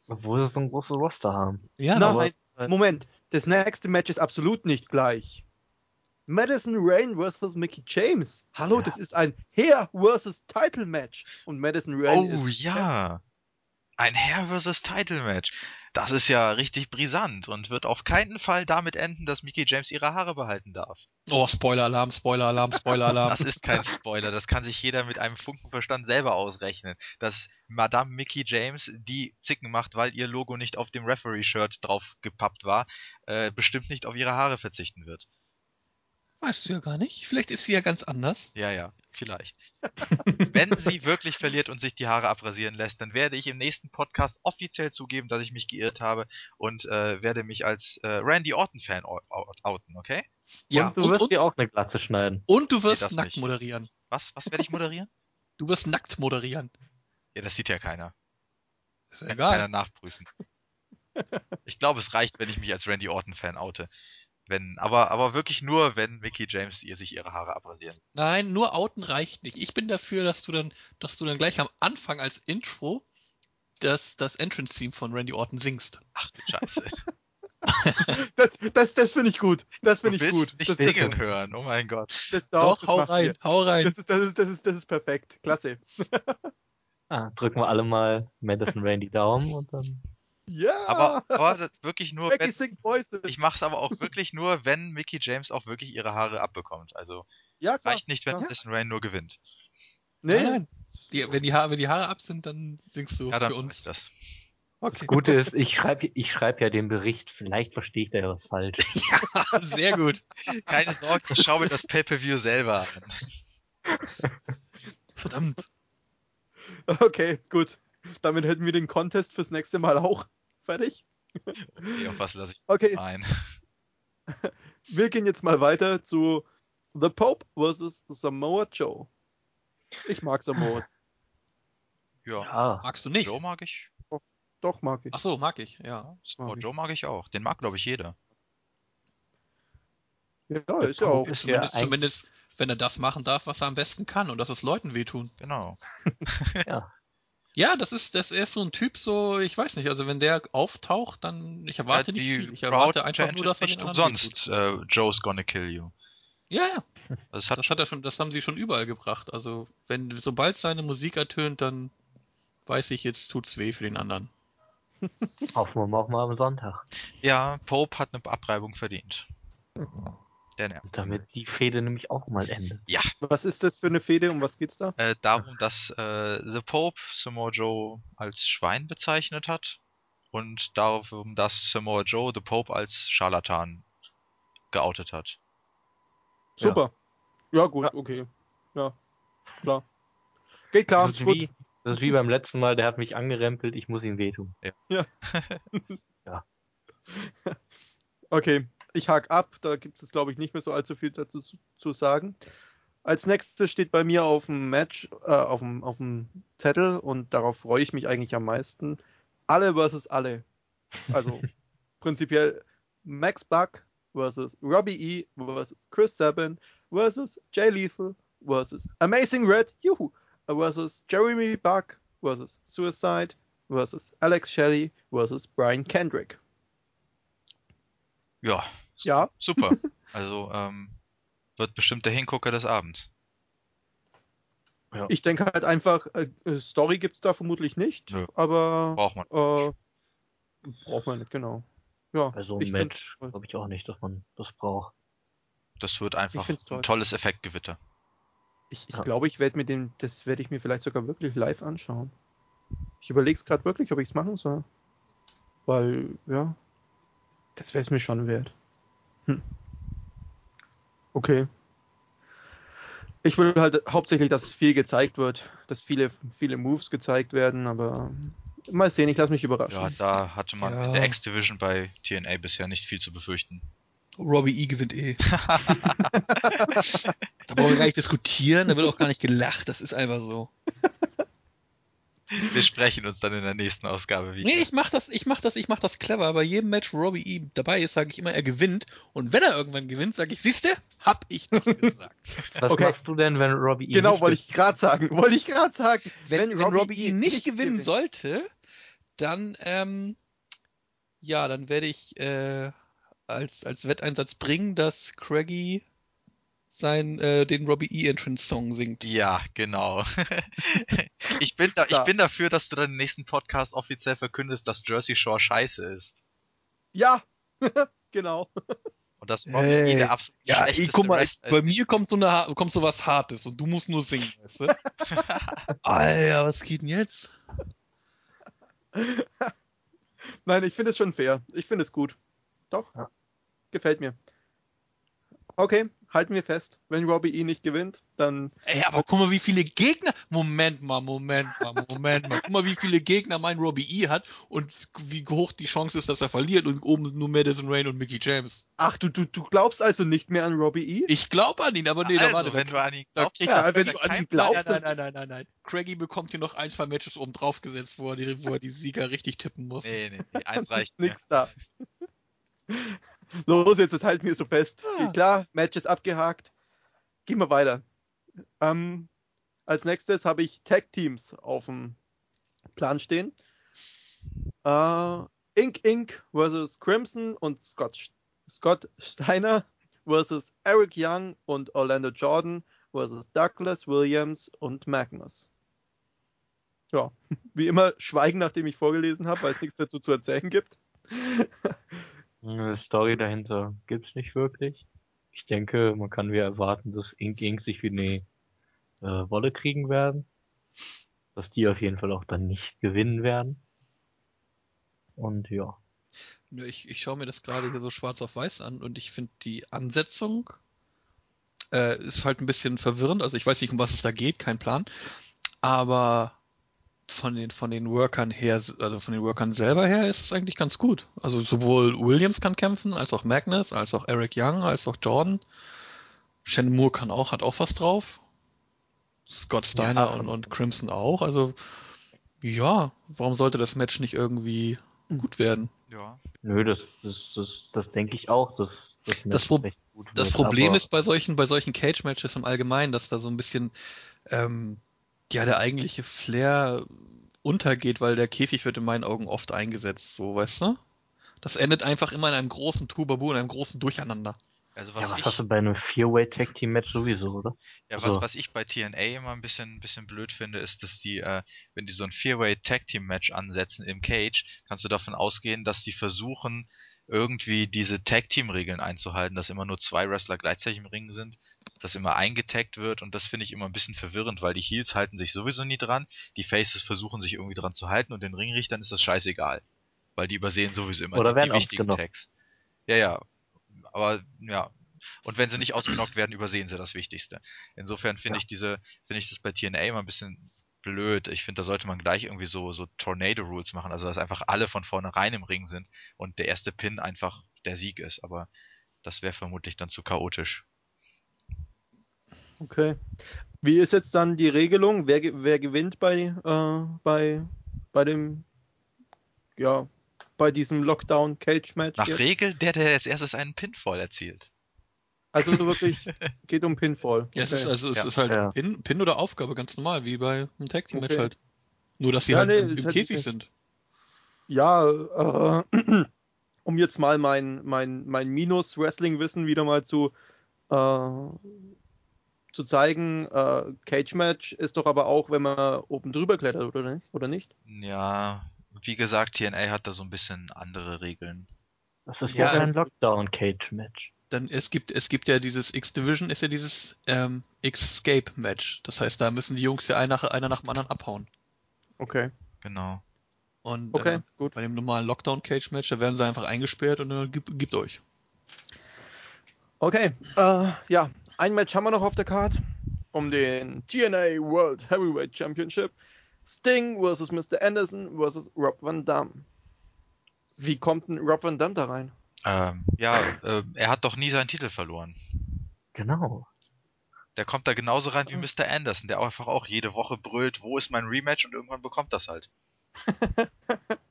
Obwohl sie so ein großes Roster haben. Ja, Nein, Moment, das nächste Match ist absolut nicht gleich. Madison Rain versus Mickey James. Hallo, Ja. das ist ein Hair versus Title Match. Und Madison Rain Oh ist. ja. Ein Hair versus Title Match. Das ist ja richtig brisant und wird auf keinen Fall damit enden, dass Mickey James ihre Haare behalten darf. oh, Spoiler-Alarm, Spoiler-Alarm, Spoiler-Alarm. Das ist kein Spoiler, das kann sich jeder mit einem Funkenverstand selber ausrechnen. Dass Madame Mickey James, die Zicken macht, weil ihr Logo nicht auf dem Referee-Shirt drauf gepappt war, äh, bestimmt nicht auf ihre Haare verzichten wird. Weißt du ja gar nicht. Vielleicht ist sie ja ganz anders. Ja, ja, vielleicht. Wenn sie wirklich verliert und sich die Haare abrasieren lässt, dann werde ich im nächsten Podcast offiziell zugeben, dass ich mich geirrt habe und äh, werde mich als äh, Randy Orton-Fan ou- ou- outen, okay? Ja, und du und, wirst und, dir auch eine Glatze schneiden. und du wirst das nackt nicht. moderieren. Was, was werde ich moderieren? Du wirst nackt moderieren. Ja, das sieht ja keiner. Ist ja Kann keiner egal. nachprüfen. Ich glaube, es reicht, wenn ich mich als Randy Orton-Fan oute. Wenn, aber, aber wirklich nur, wenn Mickey James ihr sich ihre Haare abrasieren. Nein, nur outen reicht nicht. Ich bin dafür, dass du dann, dass du dann gleich am Anfang als Intro das, das Entrance-Theme von Randy Orton singst. Ach du Scheiße. Das, das, das finde ich gut. Das finde ich gut. nicht Das, das, singen hören, oh mein Gott. das, Doch, das hau rein, ihr. hau rein. Das ist, das, ist, das, ist, das ist perfekt. Klasse. Ah, drücken wir alle mal Madison Rain die Daumen und dann. Ja. Aber, aber das wirklich nur, wenn, ich mache es aber auch wirklich nur, wenn Mickey James auch wirklich ihre Haare abbekommt. Also ja, klar. reicht nicht, wenn klar. Madison Rain nur gewinnt. Nee, Nein, nein. Die, wenn, die Haare, wenn die Haare ab sind, dann singst du Ja, dann für mach uns. ich das. Das Gute ist, ich schreibe ich schreib ja den Bericht, vielleicht verstehe ich da ja was falsch. Ja, sehr gut. Keine Sorge, ich schaue mir das Pay-Per-View selber an. Verdammt. Okay, gut. Damit hätten wir den Contest fürs nächste Mal auch fertig. Okay, auf was lasse ich Okay, ein? wir gehen jetzt mal weiter zu The Pope versus Samoa Joe. Ich mag Samoa. Ja, Ja, Magst du nicht? Joe mag ich. Doch, mag ich. Ach so, mag ich, ja. Mag ich. Joe mag ich auch. Den mag, glaube ich, jeder. Ja, The ist ja auch. ist ja Zumindest, zumindest, wenn er das machen darf, was er am besten kann, und das ist Leuten wehtun. Genau. ja. Ja, das ist, das er ist so ein Typ, so, ich weiß nicht, also wenn der auftaucht, dann, ich erwarte Ja, nicht viel. Ich erwarte einfach chantet nur, dass er nicht den anderen umsonst. Äh, Joe's gonna kill you. Ja, ja. Es hat Das hat er schon, das haben sie schon überall gebracht. Also, wenn, sobald seine Musik ertönt, dann weiß ich, jetzt tut's weh für den anderen. Hoffen wir mal auch mal am Sonntag. Ja, Pope hat eine Abreibung verdient. Der nervt. Damit die Fehde nämlich auch mal endet. Was ist das für eine Fehde? Um was geht's da? Äh, darum, dass äh, The Pope Samoa Joe als Schwein bezeichnet hat und darum, dass Samoa Joe The Pope als Scharlatan geoutet hat. Super. Ja, gut, Ja. okay. Ja, klar. Geht klar, das, ist gut. wie, das ist wie beim letzten Mal, der hat mich angerempelt, ich muss ihm wehtun. Okay, ich hake ab. Da gibt es, glaube ich, nicht mehr so allzu viel dazu zu, zu sagen. Als nächstes steht bei mir auf dem Match, äh, auf dem, auf dem Zettel und darauf freue ich mich eigentlich am meisten. Alle versus alle. Also prinzipiell Max Buck versus Robbie E versus Chris Sabin versus Jay Lethal versus Amazing Red Juhu versus Jeremy Buck versus Suicide versus Alex Shelley versus Brian Kendrick. Ja, Ja, super. Also ähm, wird bestimmt der Hingucker des Abends. Ich denke halt einfach, äh, äh, Story gibt es da vermutlich nicht, Nö. aber Braucht man. äh, braucht man nicht, genau. Ja, Bei so einem Match glaube ich auch nicht, dass man das braucht. Das wird einfach find's toll. ein tolles Effektgewitter. Ich, ich Ja. glaube, ich werde mir den, das werde ich mir vielleicht sogar wirklich live anschauen. Ich überlege es gerade wirklich, ob ich es machen soll. Weil, ja, das wäre es mir schon wert. Hm. Okay. Ich will halt hauptsächlich, dass viel gezeigt wird, dass viele, viele Moves gezeigt werden, aber mal sehen, ich lasse mich überraschen. Ja, da hatte man Ja. in der X-Division bei TNA bisher nicht viel zu befürchten. Robbie E gewinnt eh. da brauchen wir gar nicht diskutieren, da wird auch gar nicht gelacht, das ist einfach so. Wir sprechen uns dann in der nächsten Ausgabe wieder. Nee, ich mach das, ich mach das, ich mach das clever. Bei jedem Match, wo Robbie E dabei ist, sage ich immer, er gewinnt. Und wenn er irgendwann gewinnt, sage ich, siehste, hab ich doch gesagt. Was Okay. machst du denn, wenn Robbie E Genau, nicht wollte ich gerade sagen. Wollte ich gerade sagen. wenn, wenn, Robbie, E nicht gewinnen gewinnt. sollte, dann, ähm, ja, dann werde ich äh, als, als Wetteinsatz bringen, dass Craigie sein, äh, den Robbie E Entrance Song singt. Ja, genau. ich, bin da, ich bin dafür, dass du dann im nächsten Podcast offiziell verkündest, dass Jersey Shore scheiße ist. Ja, genau. Und dass Robbie Hey. E der absolut Ja, ey, guck mal, ich, bei mir kommt so, eine, kommt so was Hartes und du musst nur singen, weißt du? Alter, was geht denn jetzt? Nein, ich finde es schon fair. Ich finde es gut. Doch. Ja. Gefällt mir. Okay, halten wir fest. Wenn Robbie E nicht gewinnt, dann. Ey, aber guck mal, wie viele Gegner. Moment mal, Moment mal, Moment mal. Guck mal, wie viele Gegner mein Robbie E hat und wie hoch die Chance ist, dass er verliert und oben sind nur Madison Rain und Mickey James. Ach, du, du, du glaubst also nicht mehr an Robbie E? Ich glaube an ihn, aber nee, da also, warte. wenn da, du an ihn da glaubst, Ja, wenn du an ihn glaubst, nein, nein, nein, nein, nein, nein. Craigie bekommt hier noch ein, zwei Matches oben drauf gesetzt, wo er die, wo er die Sieger richtig tippen muss. Nee, nee, nee, eins reicht. Nix da. Los, jetzt das halten wir so fest. Geht klar, Match ist abgehakt. Gehen wir weiter. Ähm, als nächstes habe ich Tag Teams auf dem Plan stehen. Äh, Ink Inc. versus Crimson und Scott, Scott Steiner versus Eric Young und Orlando Jordan versus Douglas Williams und Magnus. Ja, wie immer schweigen, nachdem ich vorgelesen habe, weil es nichts dazu zu erzählen gibt. Eine Story dahinter gibt's nicht wirklich. Ich denke, man kann wieder erwarten, dass Ink Ink sich wie eine äh, Wolle kriegen werden. Dass die auf jeden Fall auch dann nicht gewinnen werden. Und ja. Ich, ich schaue mir das gerade hier so schwarz auf weiß an und ich finde die Ansetzung äh, ist halt ein bisschen verwirrend. Also ich weiß nicht, um was es da geht, kein Plan. Aber von den, von den Workern her, also von den Workern selber her ist es eigentlich ganz gut. Also sowohl Williams kann kämpfen, als auch Magnus, als auch Eric Young, als auch Jordan. Shannon Moore kann auch, hat auch was drauf. Scott Steiner Ja, und, und Crimson auch. Also ja, warum sollte das Match nicht irgendwie gut werden? Ja. Nö, das, das, das, das denke ich auch, dass das, Das Pro- Das Problem ist bei solchen, bei solchen Cage-Matches im Allgemeinen, dass da so ein bisschen ähm, ja der eigentliche Flair untergeht, weil der Käfig wird in meinen Augen oft eingesetzt, so weißt du? Das endet einfach immer in einem großen Tubabu, in einem großen Durcheinander. Also was, Ja, was ich, hast du bei einem Vier-Way Tag Team Match sowieso, oder? ja, was, also- was ich bei TNA immer ein bisschen, bisschen blöd finde, ist, dass die, äh, wenn die so ein Four-Way Tag Team Match ansetzen im Cage, kannst du davon ausgehen, dass die versuchen, irgendwie diese Tag Team Regeln einzuhalten, dass immer nur zwei Wrestler gleichzeitig im Ring sind, dass immer eingetaggt wird und das finde ich immer ein bisschen verwirrend, weil die Heels halten sich sowieso nie dran, die Faces versuchen sich irgendwie dran zu halten und den Ringrichtern ist das scheißegal, weil die übersehen sowieso immer Oder die, die wichtigen ausgenockt. Tags. Ja, ja, aber ja, und wenn sie nicht ausgenockt werden, übersehen sie das Wichtigste. Insofern finde Ja. ich diese, finde ich das bei TNA immer ein bisschen blöd. Ich finde, da sollte man gleich irgendwie so, so Tornado Rules machen, also dass einfach alle von vornherein im Ring sind und der erste Pin einfach der Sieg ist, aber das wäre vermutlich dann zu chaotisch. Okay. Wie ist jetzt dann die Regelung? Wer, wer gewinnt bei, äh, bei, bei dem, ja, bei diesem Lockdown-Cage-Match? Nach jetzt? Regel der, der als erstes einen Pinfall erzielt. Also wirklich, geht um Pinfall. Ja, es ist, also es Ja. ist halt Ja. Pin, Pin oder Aufgabe, ganz normal, wie bei einem Tag Team Match Okay. halt. Nur, dass sie Ja, halt nee, im, Käfig ich- sind. Ja, äh, um jetzt mal mein, mein, mein Minus-Wrestling-Wissen wieder mal zu, äh, zu zeigen, äh, Cage-Match ist doch aber auch, wenn man oben drüber klettert, oder nicht? Oder nicht? Ja, wie gesagt, TNA hat da so ein bisschen andere Regeln. Das ist Ja. ja, ein Lockdown Cage Match. Dann es gibt es gibt ja dieses X-Division, ist ja dieses ähm, X-Escape-Match. Das heißt, da müssen die Jungs ja einer, einer nach dem anderen abhauen. Okay. Genau. Und Okay, äh, gut. bei dem normalen Lockdown-Cage-Match, da werden sie einfach eingesperrt und dann gibt, gibt euch. Okay, äh, ja, ein Match haben wir noch auf der Card um den TNA World Heavyweight Championship. Sting versus Mr. Anderson versus Rob Van Dam. Wie kommt denn Rob Van Dam da rein? Ähm, ja, äh, er hat doch nie seinen Titel verloren. Genau. Der kommt da genauso rein wie Mr. Anderson, der auch einfach auch jede Woche brüllt, wo ist mein Rematch und irgendwann bekommt das halt.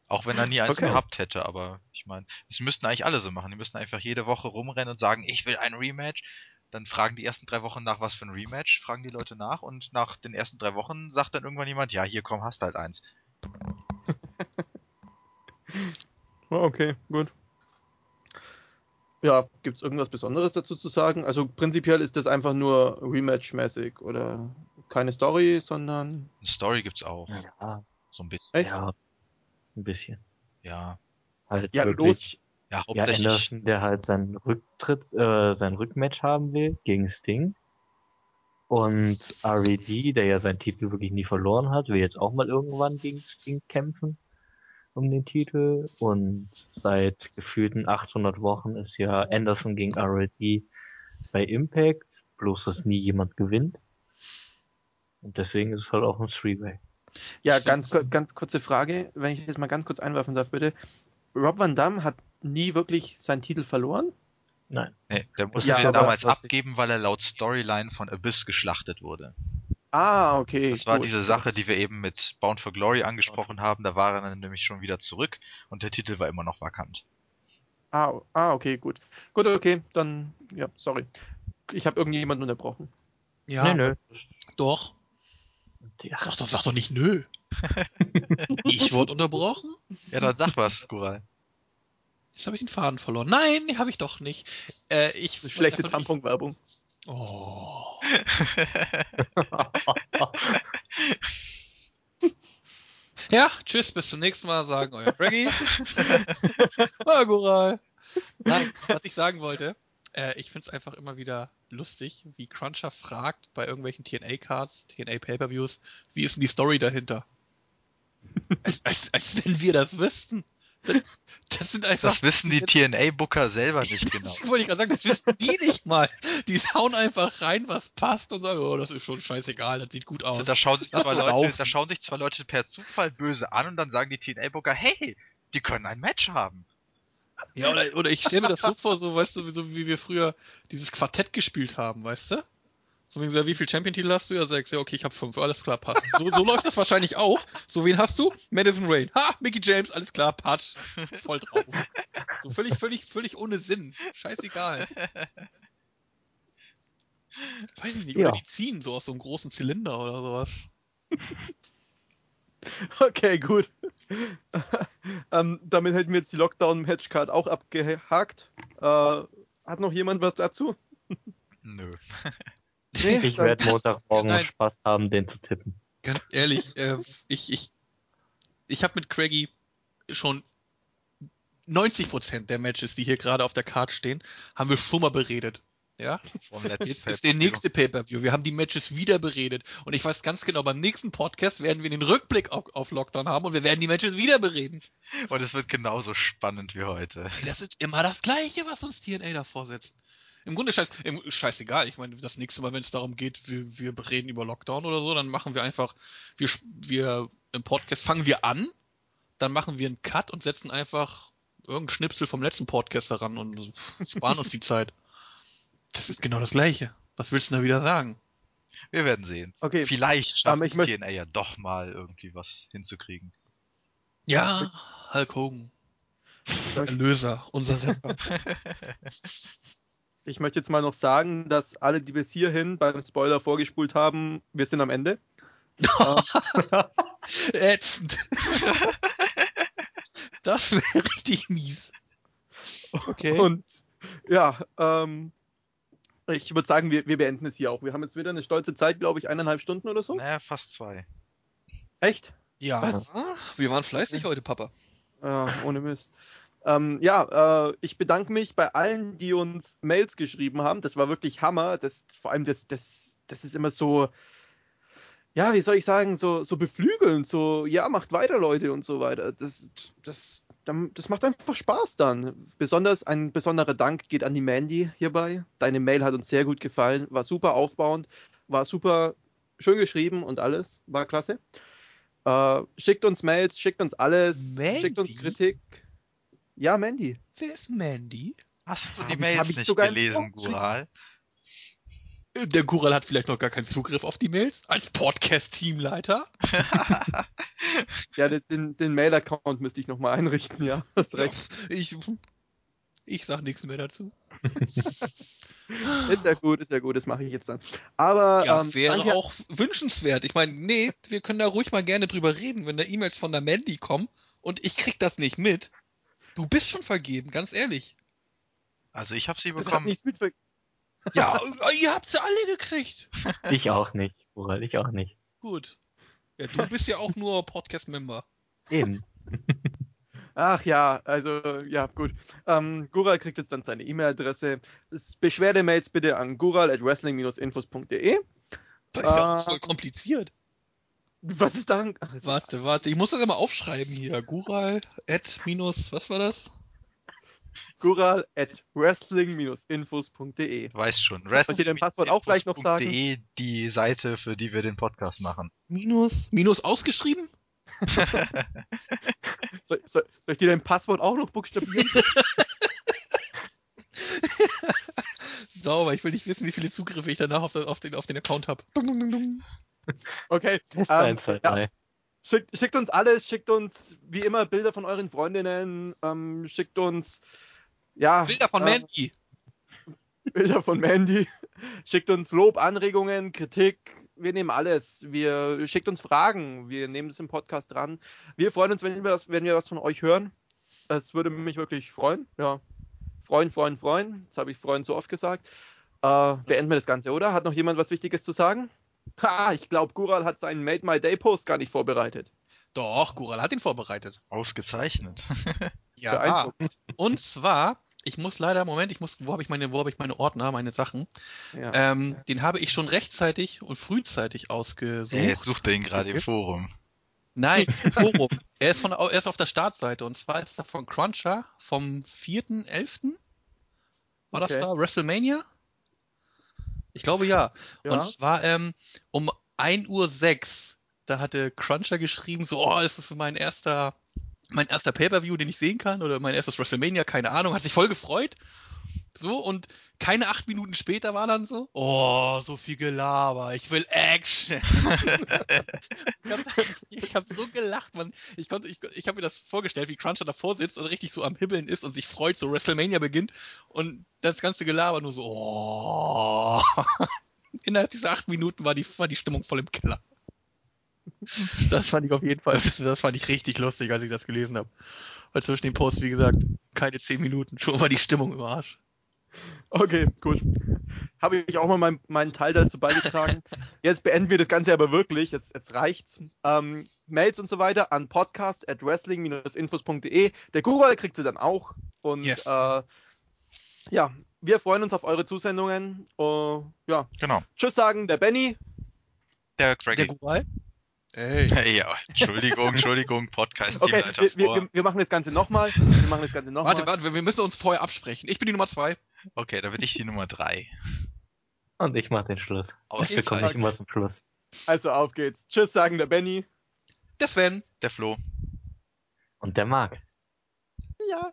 auch wenn er nie eins Okay. gehabt hätte, aber ich meine, das müssten eigentlich alle so machen. Die müssten einfach jede Woche rumrennen und sagen, ich will ein Rematch. Dann fragen die ersten drei Wochen nach, was für ein Rematch, fragen die Leute nach und nach den ersten drei Wochen sagt dann irgendwann jemand, ja, hier komm, hast halt eins. Okay, gut. Ja, gibt es irgendwas Besonderes dazu zu sagen? Also prinzipiell ist das einfach nur Rematch-mäßig oder keine Story, sondern. Eine Story gibt's auch, Ja, so ein bisschen. Echt? ja, ein bisschen. Ja, Halt Ja, wirklich, los. ja, Ja, hauptsächlich. Anderson, der halt seinen Rücktritt, äh, sein Rückmatch haben will gegen Sting. Und RED, der ja seinen Titel wirklich nie verloren hat, will jetzt auch mal irgendwann gegen Sting kämpfen um den Titel. Und seit gefühlten 800 Wochen ist ja Anderson gegen RED bei Impact, bloß dass nie jemand gewinnt. Und deswegen ist es halt auch ein Three-Way. Ja, ganz, ganz kurze Frage, wenn ich das mal ganz kurz einwerfen darf, bitte. Rob Van Damme hat nie wirklich seinen Titel verloren? Nein. Nee, der musste ja ja damals abgeben, weil er laut Storyline von Abyss geschlachtet wurde. Ah, okay. Das war gut. diese Sache, die wir eben mit Bound for Glory angesprochen haben. Da war er dann nämlich schon wieder zurück und der Titel war immer noch vakant. Ah, ah, okay, gut. Gut, okay, dann, ja, sorry. Ich habe irgendjemanden unterbrochen. Ja, nö, nö. doch. Sag doch, sag doch nicht nö. ich wurde unterbrochen? Ja, dann sag was, Gural. Jetzt habe ich den Faden verloren. Nein, habe ich doch nicht. Äh, ich schlechte Tampon-Werbung. Oh. Ja, tschüss, bis zum nächsten Mal, sagen euer Draggy. Agoral. Nein, was ich sagen wollte, äh, ich find's einfach immer wieder lustig, wie Cruncher fragt bei irgendwelchen TNA-Cards, TNA-Pay-Per-Views, wie ist denn die Story dahinter? als, als, als wenn wir das wüssten. Das, sind einfach. Das wissen die TNA-Booker selber nicht genau. Das wollte ich gerade sagen, das wissen die nicht mal. Die hauen einfach rein, was passt und sagen, oh, das ist schon scheißegal, das sieht gut aus. Da schauen, sich mal Leute, da schauen sich zwar Leute per Zufall böse an und dann sagen die TNA-Booker, hey, die können ein Match haben. Ja, oder, oder ich stelle mir das so vor, so, weißt du, so wie wir früher dieses Quartett gespielt haben, weißt du? So wie gesagt, wie viel Champion-Titel hast du? Ja, sechs. Ja, okay, ich habe fünf. Alles klar, passt. So, so läuft das wahrscheinlich auch. So, wen hast du? Madison Rain. Ha, Mickey James, alles klar, Patsch. Voll drauf. So völlig, völlig, völlig ohne Sinn. Scheißegal. Weiß ich nicht. Ja. Oder die ziehen so aus so einem großen Zylinder oder sowas. Okay, gut. ähm, damit hätten wir jetzt die Lockdown-Matchcard auch abgehakt. Äh, hat noch jemand was dazu? Nö. Nee, ich werde Montagmorgen Nein. Spaß haben, den zu tippen. Ganz ehrlich, äh, ich, ich, ich habe mit Craigie schon 90% der Matches, die hier gerade auf der Card stehen, haben wir schon mal beredet. Ja? Jetzt ist der nächste Pay-Per-View. Wir haben die Matches wieder beredet. Und ich weiß ganz genau, beim nächsten Podcast werden wir den Rückblick auf, auf Lockdown haben und wir werden die Matches wieder bereden. Und es wird genauso spannend wie heute. Ey, das ist immer das Gleiche, was uns TNA da vorsetzt. Im Grunde scheiß, im, scheißegal. Ich meine, das nächste Mal, wenn es darum geht, wir, wir bereden über Lockdown oder so, dann machen wir einfach, wir, wir im Podcast fangen wir an, dann machen wir einen Cut und setzen einfach irgendeinen Schnipsel vom letzten Podcast daran und sparen uns die Zeit. Das ist genau das Gleiche. Was willst du da wieder sagen? Wir werden sehen. Okay, Vielleicht schafft Ähm, ich die möcht- TNA ja doch mal irgendwie was hinzukriegen. Ja, Hulk Hogan. Unser Erlöser, unser Retter. ich möchte jetzt mal noch sagen, dass alle, die bis hierhin beim Spoiler vorgespult haben, wir sind am Ende. Ätzend. Das wäre richtig mies. Okay. Und ja, ähm, ich würde sagen, wir, wir beenden es hier auch. Wir haben jetzt wieder eine stolze Zeit, glaube ich, eineinhalb Stunden oder so. Naja, fast zwei. Echt? Ja, Was? wir waren fleißig heute, Papa. Ja, ohne Mist. Ähm, ja, äh, ich bedanke mich bei allen, die uns Mails geschrieben haben. Das war wirklich Hammer. Das, vor allem, das, das, das ist immer so, ja, wie soll ich sagen, so, so beflügelnd, so, ja, macht weiter, Leute und so weiter. Das, das, das macht einfach Spaß dann. Besonders ein besonderer Dank geht an die Mandy hierbei. Deine Mail hat uns sehr gut gefallen, war super aufbauend, war super schön geschrieben und alles, war klasse. Äh, schickt uns Mails, schickt uns alles, schickt uns Mandy? Kritik. Ja, Mandy. Wer ist Mandy? Hast du Hab die ich- Mails hab ich nicht gelesen. Gural? Der Gural hat vielleicht noch gar keinen Zugriff auf die Mails als Podcast-Teamleiter. Ja, den- den, Mail-Account müsste ich nochmal einrichten, ja. Hast recht. Ich, ich sag nichts mehr dazu. Ist ja gut, ist ja gut, das mache ich jetzt dann. Aber Ja, ähm, wäre danke- auch wünschenswert. Ich meine, nee, wir können da ruhig mal gerne drüber reden, wenn da E-Mails von der Mandy kommen und ich krieg das nicht mit. Du bist schon vergeben, ganz ehrlich. Also ich habe sie das hat bekommen. nichts mit ver- Ja, ihr habt sie alle gekriegt. Ich auch nicht, Ural, ich auch nicht. Gut. Ja, du bist ja auch nur Podcast-Member. Eben. Ach ja, also ja, gut. Ähm, Gural kriegt jetzt dann seine E-Mail-Adresse. Beschwerdemails bitte an gural.wrestling-infos.de. Das ist ja auch voll kompliziert. Was ist daran? Ach, Warte, warte, ich muss das immer aufschreiben hier. Gural, at, minus, was war das? Gural.wrestling-infos.de. Weiß schon. Soll ich dir dein Passwort auch gleich noch sagen? wrestling-infos.de, die Seite, für die wir den Podcast machen. Minus, minus ausgeschrieben? Soll, soll, soll ich dir dein Passwort auch noch buchstabieren? Sauber, ich will nicht wissen, wie viele Zugriffe ich danach auf, auf, den, auf den Account habe. Okay. Test Ähm, 1, 2, ja. 3. Schickt, schickt uns alles, schickt uns wie immer Bilder von euren Freundinnen, ähm, schickt uns ja, Bilder von äh, Mandy. Bilder von Mandy, schickt uns Lob, Anregungen, Kritik, wir nehmen alles. Wir schickt uns Fragen, wir nehmen es im Podcast dran. Wir freuen uns, wenn wir, was, wenn wir was von euch hören. Das würde mich wirklich freuen. Ja, freuen, freuen, freuen. Das habe ich freuen so oft gesagt. Äh, beenden wir das Ganze, oder? Hat noch jemand was Wichtiges zu sagen? Ha, ich glaube, Gural hat seinen Made My Day Post gar nicht vorbereitet. Doch, Gural hat ihn vorbereitet. Ausgezeichnet. Ja. Und zwar, ich muss leider, Moment, ich muss, wo habe ich meine, wo habe ich meine Ordner, meine Sachen? Ja. Ähm, den habe ich schon rechtzeitig und frühzeitig ausgesucht. Ey, jetzt sucht er ihn gerade im Forum. Nein, im Forum. er ist von, er ist auf der Startseite und zwar ist er von Cruncher vom 4.11. War Okay. das da? WrestleMania? Ich glaube ja. Ja. Und zwar ähm, um 1.06 Uhr, da hatte Cruncher geschrieben, so, oh, es ist mein erster, mein erster Pay-Per-View, den ich sehen kann, oder mein erstes WrestleMania, keine Ahnung, hat sich voll gefreut. So, und keine acht Minuten später war dann so, oh, so viel Gelaber, ich will Action. ich habe hab so gelacht, man. Ich konnte, ich, ich habe mir das vorgestellt, wie Cruncher davor sitzt und richtig so am Hibbeln ist und sich freut, so WrestleMania beginnt und das ganze Gelaber nur so, oh. Innerhalb dieser acht Minuten war die, war die Stimmung voll im Keller. Das fand ich auf jeden Fall, das fand ich richtig lustig, als ich das gelesen habe. Weil zwischen den Posts, wie gesagt, keine zehn Minuten, schon war die Stimmung im Arsch. Okay, gut. Habe ich auch mal mein, meinen Teil dazu beigetragen. Jetzt beenden wir das Ganze aber wirklich. Jetzt, jetzt reicht's. Ähm, Mails und so weiter an podcast at wrestling-infos.de. Der Gural kriegt sie dann auch. Und Yes. äh, ja, wir freuen uns auf eure Zusendungen. Äh, ja, Genau. tschüss sagen, der Benny. Der Der Craigie. Gural? Ey. Hey, ja, Entschuldigung, Entschuldigung, podcast Okay, wir, wir- wir machen das Ganze nochmal. Wir machen das Ganze nochmal. Warte, warte, wir müssen uns vorher absprechen. Ich bin die Nummer zwei. Okay, da bin ich die Nummer 3. Und ich mach den Schluss. Ausgezeichnet. komme ich immer zum Schluss. Also auf geht's. Tschüss sagen der Benny. Der Sven. Der Flo. Und der Marc. Ja.